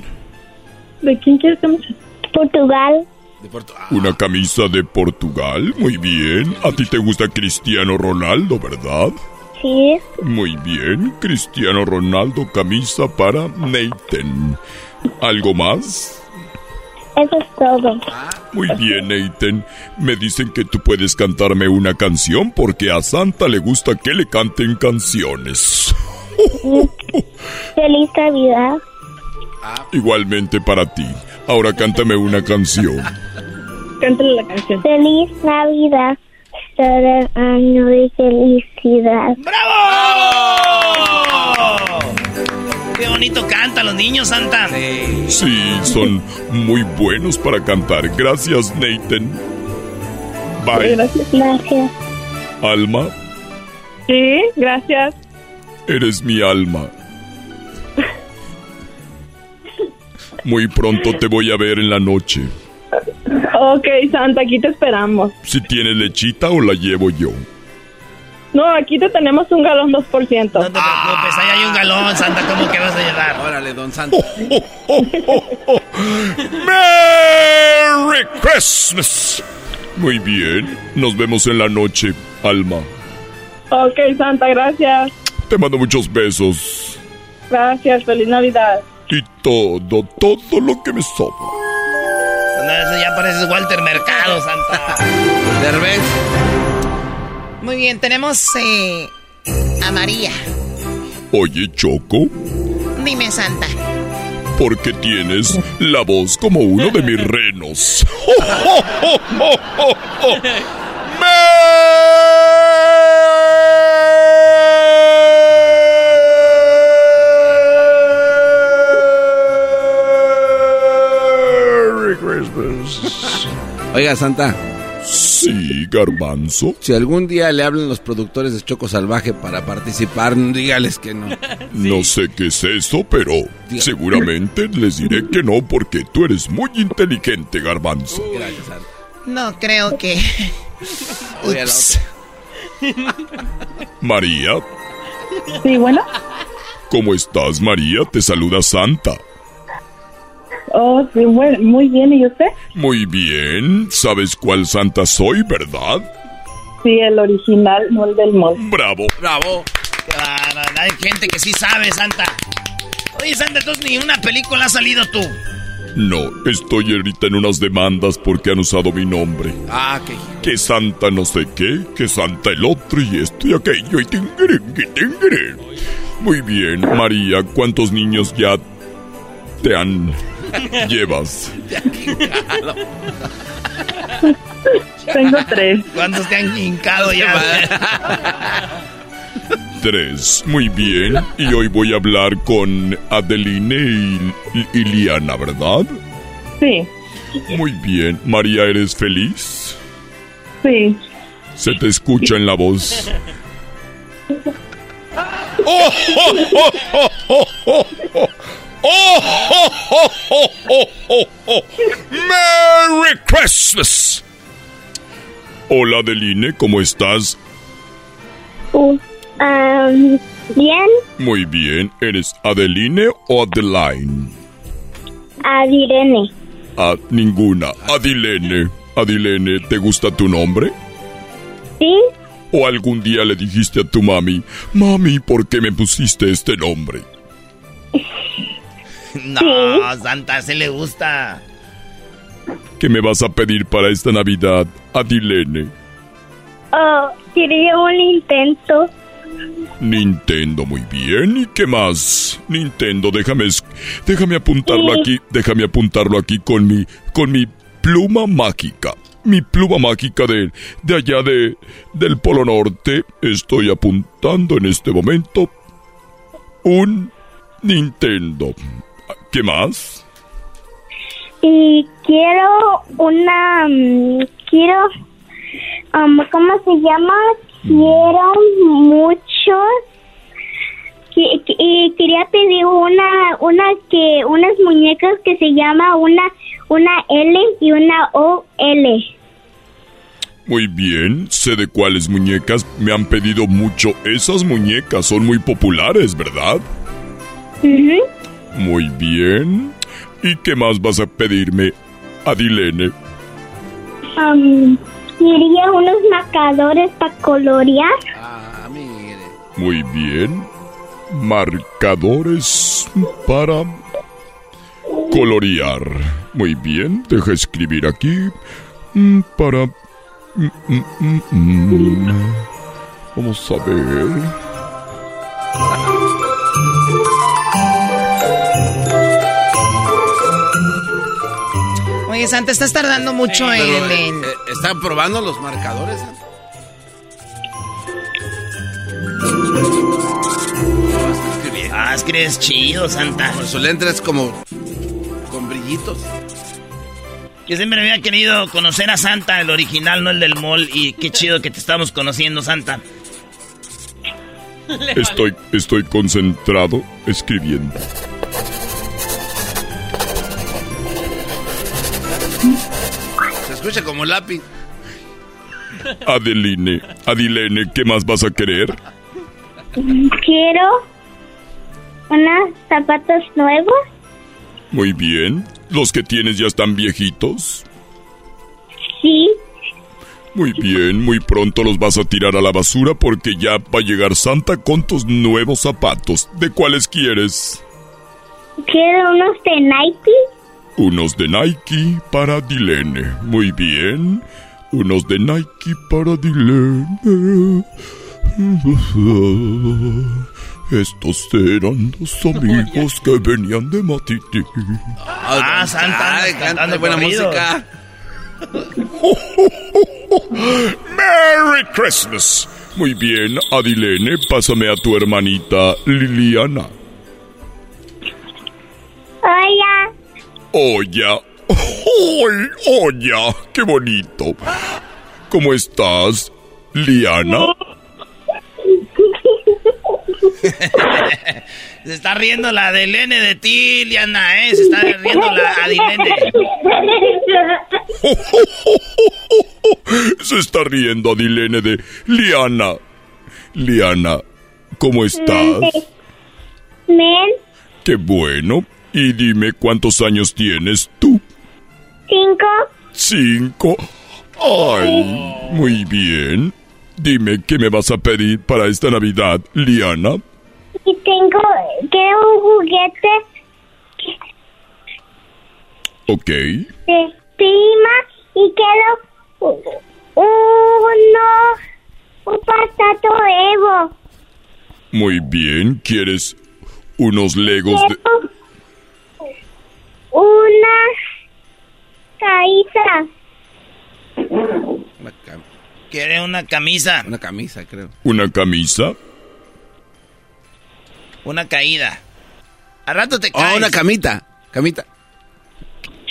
[SPEAKER 24] ¿De quién quieres camisa? Portugal.
[SPEAKER 4] Una camisa de Portugal. Muy bien. A ti te gusta Cristiano Ronaldo, ¿verdad?
[SPEAKER 24] Sí.
[SPEAKER 4] Muy bien. Cristiano Ronaldo, camisa para Nathan. ¿Algo más?
[SPEAKER 24] Eso es todo.
[SPEAKER 4] Muy bien, Nathan. Me dicen que tú puedes cantarme una canción porque a Santa le gusta que le canten canciones.
[SPEAKER 24] Feliz Navidad.
[SPEAKER 4] Igualmente para ti. Ahora cántame una canción.
[SPEAKER 24] Cántale la canción. Feliz Navidad. Será año de felicidad.
[SPEAKER 2] Qué bonito canta los niños, Santa.
[SPEAKER 4] Sí, son muy buenos para cantar. Gracias, Nathan. Bye.
[SPEAKER 24] Gracias.
[SPEAKER 4] Alma,
[SPEAKER 10] Sí, gracias.
[SPEAKER 4] eres mi alma. Muy pronto te voy a ver en la noche.
[SPEAKER 10] Ok, Santa, aquí te esperamos.
[SPEAKER 4] Si tienes lechita o la llevo yo.
[SPEAKER 27] No, aquí te tenemos un galón 2%. No te
[SPEAKER 2] preocupes, ahí hay un galón, Santa, ¿cómo que vas a llevar?
[SPEAKER 3] Órale, don Santa.
[SPEAKER 4] ¡Merry Christmas! Muy bien, nos vemos en la noche, Alma.
[SPEAKER 27] Ok, Santa, gracias.
[SPEAKER 4] Te mando muchos besos
[SPEAKER 27] Gracias, feliz Navidad.
[SPEAKER 4] y todo, todo lo que me sobra.
[SPEAKER 2] No, eso ya pareces Walter Mercado, Santa.
[SPEAKER 3] Derbez.
[SPEAKER 19] Muy bien, tenemos eh, a María.
[SPEAKER 4] Oye, Choco,
[SPEAKER 19] Dime, Santa.
[SPEAKER 4] ¿por qué tienes la voz como uno de mis renos?
[SPEAKER 3] Merry Christmas. Oiga, Santa.
[SPEAKER 4] Sí, garbanzo.
[SPEAKER 3] Si algún día le hablan los productores de Choco Salvaje para participar, dígales que no.
[SPEAKER 4] No sé qué es eso, pero seguramente les diré que no porque tú eres muy inteligente, garbanzo.
[SPEAKER 3] Gracias, Santa.
[SPEAKER 19] No creo que. Ups.
[SPEAKER 4] María,
[SPEAKER 27] Sí, bueno.
[SPEAKER 4] ¿cómo estás, María? Te saluda Santa.
[SPEAKER 27] Oh, sí, bueno, muy bien. ¿Y usted?
[SPEAKER 4] Muy bien. ¿Sabes cuál Santa soy, verdad?
[SPEAKER 27] Sí, el original, no el del mall.
[SPEAKER 4] Bravo.
[SPEAKER 3] Bravo.
[SPEAKER 2] Hay gente que sí sabe, Santa. Oye, Santa, entonces ni una película has salido tú.
[SPEAKER 4] No, estoy ahorita en unas demandas porque han usado mi nombre.
[SPEAKER 3] Ah, qué.
[SPEAKER 4] Que Santa no sé qué, que Santa el otro y esto y aquello y tinguiringui, tinguirín. Muy bien, María, ¿cuántos niños ya te han llevas?
[SPEAKER 27] Tengo tres.
[SPEAKER 2] ¿Cuántos te han hincado ya?
[SPEAKER 4] Tres. Muy bien. Y hoy voy a hablar con Adeline y Liana, ¿verdad?
[SPEAKER 27] Sí,
[SPEAKER 4] Muy bien. María, ¿eres feliz?
[SPEAKER 27] sí.
[SPEAKER 4] Se te escucha en la voz. ¡Oh, oh, oh, oh, oh, oh, oh! ¡Oh, oh, oh, oh, oh, oh, oh! ¡Merry Christmas! Hola, Adeline, ¿cómo estás?
[SPEAKER 24] Uh, am, bien,
[SPEAKER 4] Muy bien. ¿Eres Adeline o Adeline?
[SPEAKER 24] Adirene.
[SPEAKER 4] A ninguna. Adilene. Adilene, ¿te gusta tu nombre?
[SPEAKER 24] ¿Sí?
[SPEAKER 4] ¿O algún día le dijiste a tu mami, mami, ¿por qué me pusiste este nombre?
[SPEAKER 2] No, Santa, se le gusta.
[SPEAKER 4] ¿Qué me vas a pedir para esta Navidad, Adilene?
[SPEAKER 24] Oh, quería un intento.
[SPEAKER 4] Nintendo, muy bien. ¿Y qué más? Nintendo, déjame, es- déjame apuntarlo
[SPEAKER 24] Sí.
[SPEAKER 4] aquí, déjame apuntarlo aquí con mi, con mi pluma mágica. Mi pluma mágica de, de allá de, del Polo Norte. Estoy apuntando en este momento un Nintendo. ¿Qué más?
[SPEAKER 24] Y quiero una... mm, quiero... um, ¿Cómo se llama? Quiero muchos... Y quería pedir una, una que, unas muñecas que se llama una, una L y una OL.
[SPEAKER 4] Muy bien, sé de cuáles muñecas me han pedido mucho. Esas muñecas son muy populares, ¿verdad? Muy bien. ¿Y qué más vas a pedirme, Adilene?
[SPEAKER 24] Um, quería unos marcadores para colorear.
[SPEAKER 4] Muy bien. Marcadores para colorear. Muy bien, deja escribir aquí. Mm, Para... mm, mm. Vamos a ver.
[SPEAKER 19] Oye, Santa, estás tardando mucho en...
[SPEAKER 3] Pero, eh,
[SPEAKER 19] en-
[SPEAKER 3] eh, ¿Están probando los marcadores? Santa?
[SPEAKER 2] Ah, es que eres chido, Santa.
[SPEAKER 3] Por su letra es como con brillitos.
[SPEAKER 2] Yo siempre había querido conocer a Santa, el original, no el del mall. Y qué chido que te estamos conociendo, Santa.
[SPEAKER 4] Estoy, estoy concentrado escribiendo.
[SPEAKER 3] Escucha como lápiz.
[SPEAKER 4] Adeline, Adilene, ¿qué más vas a querer?
[SPEAKER 24] Quiero unos zapatos nuevos.
[SPEAKER 4] Muy bien. ¿Los que tienes ya están viejitos?
[SPEAKER 24] Sí.
[SPEAKER 4] Muy bien, muy pronto los vas a tirar a la basura porque ya va a llegar Santa con tus nuevos zapatos. ¿De cuáles quieres?
[SPEAKER 24] Quiero unos de Nike.
[SPEAKER 4] Unos de Nike para Dilene. Muy bien. Unos de Nike para Dilene. Estos eran los amigos que venían de Matiti.
[SPEAKER 2] Ah, Santa,
[SPEAKER 3] Ay,
[SPEAKER 2] cantando
[SPEAKER 3] canta buena música.
[SPEAKER 4] ¡Merry Christmas! Muy bien, Adilene, pásame a tu hermanita Liliana.
[SPEAKER 24] Hola.
[SPEAKER 4] Oya. ¡Ay, Oya! ¡Qué bonito! ¿Cómo estás, Liana?
[SPEAKER 2] Se está riendo la de Lene de ti, Liana, ¿eh? Se está riendo la Adilene.
[SPEAKER 4] Se está riendo Adilene de Liana. Liana, ¿cómo estás?
[SPEAKER 24] Men,
[SPEAKER 4] Qué bueno. Y dime cuántos años tienes tú.
[SPEAKER 24] cinco.
[SPEAKER 4] Cinco. Ay, muy bien. Dime qué me vas a pedir para esta Navidad, Liana.
[SPEAKER 24] Y tengo, quiero un juguete
[SPEAKER 4] Ok.
[SPEAKER 24] de prima y quiero uno, un pasato Evo.
[SPEAKER 4] Muy bien. ¿Quieres unos legos de...
[SPEAKER 24] Una caída.
[SPEAKER 2] Quiere una camisa.
[SPEAKER 3] Una camisa, creo.
[SPEAKER 4] una camisa?
[SPEAKER 2] Una caída. Al rato te caes.
[SPEAKER 3] Oh, una camita. Camita.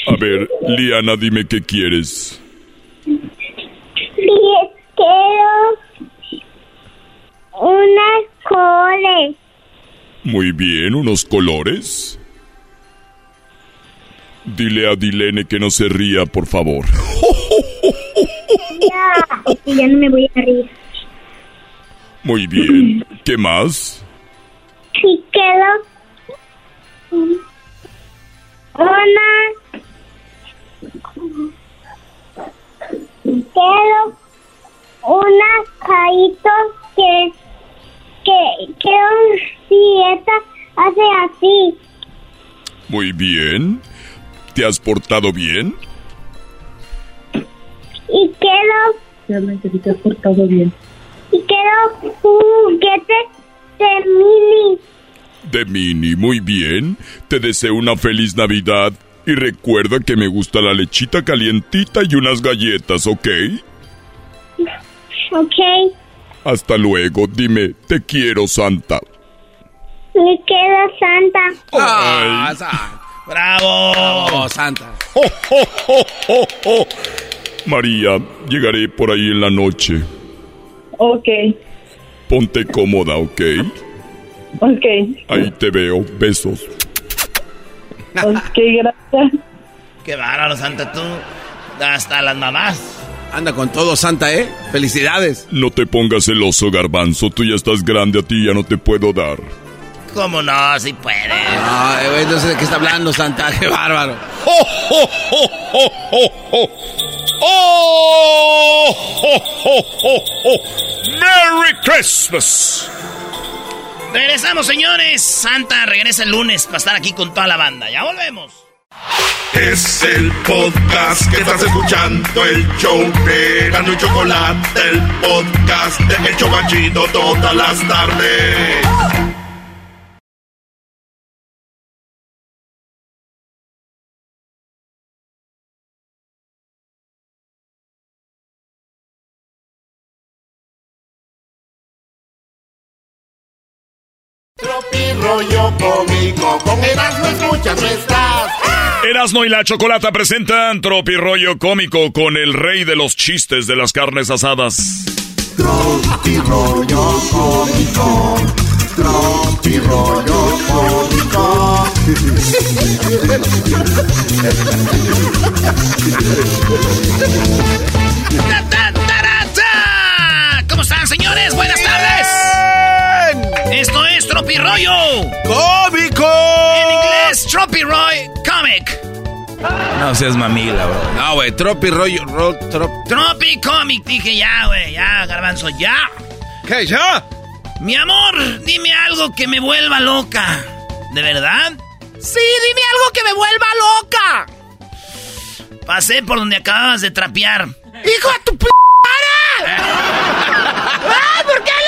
[SPEAKER 4] A ver, Liana, dime qué quieres.
[SPEAKER 24] Quiero unas coles.
[SPEAKER 4] Muy bien, unos colores. Dile a Dilene que no se ría, por favor.
[SPEAKER 24] Ya, es que ya no me voy a reír.
[SPEAKER 4] Muy bien. ¿Qué más?
[SPEAKER 24] Y quiero una quiero unas caítos que que quiero si esta hace así
[SPEAKER 4] Muy bien. ¿Te has portado bien?
[SPEAKER 24] y quiero
[SPEAKER 27] Realmente sí te has portado bien.
[SPEAKER 24] y quiero un juguete de mini
[SPEAKER 4] De Mini, muy bien. Te deseo una feliz Navidad. Y recuerda que me gusta la lechita calientita y unas galletas, ¿ok?
[SPEAKER 24] ok
[SPEAKER 4] Hasta luego. Dime, te quiero, Santa.
[SPEAKER 24] me quiero Santa
[SPEAKER 3] Ah,
[SPEAKER 4] Ay.
[SPEAKER 2] ¡Bravo!
[SPEAKER 3] Bravo, Santa.
[SPEAKER 4] ¡Oh, oh, oh, oh, oh! María, llegaré por ahí en la noche.
[SPEAKER 27] Ok,
[SPEAKER 4] Ponte cómoda, ¿ok?
[SPEAKER 27] ok,
[SPEAKER 4] Ahí te veo. Besos.
[SPEAKER 27] ok, gracias.
[SPEAKER 2] Qué bárbaro, Santa, tú. Hasta las mamás.
[SPEAKER 3] Anda con todo, Santa, ¿eh? Felicidades.
[SPEAKER 4] No te pongas celoso, garbanzo. Tú ya estás grande, a ti ya no te puedo dar.
[SPEAKER 2] ¿Cómo no? Si puede.
[SPEAKER 3] Ay, güey, no sé de qué está hablando, Santa. Qué bárbaro.
[SPEAKER 4] ¡Oh, oh, oh, oh, oh, oh! ¡Oh! ¡Oh, oh, oh, oh! ¡Merry Christmas!
[SPEAKER 2] Regresamos, señores. Santa regresa el lunes para estar aquí con toda la banda. Ya volvemos.
[SPEAKER 1] Es el podcast que estás escuchando, el show de Gano y Chocolate, el podcast de El Chobachito todas las tardes. cómico. Con Erasmo escuchas nuestras.
[SPEAKER 4] Erasmo y la Chocolata presentan Tropi Rollo Cómico con el rey de los chistes de las carnes asadas.
[SPEAKER 28] Tropi Rollo Cómico. Tropi Rollo Cómico.
[SPEAKER 2] ¿Cómo están, señores? Buenas tardes tara, ta! Tropirollo.
[SPEAKER 3] ¡Cómico!
[SPEAKER 2] En inglés, Tropiroy Comic.
[SPEAKER 6] No seas mamila, bro.
[SPEAKER 3] No, güey, tropi rollo, ro, trop.
[SPEAKER 2] Tropi Comic. Dije ya, güey, ya, garbanzo, ya.
[SPEAKER 3] ¿Qué, ya?
[SPEAKER 2] Mi amor, dime algo que me vuelva loca. ¿De verdad? Sí, dime algo que me vuelva loca. Pasé por donde acababas de trapear. ¡Hijo de tu p ¡Ay, por qué!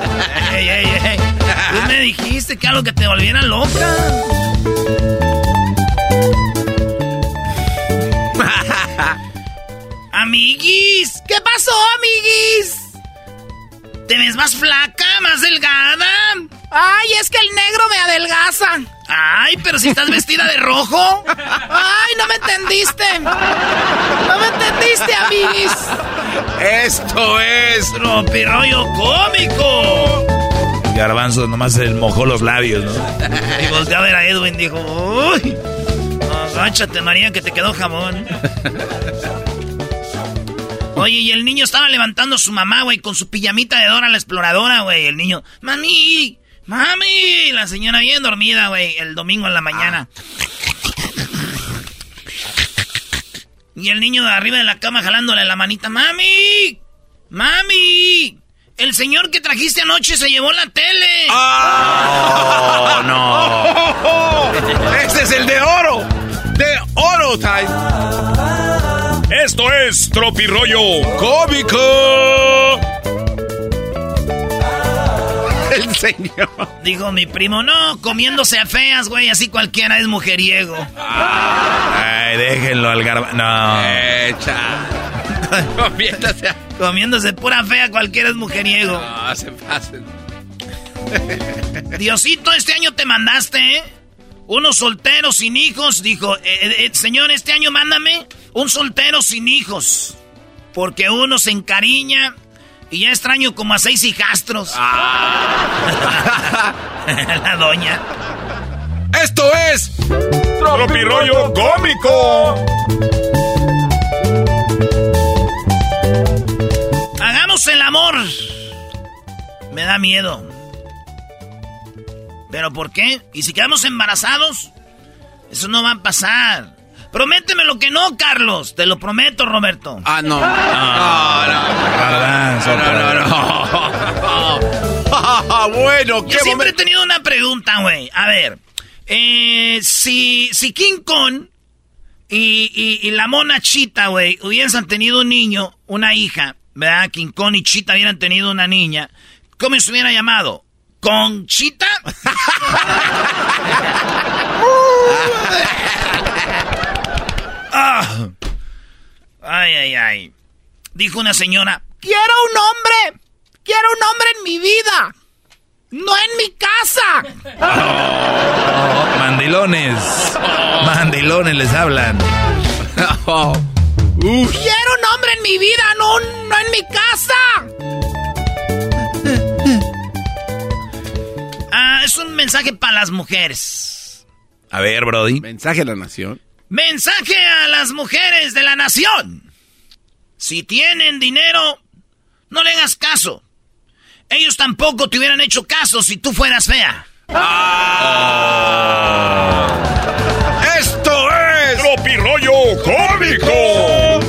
[SPEAKER 2] ¡Ey, ey, ey! Tú me dijiste que algo que te volviera loca. Amiguis, ¿qué pasó, amiguis? ¿Te ves más flaca, más delgada? Ay, es que el negro me adelgaza. Ay, pero si estás vestida de rojo. Ay, no me entendiste. No me entendiste, amiguis.
[SPEAKER 3] Esto es
[SPEAKER 2] Tropirollo cómico.
[SPEAKER 6] Garbanzo nomás se mojó los labios, ¿no?
[SPEAKER 2] Y volteé a ver a Edwin dijo, uy, agáchate María que te quedó jamón. Oye, y el niño estaba levantando a su mamá, güey, con su pijamita de Dora la exploradora, güey. El niño, mami, mami. La señora bien dormida, güey, el domingo en la mañana. Y el niño de arriba de la cama jalándole la manita, mami, mami. El señor que trajiste anoche se llevó la tele.
[SPEAKER 6] Oh, no.
[SPEAKER 3] Este es el de oro. De oro time.
[SPEAKER 4] Esto es Tropirollo
[SPEAKER 3] Cómico. El señor.
[SPEAKER 2] Dijo mi primo, no, comiéndose a feas, güey, así cualquiera es mujeriego.
[SPEAKER 6] Ay, déjenlo al garbanzo. No.
[SPEAKER 3] Echa. Comiéndose a...
[SPEAKER 2] Comiéndose pura fea, cualquiera es mujeriego.
[SPEAKER 3] No, se pasen.
[SPEAKER 2] Diosito, este año te mandaste, ¿eh? Unos solteros sin hijos, dijo, eh, eh, señor, este año mándame un soltero sin hijos. Porque uno se encariña y ya extraño como a seis hijastros. La doña.
[SPEAKER 3] Esto es
[SPEAKER 4] Tropirollo Cómico.
[SPEAKER 2] Hagamos el amor. Me da miedo. ¿Pero por qué? ¿Y si quedamos embarazados? Eso no va a pasar. Prométeme lo que no, Carlos. Te lo prometo, Roberto.
[SPEAKER 3] Ah, no.
[SPEAKER 6] Garbanzo,
[SPEAKER 3] No, no, no. no. bueno, qué
[SPEAKER 2] Yo siempre he tenido una pregunta, güey. A ver. eh, si, si King Kong y, y- y la mona Chita, güey, hubiesen tenido un niño, una hija, ¿verdad? King Kong y Chita hubieran tenido una niña, ¿cómo se hubiera llamado? ¿Conchita? Ah. Ay, ay, ay. Dijo una señora, quiero un hombre, quiero un hombre en mi vida, no en mi casa.
[SPEAKER 6] Oh, mandilones. Mandilones les hablan.
[SPEAKER 3] Oh.
[SPEAKER 2] Quiero un hombre en mi vida, no, no en mi casa. Ah, es un mensaje para las mujeres.
[SPEAKER 6] A ver, Brody.
[SPEAKER 3] Mensaje a la nación.
[SPEAKER 2] Mensaje a las mujeres de la nación. Si tienen dinero, no le hagas caso. Ellos tampoco te hubieran hecho caso si tú fueras fea.
[SPEAKER 3] Esto es
[SPEAKER 4] Tropirollo Cómico.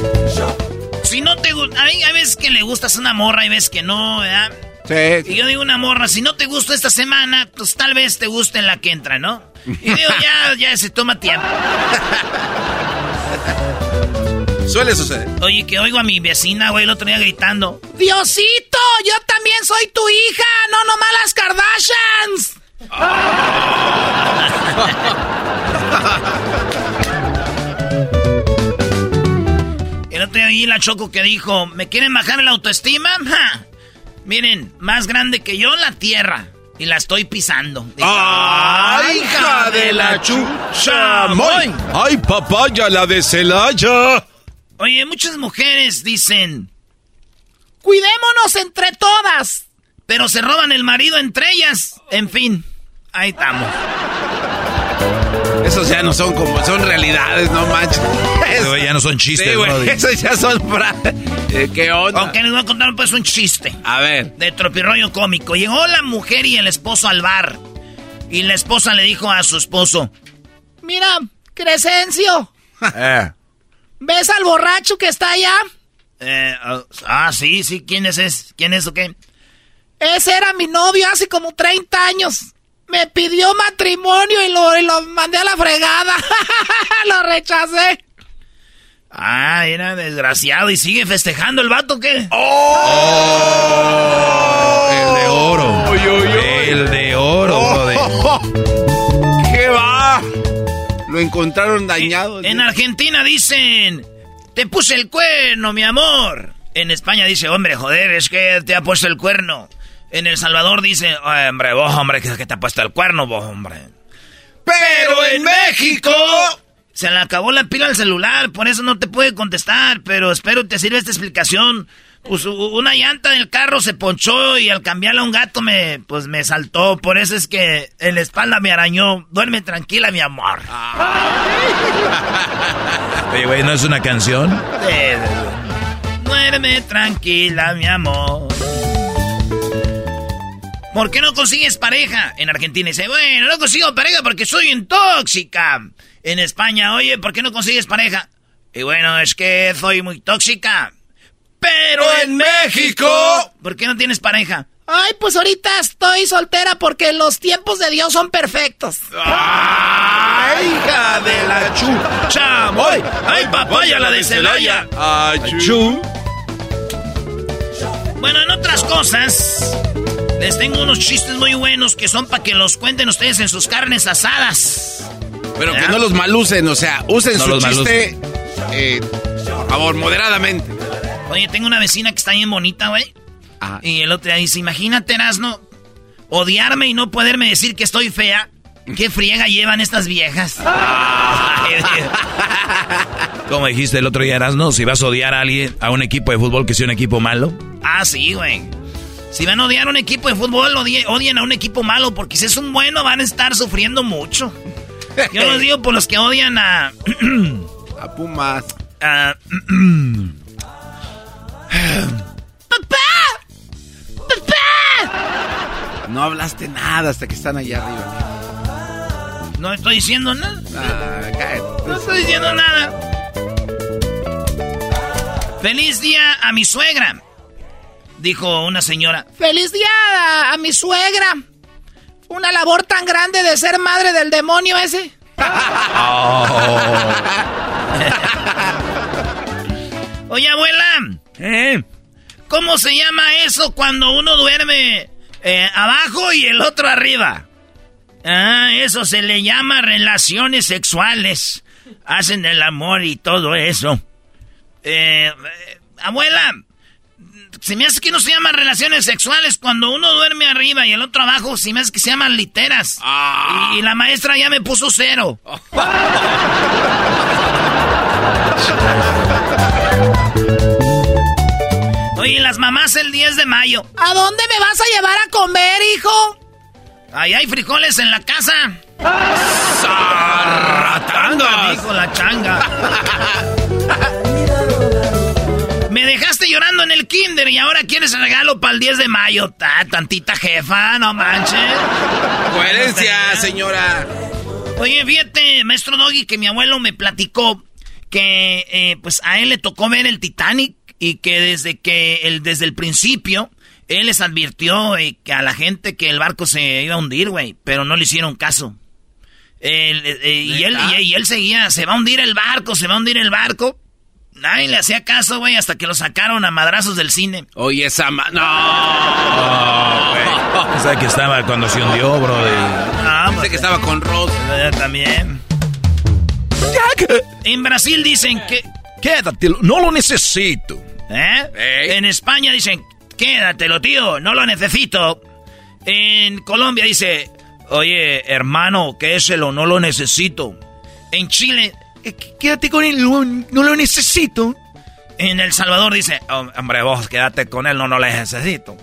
[SPEAKER 2] Si no te gusta, hay, hay veces que le gustas a una morra y ves que no, ¿verdad?
[SPEAKER 3] Sí.
[SPEAKER 2] Y yo digo una morra, si no te gusta esta semana, pues tal vez te guste en la que entra, ¿no? Y digo, ya, ya se toma tiempo.
[SPEAKER 3] Suele suceder.
[SPEAKER 2] Oye, que oigo a mi vecina, güey, el otro día gritando. Diosito, yo también soy tu hija, no nomás las Kardashians. El otro día vi la Choco que dijo, ¿me quieren bajar la autoestima? Ja. Miren, más grande que yo la tierra. Y la estoy pisando.
[SPEAKER 3] ¡Ay, hija de la chucha! ¡Moy! ¡Ay, papaya, la de Celaya!
[SPEAKER 2] Oye, muchas mujeres dicen, cuidémonos entre todas, pero se roban el marido entre ellas. En fin, ahí estamos.
[SPEAKER 3] Esos ya no son como, son realidades, no manches.
[SPEAKER 6] Güey ya no son chistes,
[SPEAKER 3] Sí, güey, esos ya son... fra- Eh, ¿Qué onda?
[SPEAKER 2] Aunque les voy a contar pues un chiste.
[SPEAKER 3] A ver.
[SPEAKER 2] De tropirroyo cómico. Llegó la mujer y el esposo al bar. Y la esposa le dijo a su esposo:
[SPEAKER 29] Mira, Crescencio,
[SPEAKER 6] Eh.
[SPEAKER 29] ¿ves al borracho que está allá?
[SPEAKER 2] eh, ah, sí, sí, ¿quién es ese? ¿Quién es o qué?
[SPEAKER 29] Ese era mi novio hace como 30 años. Me pidió matrimonio y lo, y lo mandé a la fregada. lo rechacé.
[SPEAKER 2] Ah, era desgraciado y sigue festejando el vato, ¿qué?
[SPEAKER 6] El de oro. El de oro, Brody.
[SPEAKER 3] ¿Qué va? Lo encontraron dañado.
[SPEAKER 2] En Argentina dicen, te puse el cuerno, mi amor. En España dice, hombre, joder, es que te ha puesto el cuerno. En El Salvador dice, "Ay, hombre, vos, hombre, que te ha puesto el cuerno, vos, hombre. Pero en México... Se le acabó la pila al celular, por eso no te puede contestar, pero espero te sirva esta explicación. Pues una llanta del carro se ponchó y al cambiarla a un gato me, pues me saltó. Por eso es que en la espalda me arañó. Duerme tranquila, mi amor.
[SPEAKER 6] Oye, güey, ¿no es una canción?
[SPEAKER 2] Duerme tranquila, mi amor. ¿Por qué no consigues pareja? En Argentina dice, bueno, no consigo pareja porque soy un tóxica. En España, oye, ¿por qué no consigues pareja? Y bueno, es que soy muy tóxica. Pero en México, ¿por qué no tienes pareja?
[SPEAKER 29] Ay, pues ahorita estoy soltera porque los tiempos de Dios son perfectos.
[SPEAKER 2] ¡Ay, hija de la chucha! ¡Ay, ay papaya la de Celaya!
[SPEAKER 3] Achú.
[SPEAKER 2] Bueno, en otras cosas, les tengo unos chistes muy buenos que son para que los cuenten ustedes en sus carnes asadas.
[SPEAKER 3] Pero que no los malucen, o sea, usen
[SPEAKER 6] No
[SPEAKER 3] su
[SPEAKER 6] los
[SPEAKER 3] chiste, eh, por favor, moderadamente.
[SPEAKER 2] Oye, tengo una vecina que está bien bonita, güey. Y el otro día dice, imagínate, Erasno, odiarme y no poderme decir que estoy fea. ¿Qué friega llevan estas viejas?
[SPEAKER 6] Como dijiste el otro día, Erasno, si vas a odiar a alguien, a un equipo de fútbol que sea un equipo malo.
[SPEAKER 2] ah, sí, güey. Si van a odiar a un equipo de fútbol, odie- odien a un equipo malo, porque si es un bueno van a estar sufriendo mucho. Yo los digo por los que odian a...
[SPEAKER 3] A Pumas.
[SPEAKER 2] a-
[SPEAKER 3] No hablaste nada hasta que están allá arriba.
[SPEAKER 2] no estoy diciendo nada.
[SPEAKER 3] Ah, cállate.
[SPEAKER 2] No estoy diciendo nada. Feliz día a mi suegra, dijo una señora.
[SPEAKER 29] Feliz día a, a mi suegra. Una labor tan grande de ser madre del demonio ese.
[SPEAKER 2] Oye, abuela, ¿eh? ¿cómo se llama eso cuando uno duerme eh, abajo y el otro arriba? Ah, eso se le llama relaciones sexuales. Hacen el amor y todo eso. Eh, eh, abuela, se me hace que no se llaman relaciones sexuales cuando uno duerme arriba y el otro abajo, se me hace que se llaman literas. Y, y la maestra ya me puso cero. Oye, las mamás el 10 de mayo.
[SPEAKER 29] ¿A dónde me vas a llevar a comer, hijo?
[SPEAKER 2] Ahí hay frijoles en la casa.
[SPEAKER 6] ¡Sarratangas!
[SPEAKER 2] Dijo la changa. Me dejaste llorando en el kinder y ahora quieres regalo para el 10 de mayo. Ta, tantita jefa, no manches.
[SPEAKER 3] Coherencia, señora.
[SPEAKER 2] Oye, fíjate, maestro Doggy, que mi abuelo me platicó que eh, pues a él le tocó ver el Titanic y que desde que el, desde el principio él les advirtió eh, que a la gente que el barco se iba a hundir, güey, pero no le hicieron caso. Él, eh, eh, y, él, y, y él seguía, se va a hundir el barco, se va a hundir el barco. Nadie le hacía caso, güey, hasta que lo sacaron a madrazos del cine.
[SPEAKER 3] Oye, esa ma... ¡No!
[SPEAKER 6] O sea, que estaba cuando se hundió, bro.
[SPEAKER 2] Ah,
[SPEAKER 3] Pensé que estaba con Ross.
[SPEAKER 2] Eh, también. En Brasil dicen que...
[SPEAKER 6] Quédatelo, no lo necesito.
[SPEAKER 2] ¿Eh? En España dicen, quédatelo, tío, no lo necesito. En Colombia dice, oye, hermano, quédeselo, no lo necesito. En Chile, "Eh, qu- quédate con él, no, no lo necesito. En El Salvador dice, "Oh, hombre, vos quédate con él, no, no lo necesito.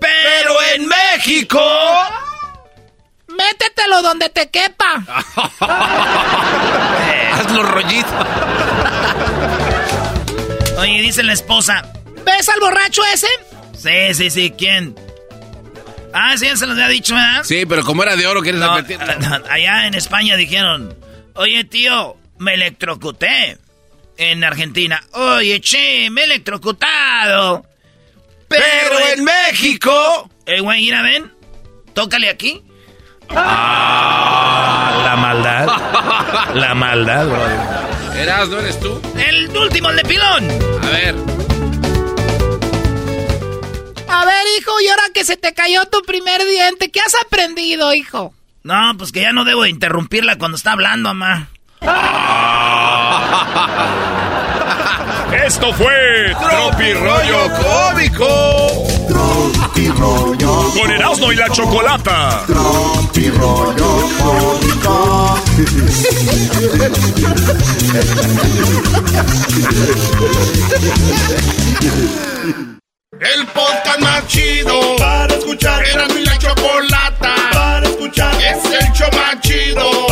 [SPEAKER 2] Pero en México...
[SPEAKER 29] métetelo donde te quepa.
[SPEAKER 3] Hazlo rollito.
[SPEAKER 2] Oye, dice la esposa.
[SPEAKER 29] ¿Ves al borracho ese?
[SPEAKER 2] Sí, sí, sí, ¿quién? Ah, sí, se los había dicho, ¿verdad?
[SPEAKER 3] Sí, pero como era de oro, ¿quieres
[SPEAKER 2] No,
[SPEAKER 3] repetir?
[SPEAKER 2] allá en España dijeron, oye tío, me electrocuté. En Argentina, oye che, me he electrocutado.
[SPEAKER 3] Pero en México.
[SPEAKER 2] Eh, güey, mira, ven, tócale aquí.
[SPEAKER 6] Ah, la maldad. La maldad, bro.
[SPEAKER 3] Eras, ¿no eres tú?
[SPEAKER 2] El último, el de pilón.
[SPEAKER 3] A ver.
[SPEAKER 29] A ver, hijo, y ahora que se te cayó tu primer diente, ¿qué has aprendido, hijo?
[SPEAKER 2] No, pues que ya no debo interrumpirla cuando está hablando, mamá.
[SPEAKER 4] Esto fue Tropi Rollo Cómico.
[SPEAKER 28] Tropi rollo.
[SPEAKER 4] Con Erasmo y la Chocolata.
[SPEAKER 28] Tropi rollo cómico.
[SPEAKER 1] El podcast más chido para escuchar. Era mi la chocolata para escuchar. Es el show más chido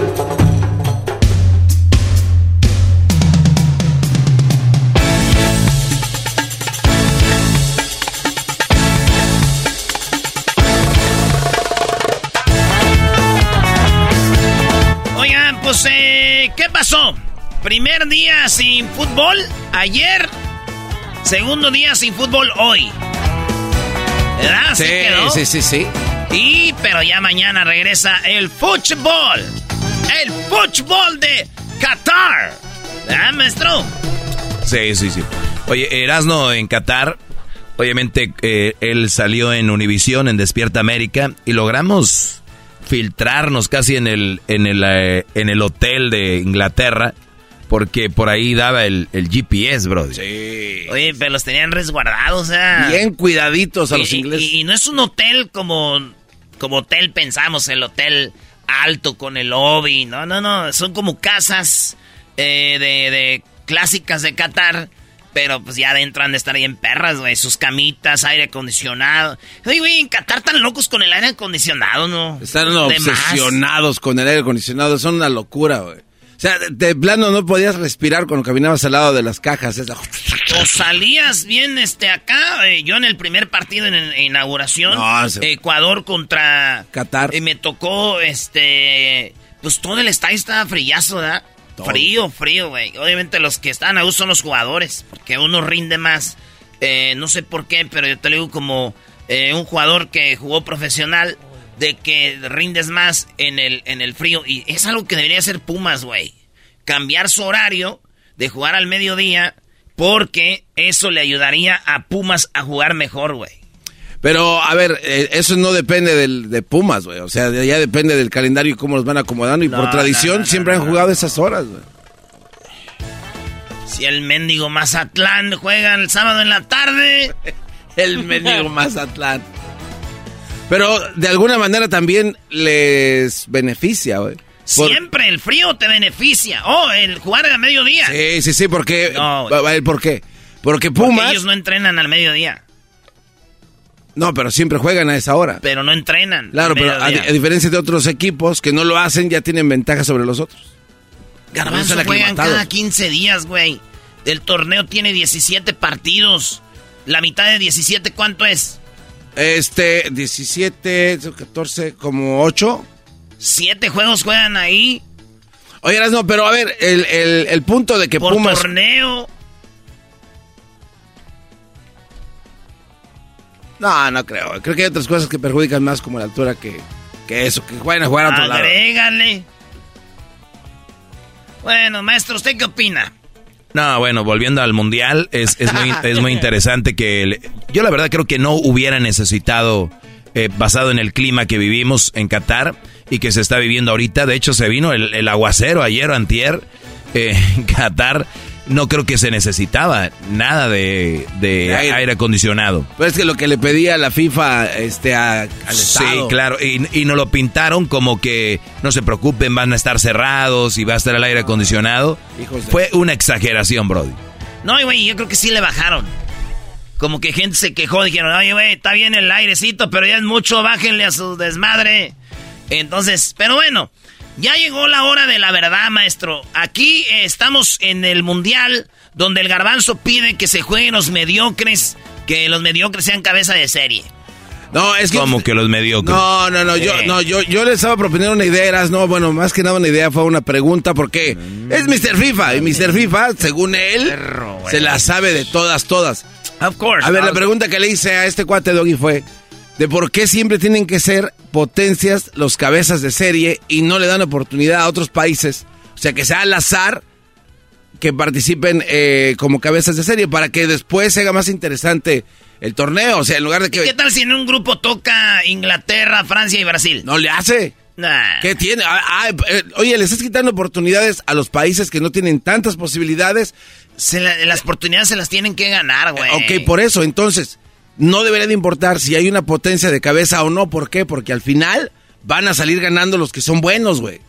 [SPEAKER 2] Primer día sin fútbol ayer. Segundo día sin fútbol hoy. ¿Verdad?
[SPEAKER 3] Sí,
[SPEAKER 2] quedó.
[SPEAKER 3] sí, sí, sí.
[SPEAKER 2] Y, pero ya mañana regresa el fútbol. El fútbol de Qatar. ¿Verdad, maestro?
[SPEAKER 6] Sí, sí, sí. Oye, Erasno en Qatar, obviamente eh, él salió en Univisión, en Despierta América, y logramos filtrarnos casi en el, en el, eh, en el hotel de Inglaterra, porque por ahí daba el, el GPS, bro.
[SPEAKER 3] Sí.
[SPEAKER 2] Oye, pero los tenían resguardados, o sea.
[SPEAKER 3] Bien cuidaditos a los ingleses.
[SPEAKER 2] Y, y no es un hotel como, como hotel pensamos, el hotel alto con el lobby. No, no, no. Son como casas eh, de, de clásicas de Qatar. Pero pues ya adentro han de estar bien perras, güey. Sus camitas, aire acondicionado. Oye, güey, en Qatar tan locos con el aire acondicionado, ¿no?
[SPEAKER 3] Están
[SPEAKER 2] más.
[SPEAKER 3] obsesionados con el aire acondicionado. Son una locura, güey. O sea, de, de plano no podías respirar cuando caminabas al lado de las cajas. esa-
[SPEAKER 2] O salías bien este acá, eh, yo en el primer partido en, en inauguración,
[SPEAKER 3] No, se-
[SPEAKER 2] Ecuador contra
[SPEAKER 3] Qatar.
[SPEAKER 2] eh, me tocó este pues todo el estadio estaba frillazo, ¿verdad? Frío, frío, güey. Obviamente los que están a uso son los jugadores, porque uno rinde más. Eh, no sé por qué, pero yo te lo digo como eh, un jugador que jugó profesional, de que rindes más en el, en el frío. Y es algo que debería hacer Pumas, güey. Cambiar su horario de jugar al mediodía, porque eso le ayudaría a Pumas a jugar mejor, güey.
[SPEAKER 3] Pero, a ver, eh, eso no depende del, de Pumas, güey. O sea, ya depende del calendario y cómo los van acomodando. Y
[SPEAKER 2] No,
[SPEAKER 3] por tradición
[SPEAKER 2] no, no,
[SPEAKER 3] siempre han jugado esas horas, güey.
[SPEAKER 2] Si el mendigo Mazatlán juega el sábado en la tarde.
[SPEAKER 3] El mendigo Mazatlán. Pero de alguna manera también les beneficia, güey.
[SPEAKER 2] Siempre el frío te beneficia. Oh, el jugar a mediodía.
[SPEAKER 3] Sí, sí, sí, porque...
[SPEAKER 2] No,
[SPEAKER 3] ¿Por qué? Porque
[SPEAKER 2] Porque
[SPEAKER 3] Pumas...
[SPEAKER 2] ellos no entrenan al mediodía.
[SPEAKER 3] No, pero siempre juegan a esa hora.
[SPEAKER 2] Pero no entrenan.
[SPEAKER 3] Claro,
[SPEAKER 2] al
[SPEAKER 3] pero a, diferencia de otros equipos que no lo hacen, ya tienen ventaja sobre los otros.
[SPEAKER 2] Garbanzo juegan cada 15 días, güey. El torneo tiene 17 partidos. La mitad de 17, ¿cuánto es?
[SPEAKER 3] Este, 17, 14, como 8.
[SPEAKER 2] Siete juegos juegan ahí.
[SPEAKER 3] Oye, no, pero a ver, el, el- el punto de que
[SPEAKER 2] Por
[SPEAKER 3] Pumas...
[SPEAKER 2] torneo.
[SPEAKER 3] No, no creo. Creo que hay otras cosas que perjudican más como la altura que, que eso, que vayan a jugar a otro lado.
[SPEAKER 2] Bueno, maestro, ¿usted qué opina?
[SPEAKER 6] No, bueno, volviendo al mundial, es, es, muy, es muy interesante que... yo la verdad creo que no hubiera necesitado, eh, basado en el clima que vivimos en Qatar y que se está viviendo ahorita, de hecho se vino el, el aguacero ayer o antier, eh, en Qatar no creo que se necesitaba nada de, de
[SPEAKER 3] De aire.
[SPEAKER 6] aire. acondicionado.
[SPEAKER 3] Pero es que lo que le pedía la FIFA este, a- al
[SPEAKER 6] Sí,
[SPEAKER 3] Estado.
[SPEAKER 6] claro, y, y nos lo pintaron como que no se preocupen, van a estar cerrados y va a estar el aire acondicionado.
[SPEAKER 3] Hijos de-
[SPEAKER 6] Fue una exageración, Brody.
[SPEAKER 2] No, y, güey, yo creo que sí le bajaron. Como que gente se quejó, dijeron, oye, güey, está bien el airecito, pero ya es mucho, bájenle a su desmadre. Entonces, pero bueno, ya llegó la hora de la verdad, maestro. Aquí eh, estamos en el Mundial, donde el garbanzo pide que se jueguen los mediocres, que los mediocres sean cabeza de serie.
[SPEAKER 3] No, es que...
[SPEAKER 6] Como que los mediocres.
[SPEAKER 3] No, no, no, yo, no, yo, yo les estaba proponiendo una idea, Eras, no, bueno, más que nada una idea fue una pregunta, porque es Mr. FIFA, y Mr. FIFA, según él, se la sabe de todas, todas.
[SPEAKER 2] Of course.
[SPEAKER 3] A ver, la pregunta que le hice a este cuate Doggy fue de por qué siempre tienen que ser potencias los cabezas de serie y no le dan oportunidad a otros países. O sea, que sea al azar que participen eh, como cabezas de serie para que después se haga más interesante el torneo. O sea, en lugar de que...
[SPEAKER 2] ¿Qué tal si en un grupo toca Inglaterra, Francia y Brasil?
[SPEAKER 3] No le hace.
[SPEAKER 2] Nah.
[SPEAKER 3] ¿Qué tiene? Ah, ah, eh, oye, le estás quitando oportunidades a los países que no tienen tantas posibilidades.
[SPEAKER 2] Se la- las oportunidades se las tienen que ganar, güey.
[SPEAKER 3] Ok, por eso, entonces, no debería de importar si hay una potencia de cabeza o no. ¿Por qué? Porque al final van a salir ganando los que son buenos, güey.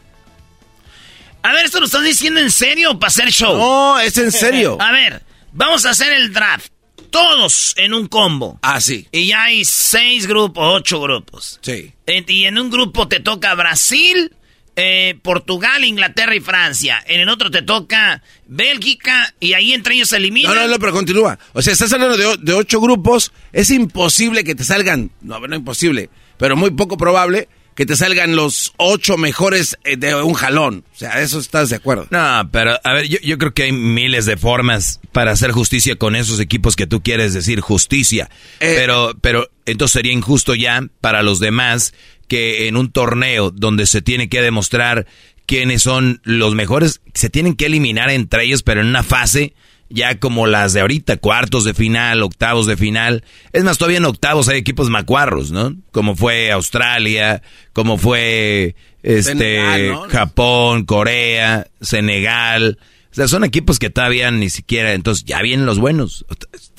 [SPEAKER 2] A ver, ¿esto lo estás diciendo en serio para hacer show?
[SPEAKER 3] No, es en serio.
[SPEAKER 2] A ver, vamos a hacer el draft. Todos en un combo.
[SPEAKER 3] Ah, sí.
[SPEAKER 2] Y ya hay seis grupos, ocho grupos.
[SPEAKER 3] Sí.
[SPEAKER 2] Y en un grupo te toca Brasil, eh, Portugal, Inglaterra y Francia. En el otro te toca Bélgica y ahí entre ellos se eliminan.
[SPEAKER 3] No, no, no, pero continúa. O sea, estás hablando de, ocho grupos. Es imposible que te salgan. No, no imposible, pero muy poco probable que te salgan los ocho mejores eh, de un jalón. O sea, eso estás de acuerdo.
[SPEAKER 6] No, pero a ver, yo, yo creo que hay miles de formas para hacer justicia con esos equipos que tú quieres decir justicia.
[SPEAKER 3] Eh.
[SPEAKER 6] pero, pero entonces sería injusto ya para los demás que en un torneo donde se tiene que demostrar quiénes son los mejores, se tienen que eliminar entre ellos, pero en una fase ya como las de ahorita, cuartos de final, octavos de final. Es más, todavía en octavos hay equipos macuarros, ¿no? Como fue Australia, como fue este
[SPEAKER 3] Senegal, ¿no?
[SPEAKER 6] Japón, Corea, Senegal. O sea, son equipos que todavía ni siquiera, entonces ya vienen los buenos.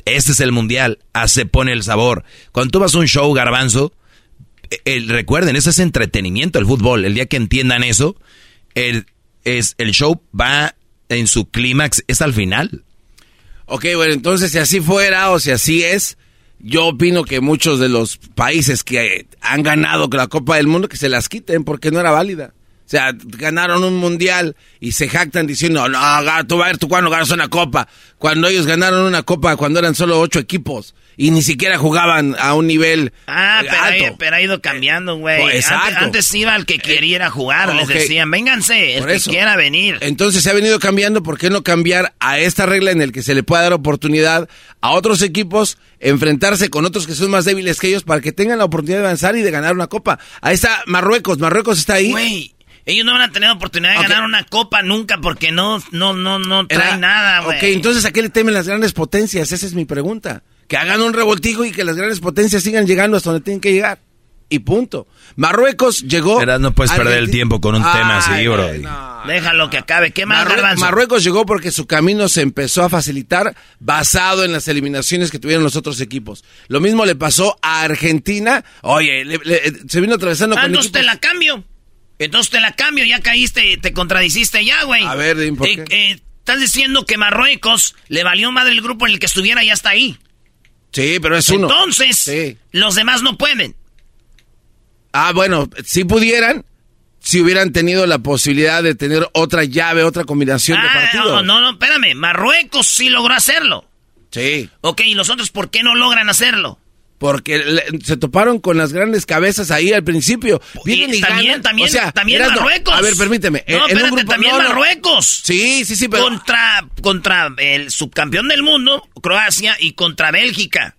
[SPEAKER 6] Este es el mundial, se pone el sabor. Cuando tú vas a un show garbanzo, el- recuerden, eso es entretenimiento el fútbol. El día que entiendan eso, el, es, el show va en su clímax, es al final.
[SPEAKER 3] Ok, bueno, entonces si así fuera o si así es, yo opino que muchos de los países que han ganado la Copa del Mundo que se las quiten porque no era válida. O sea, ganaron un mundial y se jactan diciendo, no, tú vas a ver tú cuando ganas una copa. Cuando ellos ganaron una copa cuando eran solo ocho equipos y ni siquiera jugaban a un nivel
[SPEAKER 2] Ah,
[SPEAKER 3] eh,
[SPEAKER 2] pero, ha-
[SPEAKER 3] alto.
[SPEAKER 2] pero ha ido cambiando, güey.
[SPEAKER 3] Oh, exacto.
[SPEAKER 2] Antes, antes iba el que quería jugar, les decían, vénganse, el
[SPEAKER 3] Por
[SPEAKER 2] que
[SPEAKER 3] eso.
[SPEAKER 2] quiera venir.
[SPEAKER 3] Entonces se ha venido cambiando, ¿por qué no cambiar a esta regla en el que se le pueda dar oportunidad a otros equipos, enfrentarse con otros que son más débiles que ellos para que tengan la oportunidad de avanzar y de ganar una copa? Ahí está Marruecos, Marruecos está ahí.
[SPEAKER 2] Güey, ellos no van a tener oportunidad de ganar una copa nunca porque no, no, no, no
[SPEAKER 3] Era-
[SPEAKER 2] traen nada, güey.
[SPEAKER 3] Ok, entonces ¿a qué le temen las grandes potencias? Esa es mi pregunta. Que hagan un revoltijo y que las grandes potencias sigan llegando hasta donde tienen que llegar. Y punto. Marruecos llegó...
[SPEAKER 6] Verás, no puedes perder el tiempo con un tema así, bro.
[SPEAKER 2] Déjalo que acabe. ¿Qué más,
[SPEAKER 3] Marrue-
[SPEAKER 2] Garbanzo?
[SPEAKER 3] Marruecos llegó porque su camino se empezó a facilitar basado en las eliminaciones que tuvieron los otros equipos. Lo mismo le pasó a Argentina. Oye, le- le- se vino atravesando
[SPEAKER 2] Ah,
[SPEAKER 3] con
[SPEAKER 2] entonces
[SPEAKER 3] equipos...
[SPEAKER 2] te la cambio. Entonces te la cambio, ya caíste, te contradiciste ya, güey.
[SPEAKER 3] A ver, por
[SPEAKER 2] Eh,
[SPEAKER 3] qué.
[SPEAKER 2] eh, estás diciendo que Marruecos le valió madre el grupo en el que estuviera y ya está ahí.
[SPEAKER 3] Sí, pero es uno.
[SPEAKER 2] Entonces,
[SPEAKER 3] Sí.
[SPEAKER 2] los demás no pueden.
[SPEAKER 3] Ah, bueno, si pudieran, si hubieran tenido la posibilidad de tener otra llave, otra combinación de
[SPEAKER 2] Ah,
[SPEAKER 3] partidos.
[SPEAKER 2] no, no, no, espérame. Marruecos sí logró hacerlo.
[SPEAKER 3] Sí,
[SPEAKER 2] Ok, ¿y los otros por qué no logran hacerlo?
[SPEAKER 3] Porque le- se toparon con las grandes cabezas ahí al principio. Vienen y,
[SPEAKER 2] también,
[SPEAKER 3] ganan.
[SPEAKER 2] también,
[SPEAKER 3] O sea,
[SPEAKER 2] también Marruecos.
[SPEAKER 3] A ver, permíteme.
[SPEAKER 2] No,
[SPEAKER 3] en- un
[SPEAKER 2] espérate,
[SPEAKER 3] grupo-
[SPEAKER 2] también
[SPEAKER 3] no.
[SPEAKER 2] Marruecos.
[SPEAKER 3] Sí, sí, sí, pero...
[SPEAKER 2] Contra, contra el subcampeón del mundo, Croacia, y contra Bélgica.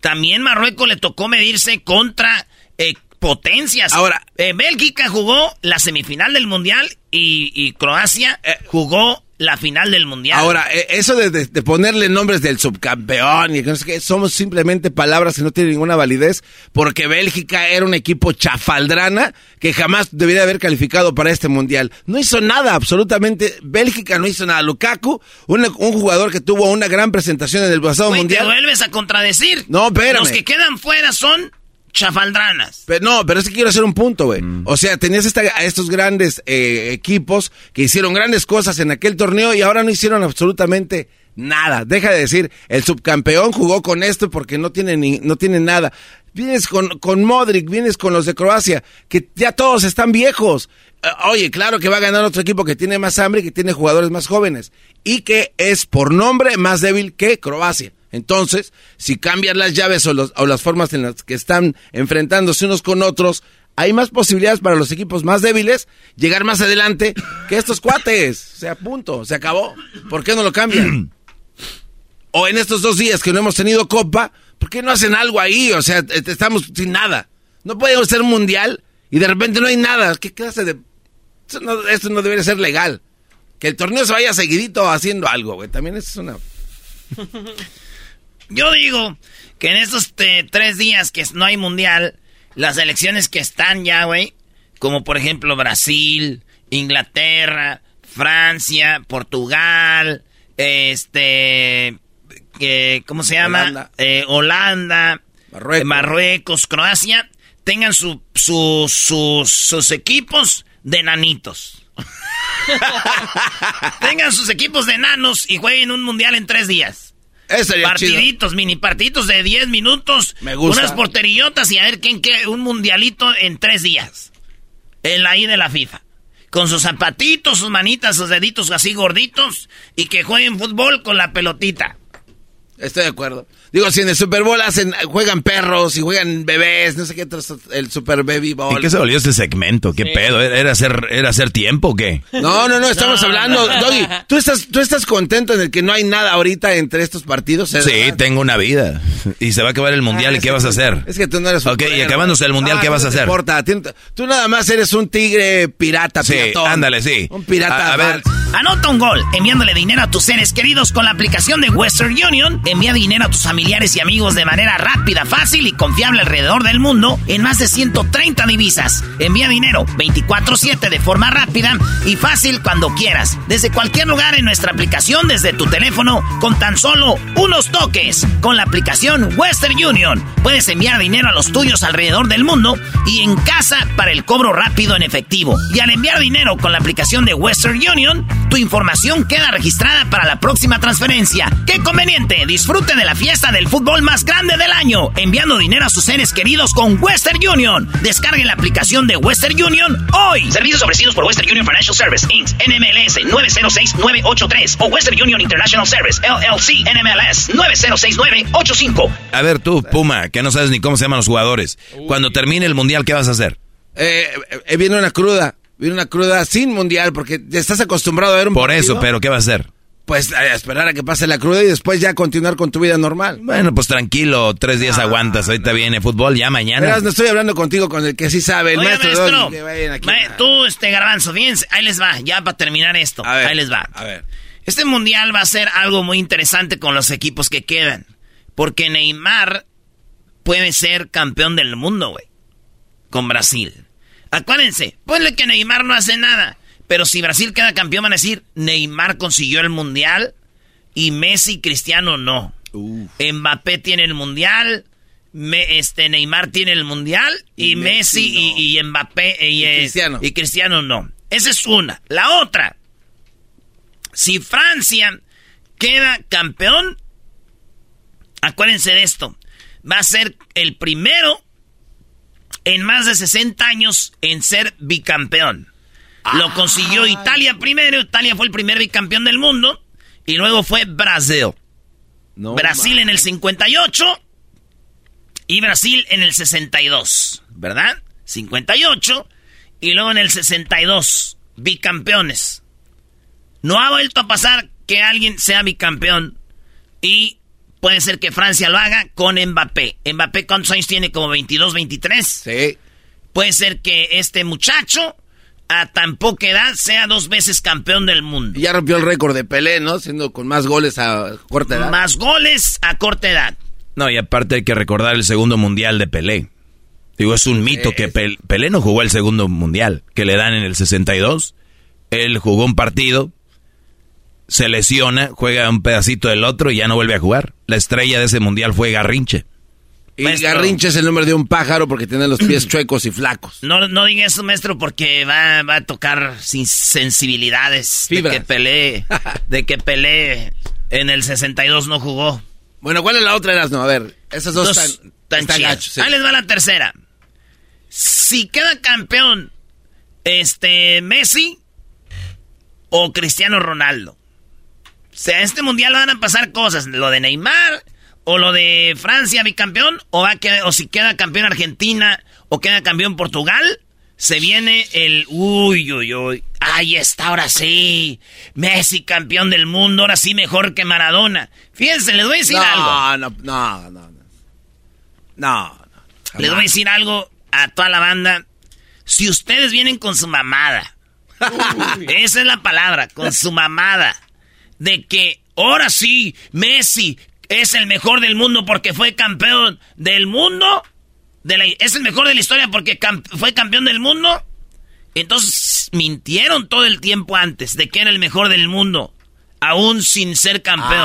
[SPEAKER 2] También Marruecos le tocó medirse contra eh, potencias.
[SPEAKER 3] Ahora-
[SPEAKER 2] Eh, Bélgica jugó la semifinal del mundial y, y Croacia eh, jugó la final del mundial.
[SPEAKER 3] Ahora, eh, eso de, de- de ponerle nombres del subcampeón y que no sé qué, somos simplemente palabras que no tienen ninguna validez, porque Bélgica era un equipo chafaldrana que jamás debería haber calificado para este mundial. No hizo nada, absolutamente. Bélgica no hizo nada. Lukaku, un, un jugador que tuvo una gran presentación en el pasado
[SPEAKER 2] te
[SPEAKER 3] mundial.
[SPEAKER 2] vuelves a contradecir.
[SPEAKER 3] No, espérame.
[SPEAKER 2] Los que quedan fuera son chafaldranas.
[SPEAKER 3] Pero no, pero es que quiero hacer un punto, güey. O sea, tenías esta- a estos grandes eh, equipos que hicieron grandes cosas en aquel torneo y ahora no hicieron absolutamente nada. Deja de decir, el subcampeón jugó con esto porque no tiene, ni, no tiene nada. Vienes con, con Modric, vienes con los de Croacia, que ya todos están viejos. Eh, Oye, claro que va a ganar otro equipo que tiene más hambre y que tiene jugadores más jóvenes. Y que es por nombre más débil que Croacia. Entonces, si cambian las llaves o, los- o las formas en las que están enfrentándose unos con otros, hay más posibilidades para los equipos más débiles llegar más adelante que estos cuates. O sea, punto, se acabó. ¿Por qué no lo cambian? o en estos dos días que no hemos tenido copa, ¿por qué no hacen algo ahí? O sea, eh, estamos sin nada. No podemos ser un mundial y de repente no hay nada. ¿Qué clase de...? Esto no, esto no debería ser legal. Que el torneo se vaya seguidito haciendo algo, güey. También es una...
[SPEAKER 2] Yo digo que en estos tres días que no hay mundial, las elecciones que están ya, güey, como por ejemplo Brasil, Inglaterra, Francia, Portugal, este, eh, ¿cómo se llama?
[SPEAKER 3] Holanda.
[SPEAKER 2] Eh, Holanda,
[SPEAKER 3] Marruecos.
[SPEAKER 2] eh, Marruecos, Croacia, tengan su, su- sus- sus equipos de nanitos. tengan sus equipos de nanos y jueguen un mundial en tres días.
[SPEAKER 3] Chido.
[SPEAKER 2] Partiditos, mini partiditos de 10 minutos.
[SPEAKER 3] Me gusta.
[SPEAKER 2] Unas porterillotas y a ver quién qué. Un mundialito en tres días. En la I de la FIFA. Con sus zapatitos, sus manitas, sus deditos así gorditos. Y que jueguen fútbol con la pelotita.
[SPEAKER 3] Estoy de acuerdo. Digo, si en el Super Bowl hacen, juegan perros y juegan bebés, no sé qué, otros- el Super Baby
[SPEAKER 6] ¿En
[SPEAKER 3] Bowl.
[SPEAKER 6] qué se volvió este segmento? ¿Qué pedo? ¿Era hacer, ¿Era hacer tiempo o qué?
[SPEAKER 3] No, no, no, estamos
[SPEAKER 6] No,
[SPEAKER 3] hablando,
[SPEAKER 6] no.
[SPEAKER 3] Doggy, ¿tú estás, ¿tú estás contento en el que no hay nada ahorita entre estos partidos? ¿eh?
[SPEAKER 6] Sí,
[SPEAKER 3] ¿verdad?
[SPEAKER 6] tengo una vida. Y se va a acabar el mundial.
[SPEAKER 3] Ah,
[SPEAKER 6] ¿Y qué vas a hacer?
[SPEAKER 3] Es que tú no eres
[SPEAKER 6] Ok, y acabándose el mundial,
[SPEAKER 3] Ah,
[SPEAKER 6] ¿qué vas a hacer?
[SPEAKER 3] importa, no te- tú nada más eres un tigre pirata,
[SPEAKER 6] Sí,
[SPEAKER 3] piratón.
[SPEAKER 6] ándale, sí.
[SPEAKER 3] Un pirata.
[SPEAKER 6] A- a ver.
[SPEAKER 2] Anota un gol enviándole dinero a tus seres queridos con la aplicación de Western Union. Envía dinero a tus familiares y amigos de manera rápida, fácil y confiable alrededor del mundo en más de 130 divisas. Envía dinero 24/7 de forma rápida y fácil cuando quieras. Desde cualquier lugar en nuestra aplicación, desde tu teléfono, con tan solo unos toques. Con la aplicación Western Union puedes enviar dinero a los tuyos alrededor del mundo y en casa para el cobro rápido en efectivo. Y al enviar dinero con la aplicación de Western Union, tu información queda registrada para la próxima transferencia. ¡Qué conveniente! Disfrute de la fiesta del fútbol más grande del año, enviando dinero a sus seres queridos con Western Union. Descargue la aplicación de Western Union hoy. Servicios ofrecidos por Western Union Financial Service, Inc., NMLS 906983 o Western Union International Service, LLC, NMLS 906985.
[SPEAKER 6] A ver tú, Puma, que no sabes ni cómo se llaman los jugadores. Cuando termine el mundial, ¿qué vas a hacer?
[SPEAKER 3] Eh, eh, viene una cruda, viene una cruda sin mundial porque estás acostumbrado a ver un
[SPEAKER 6] Por
[SPEAKER 3] partido.
[SPEAKER 6] eso, pero ¿qué vas a hacer?
[SPEAKER 3] Pues a esperar a que pase la cruda y después ya continuar con tu vida normal.
[SPEAKER 6] Bueno, pues tranquilo, tres días aguantas. Ahorita viene fútbol, ya mañana.
[SPEAKER 3] Verás, no estoy hablando contigo con el que sí sabe, el
[SPEAKER 2] Oiga,
[SPEAKER 3] maestro.
[SPEAKER 2] maestro,
[SPEAKER 3] vayan aquí.
[SPEAKER 2] ma- tú, este garbanzo, fíjense, ahí les va, ya para terminar esto,
[SPEAKER 3] A ver,
[SPEAKER 2] ahí les va.
[SPEAKER 3] a ver.
[SPEAKER 2] Este mundial va a ser algo muy interesante con los equipos que quedan, porque Neymar puede ser campeón del mundo, güey, con Brasil. Acuérdense, ponle que Neymar no hace nada, pero si Brasil queda campeón van a decir, Neymar consiguió el mundial y Messi y Cristiano no. Mbappé tiene el mundial, me- este Neymar tiene el mundial y,
[SPEAKER 3] Y
[SPEAKER 2] Messi,
[SPEAKER 3] Messi
[SPEAKER 2] y, y Mbappé y,
[SPEAKER 3] Y
[SPEAKER 2] eh,
[SPEAKER 3] Cristiano.
[SPEAKER 2] y Cristiano no. Esa es una. La otra, si Francia queda campeón, acuérdense de esto, va a ser el primero en más de 60 años en ser bicampeón. Lo consiguió Italia primero, Italia fue el primer bicampeón del mundo y luego fue Brasil.
[SPEAKER 3] No,
[SPEAKER 2] Brasil en el 58 y Brasil en el 62, ¿verdad? 58 y luego en el 62, bicampeones. No ha vuelto a pasar que alguien sea bicampeón y puede ser que Francia lo haga con Mbappé. Mbappé, ¿cuántos años tiene? Como 22, 23.
[SPEAKER 3] Sí.
[SPEAKER 2] Puede ser que este muchacho a tan poca edad sea dos veces campeón del mundo.
[SPEAKER 3] Y ya rompió el récord de Pelé, ¿no? Siendo con más goles a corta edad.
[SPEAKER 2] Más goles a corta edad.
[SPEAKER 6] No, y aparte hay que recordar el segundo mundial de Pelé. Digo, es un mito que Pel- Pelé no jugó el segundo mundial, que le dan en el 62. Él jugó un partido, se lesiona, juega un pedacito del otro y ya no vuelve a jugar. La estrella de ese mundial fue Garrinche.
[SPEAKER 3] Y Garrincha es el nombre de un pájaro porque tiene los pies chuecos y flacos.
[SPEAKER 2] No, no diga eso, maestro, porque va, va a tocar sin sensibilidades
[SPEAKER 3] Fibras.
[SPEAKER 2] de que Pelé, de que Pelé en el 62 no jugó.
[SPEAKER 3] Bueno, ¿cuál es la otra? No, a ver, esas dos,
[SPEAKER 2] Dos
[SPEAKER 3] están,
[SPEAKER 2] tan
[SPEAKER 3] están gachos, sí.
[SPEAKER 2] Ahí les va la tercera. Si queda campeón este Messi o Cristiano Ronaldo. O sea, este mundial van a pasar cosas, lo de Neymar o lo de Francia bicampeón o va a quedar- o si queda campeón Argentina o queda campeón Portugal, se viene el uy uy uy. Ahí está, ahora sí. Messi campeón del mundo, ahora sí mejor que Maradona. Fíjense, les voy a decir
[SPEAKER 3] no,
[SPEAKER 2] algo.
[SPEAKER 3] No, no, no, no. No, no.
[SPEAKER 2] Les voy a decir algo a toda la banda. Si ustedes vienen con su mamada, esa es la palabra, con su mamada, de que ahora sí, Messi es el mejor del mundo porque fue campeón del mundo, de la- es el mejor de la historia porque fue campeón del mundo, entonces mintieron todo el tiempo antes de que era el mejor del mundo, aún sin ser campeón.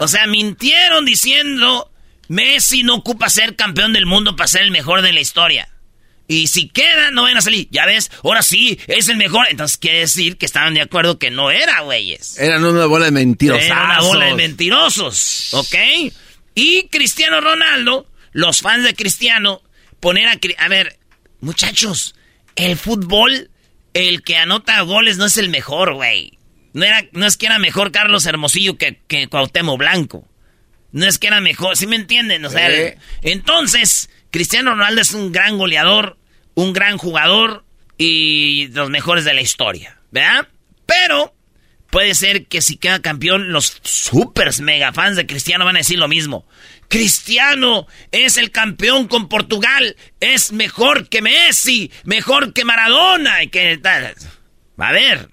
[SPEAKER 2] O sea, mintieron diciendo Messi no ocupa ser campeón del mundo para ser el mejor de la historia. Y si queda, no van a salir. Ya ves, ahora sí, es el mejor. Entonces quiere decir que estaban de acuerdo que no era, güeyes.
[SPEAKER 3] Eran una bola de mentirosos.
[SPEAKER 2] Era una bola de mentirosos, ¿ok? Y Cristiano Ronaldo, los fans de Cristiano, poner a... A ver, muchachos, el fútbol, el que anota goles no es el mejor, güey. No, era, no es que era mejor Carlos Hermosillo que, que Cuauhtémoc Blanco. No es que era mejor, ¿sí me entienden? O sea, entonces, Cristiano Ronaldo es un gran goleador, un gran jugador y los mejores de la historia, ¿verdad? Pero puede ser que si queda campeón, los supers mega fans de Cristiano van a decir lo mismo. Cristiano es el campeón con Portugal, es mejor que Messi, mejor que Maradona y que tal. A ver,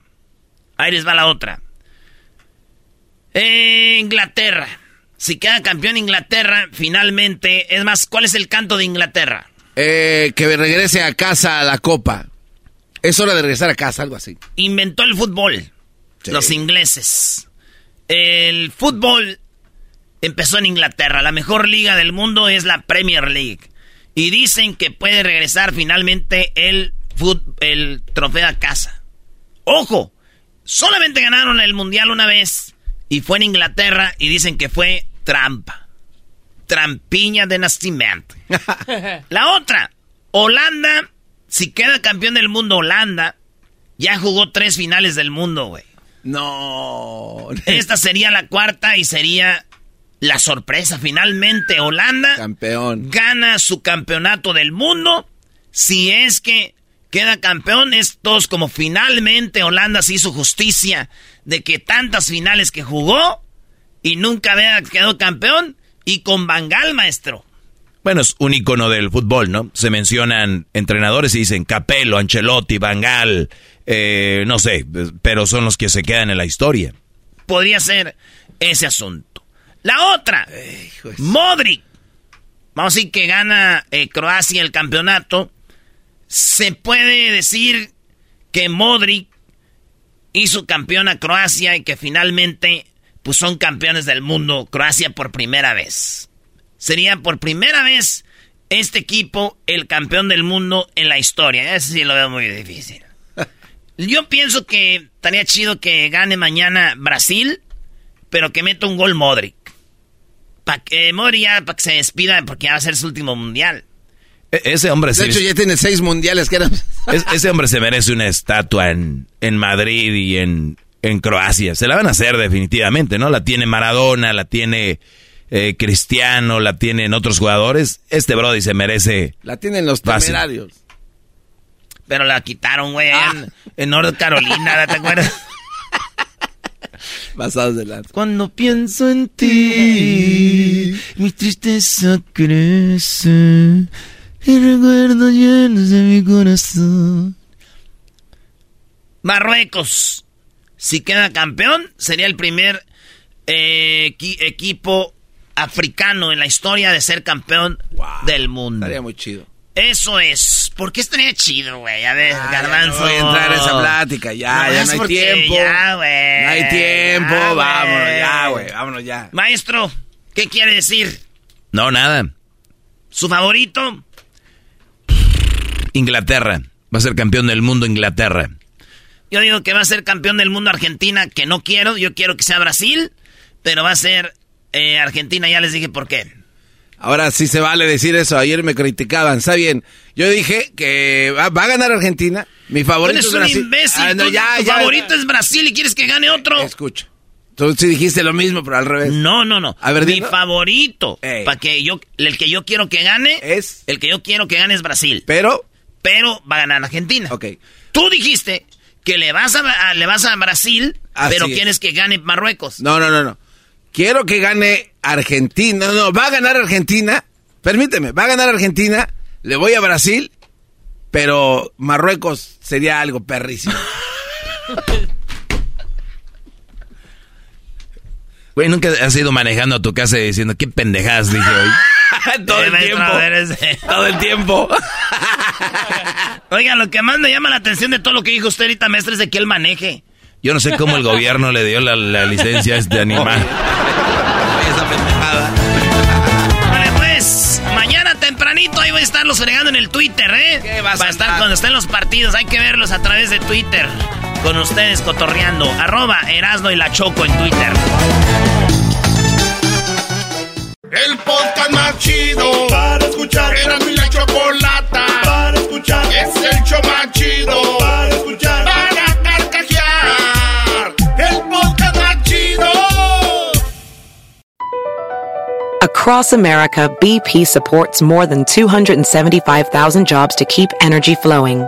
[SPEAKER 2] ahí les va la otra. Inglaterra. Si queda campeón Inglaterra, finalmente, es más, ¿cuál es el canto de Inglaterra?
[SPEAKER 3] Eh, que regrese a casa a la copa. Es hora de regresar a casa, algo así.
[SPEAKER 2] inventó el fútbol. Los ingleses. El fútbol empezó en Inglaterra. La mejor liga del mundo es la Premier League. Y dicen que puede regresar finalmente el, fut- el trofeo a casa. Ojo, solamente ganaron el mundial una vez y fue en Inglaterra y dicen que fue trampa. Trampiña de nacimiento. La otra, Holanda, si queda campeón del mundo Holanda, ya jugó tres finales del mundo, güey.
[SPEAKER 3] No.
[SPEAKER 2] Esta sería la cuarta y sería la sorpresa. Finalmente Holanda
[SPEAKER 3] Campeón.
[SPEAKER 2] gana su campeonato del mundo. Si es que queda campeón, es todos como finalmente Holanda se hizo justicia de que tantas finales que jugó y nunca había quedado campeón. Y con Bangal, maestro.
[SPEAKER 6] Bueno, es un icono del fútbol, ¿no? Se mencionan entrenadores y dicen Capello, Ancelotti, Bangal, eh, no sé, pero son los que se quedan en la historia.
[SPEAKER 2] podría ser ese asunto. La otra, Modric. Vamos a decir que gana eh, Croacia el campeonato. Se puede decir que Modric hizo campeón a Croacia y que finalmente pues son campeones del mundo Croacia por primera vez. Sería por primera vez este equipo el campeón del mundo en la historia. Eso sí lo veo muy difícil. Yo pienso que estaría chido que gane mañana Brasil, pero que meta un gol Modric. Para que Modric ya, para que se despida, porque ya va a ser su último mundial.
[SPEAKER 6] E- ese hombre
[SPEAKER 3] De
[SPEAKER 6] se-
[SPEAKER 3] hecho, ya tiene seis mundiales que eran.
[SPEAKER 6] es- ese hombre se merece una estatua en, en Madrid y en, en Croacia. Se la van a hacer definitivamente, ¿no? La tiene Maradona, la tiene eh, Cristiano, la tienen otros jugadores. Este Brody se merece.
[SPEAKER 3] La tienen los
[SPEAKER 6] Fácil.
[SPEAKER 3] temerarios.
[SPEAKER 2] Pero la quitaron, güey, en, en North Carolina, ¿te acuerdas?
[SPEAKER 3] Basados de la.
[SPEAKER 2] Cuando pienso en ti, mi tristeza crece y recuerdo llenos de mi corazón. Marruecos, si queda campeón, sería el primer eh, equi- equipo africano en la historia de ser campeón del mundo.
[SPEAKER 3] Estaría muy chido.
[SPEAKER 2] Eso es. ¿Por qué estaría chido, güey? A ver,
[SPEAKER 3] Ah,
[SPEAKER 2] garbanzo.
[SPEAKER 3] ya no voy a entrar a esa plática, ya, ya no hay
[SPEAKER 2] porque
[SPEAKER 3] tiempo.
[SPEAKER 2] Ya, güey.
[SPEAKER 3] No hay tiempo,
[SPEAKER 2] Ya,
[SPEAKER 3] vámonos ya, güey, vámonos ya.
[SPEAKER 2] Maestro, ¿qué quiere decir?
[SPEAKER 6] No, nada.
[SPEAKER 2] ¿Su favorito?
[SPEAKER 6] Inglaterra. Va a ser campeón del mundo Inglaterra.
[SPEAKER 2] Yo digo que va a ser campeón del mundo Argentina, que no quiero. Yo quiero que sea Brasil, pero va a ser eh, Argentina. Ya les dije por qué.
[SPEAKER 3] Ahora sí se vale decir eso. Ayer me criticaban. Está bien. Yo dije que va, va a ganar Argentina. Mi favorito es
[SPEAKER 2] un
[SPEAKER 3] Brasil.
[SPEAKER 2] imbécil.
[SPEAKER 3] Ah, no,
[SPEAKER 2] tú-
[SPEAKER 3] ya,
[SPEAKER 2] tu
[SPEAKER 3] ya.
[SPEAKER 2] favorito es Brasil y quieres que gane otro.
[SPEAKER 3] Escucha. Tú sí dijiste lo mismo, pero al revés.
[SPEAKER 2] No, no, no.
[SPEAKER 3] A ver,
[SPEAKER 2] Mi favorito, para que yo, el que yo quiero que gane,
[SPEAKER 3] Es.
[SPEAKER 2] el que yo quiero que gane es Brasil.
[SPEAKER 3] Pero.
[SPEAKER 2] Pero va a ganar Argentina.
[SPEAKER 3] Ok.
[SPEAKER 2] Tú dijiste que le vas a, le vas a Brasil,
[SPEAKER 3] Así
[SPEAKER 2] pero
[SPEAKER 3] es.
[SPEAKER 2] quieres que gane Marruecos.
[SPEAKER 3] No, no, no, no. Quiero que gane Argentina. No, no, va a ganar Argentina. Permíteme, va a ganar Argentina. Le voy a Brasil. Pero Marruecos sería algo perrísimo.
[SPEAKER 6] Güey, nunca has ido manejando a tu casa y diciendo, qué pendejadas dije hoy.
[SPEAKER 3] Todo
[SPEAKER 2] Eh,
[SPEAKER 3] el
[SPEAKER 2] maestro,
[SPEAKER 3] tiempo. Todo el tiempo.
[SPEAKER 2] Oiga, lo que más me llama la atención de todo lo que dijo usted ahorita, maestro, es de que él maneje.
[SPEAKER 6] Yo no sé cómo el gobierno le dio la, la licencia a este animal.
[SPEAKER 3] Esa pendejada.
[SPEAKER 2] Vale, pues, mañana tempranito ahí voy a estarlos fregando en el Twitter, ¿eh?
[SPEAKER 3] ¿Qué vas
[SPEAKER 2] Va
[SPEAKER 3] a
[SPEAKER 2] estar cuando estén los partidos, hay que verlos a través de Twitter. Con ustedes cotorreando. Arroba Erasno y la Choco en Twitter.
[SPEAKER 1] El podcast más chido para escuchar. Era mi la chocolata para escuchar. Es el show más chido para escuchar. Para carcajear. El podcast más chido.
[SPEAKER 30] Across America, BP supports more than 275,000 jobs to keep energy flowing.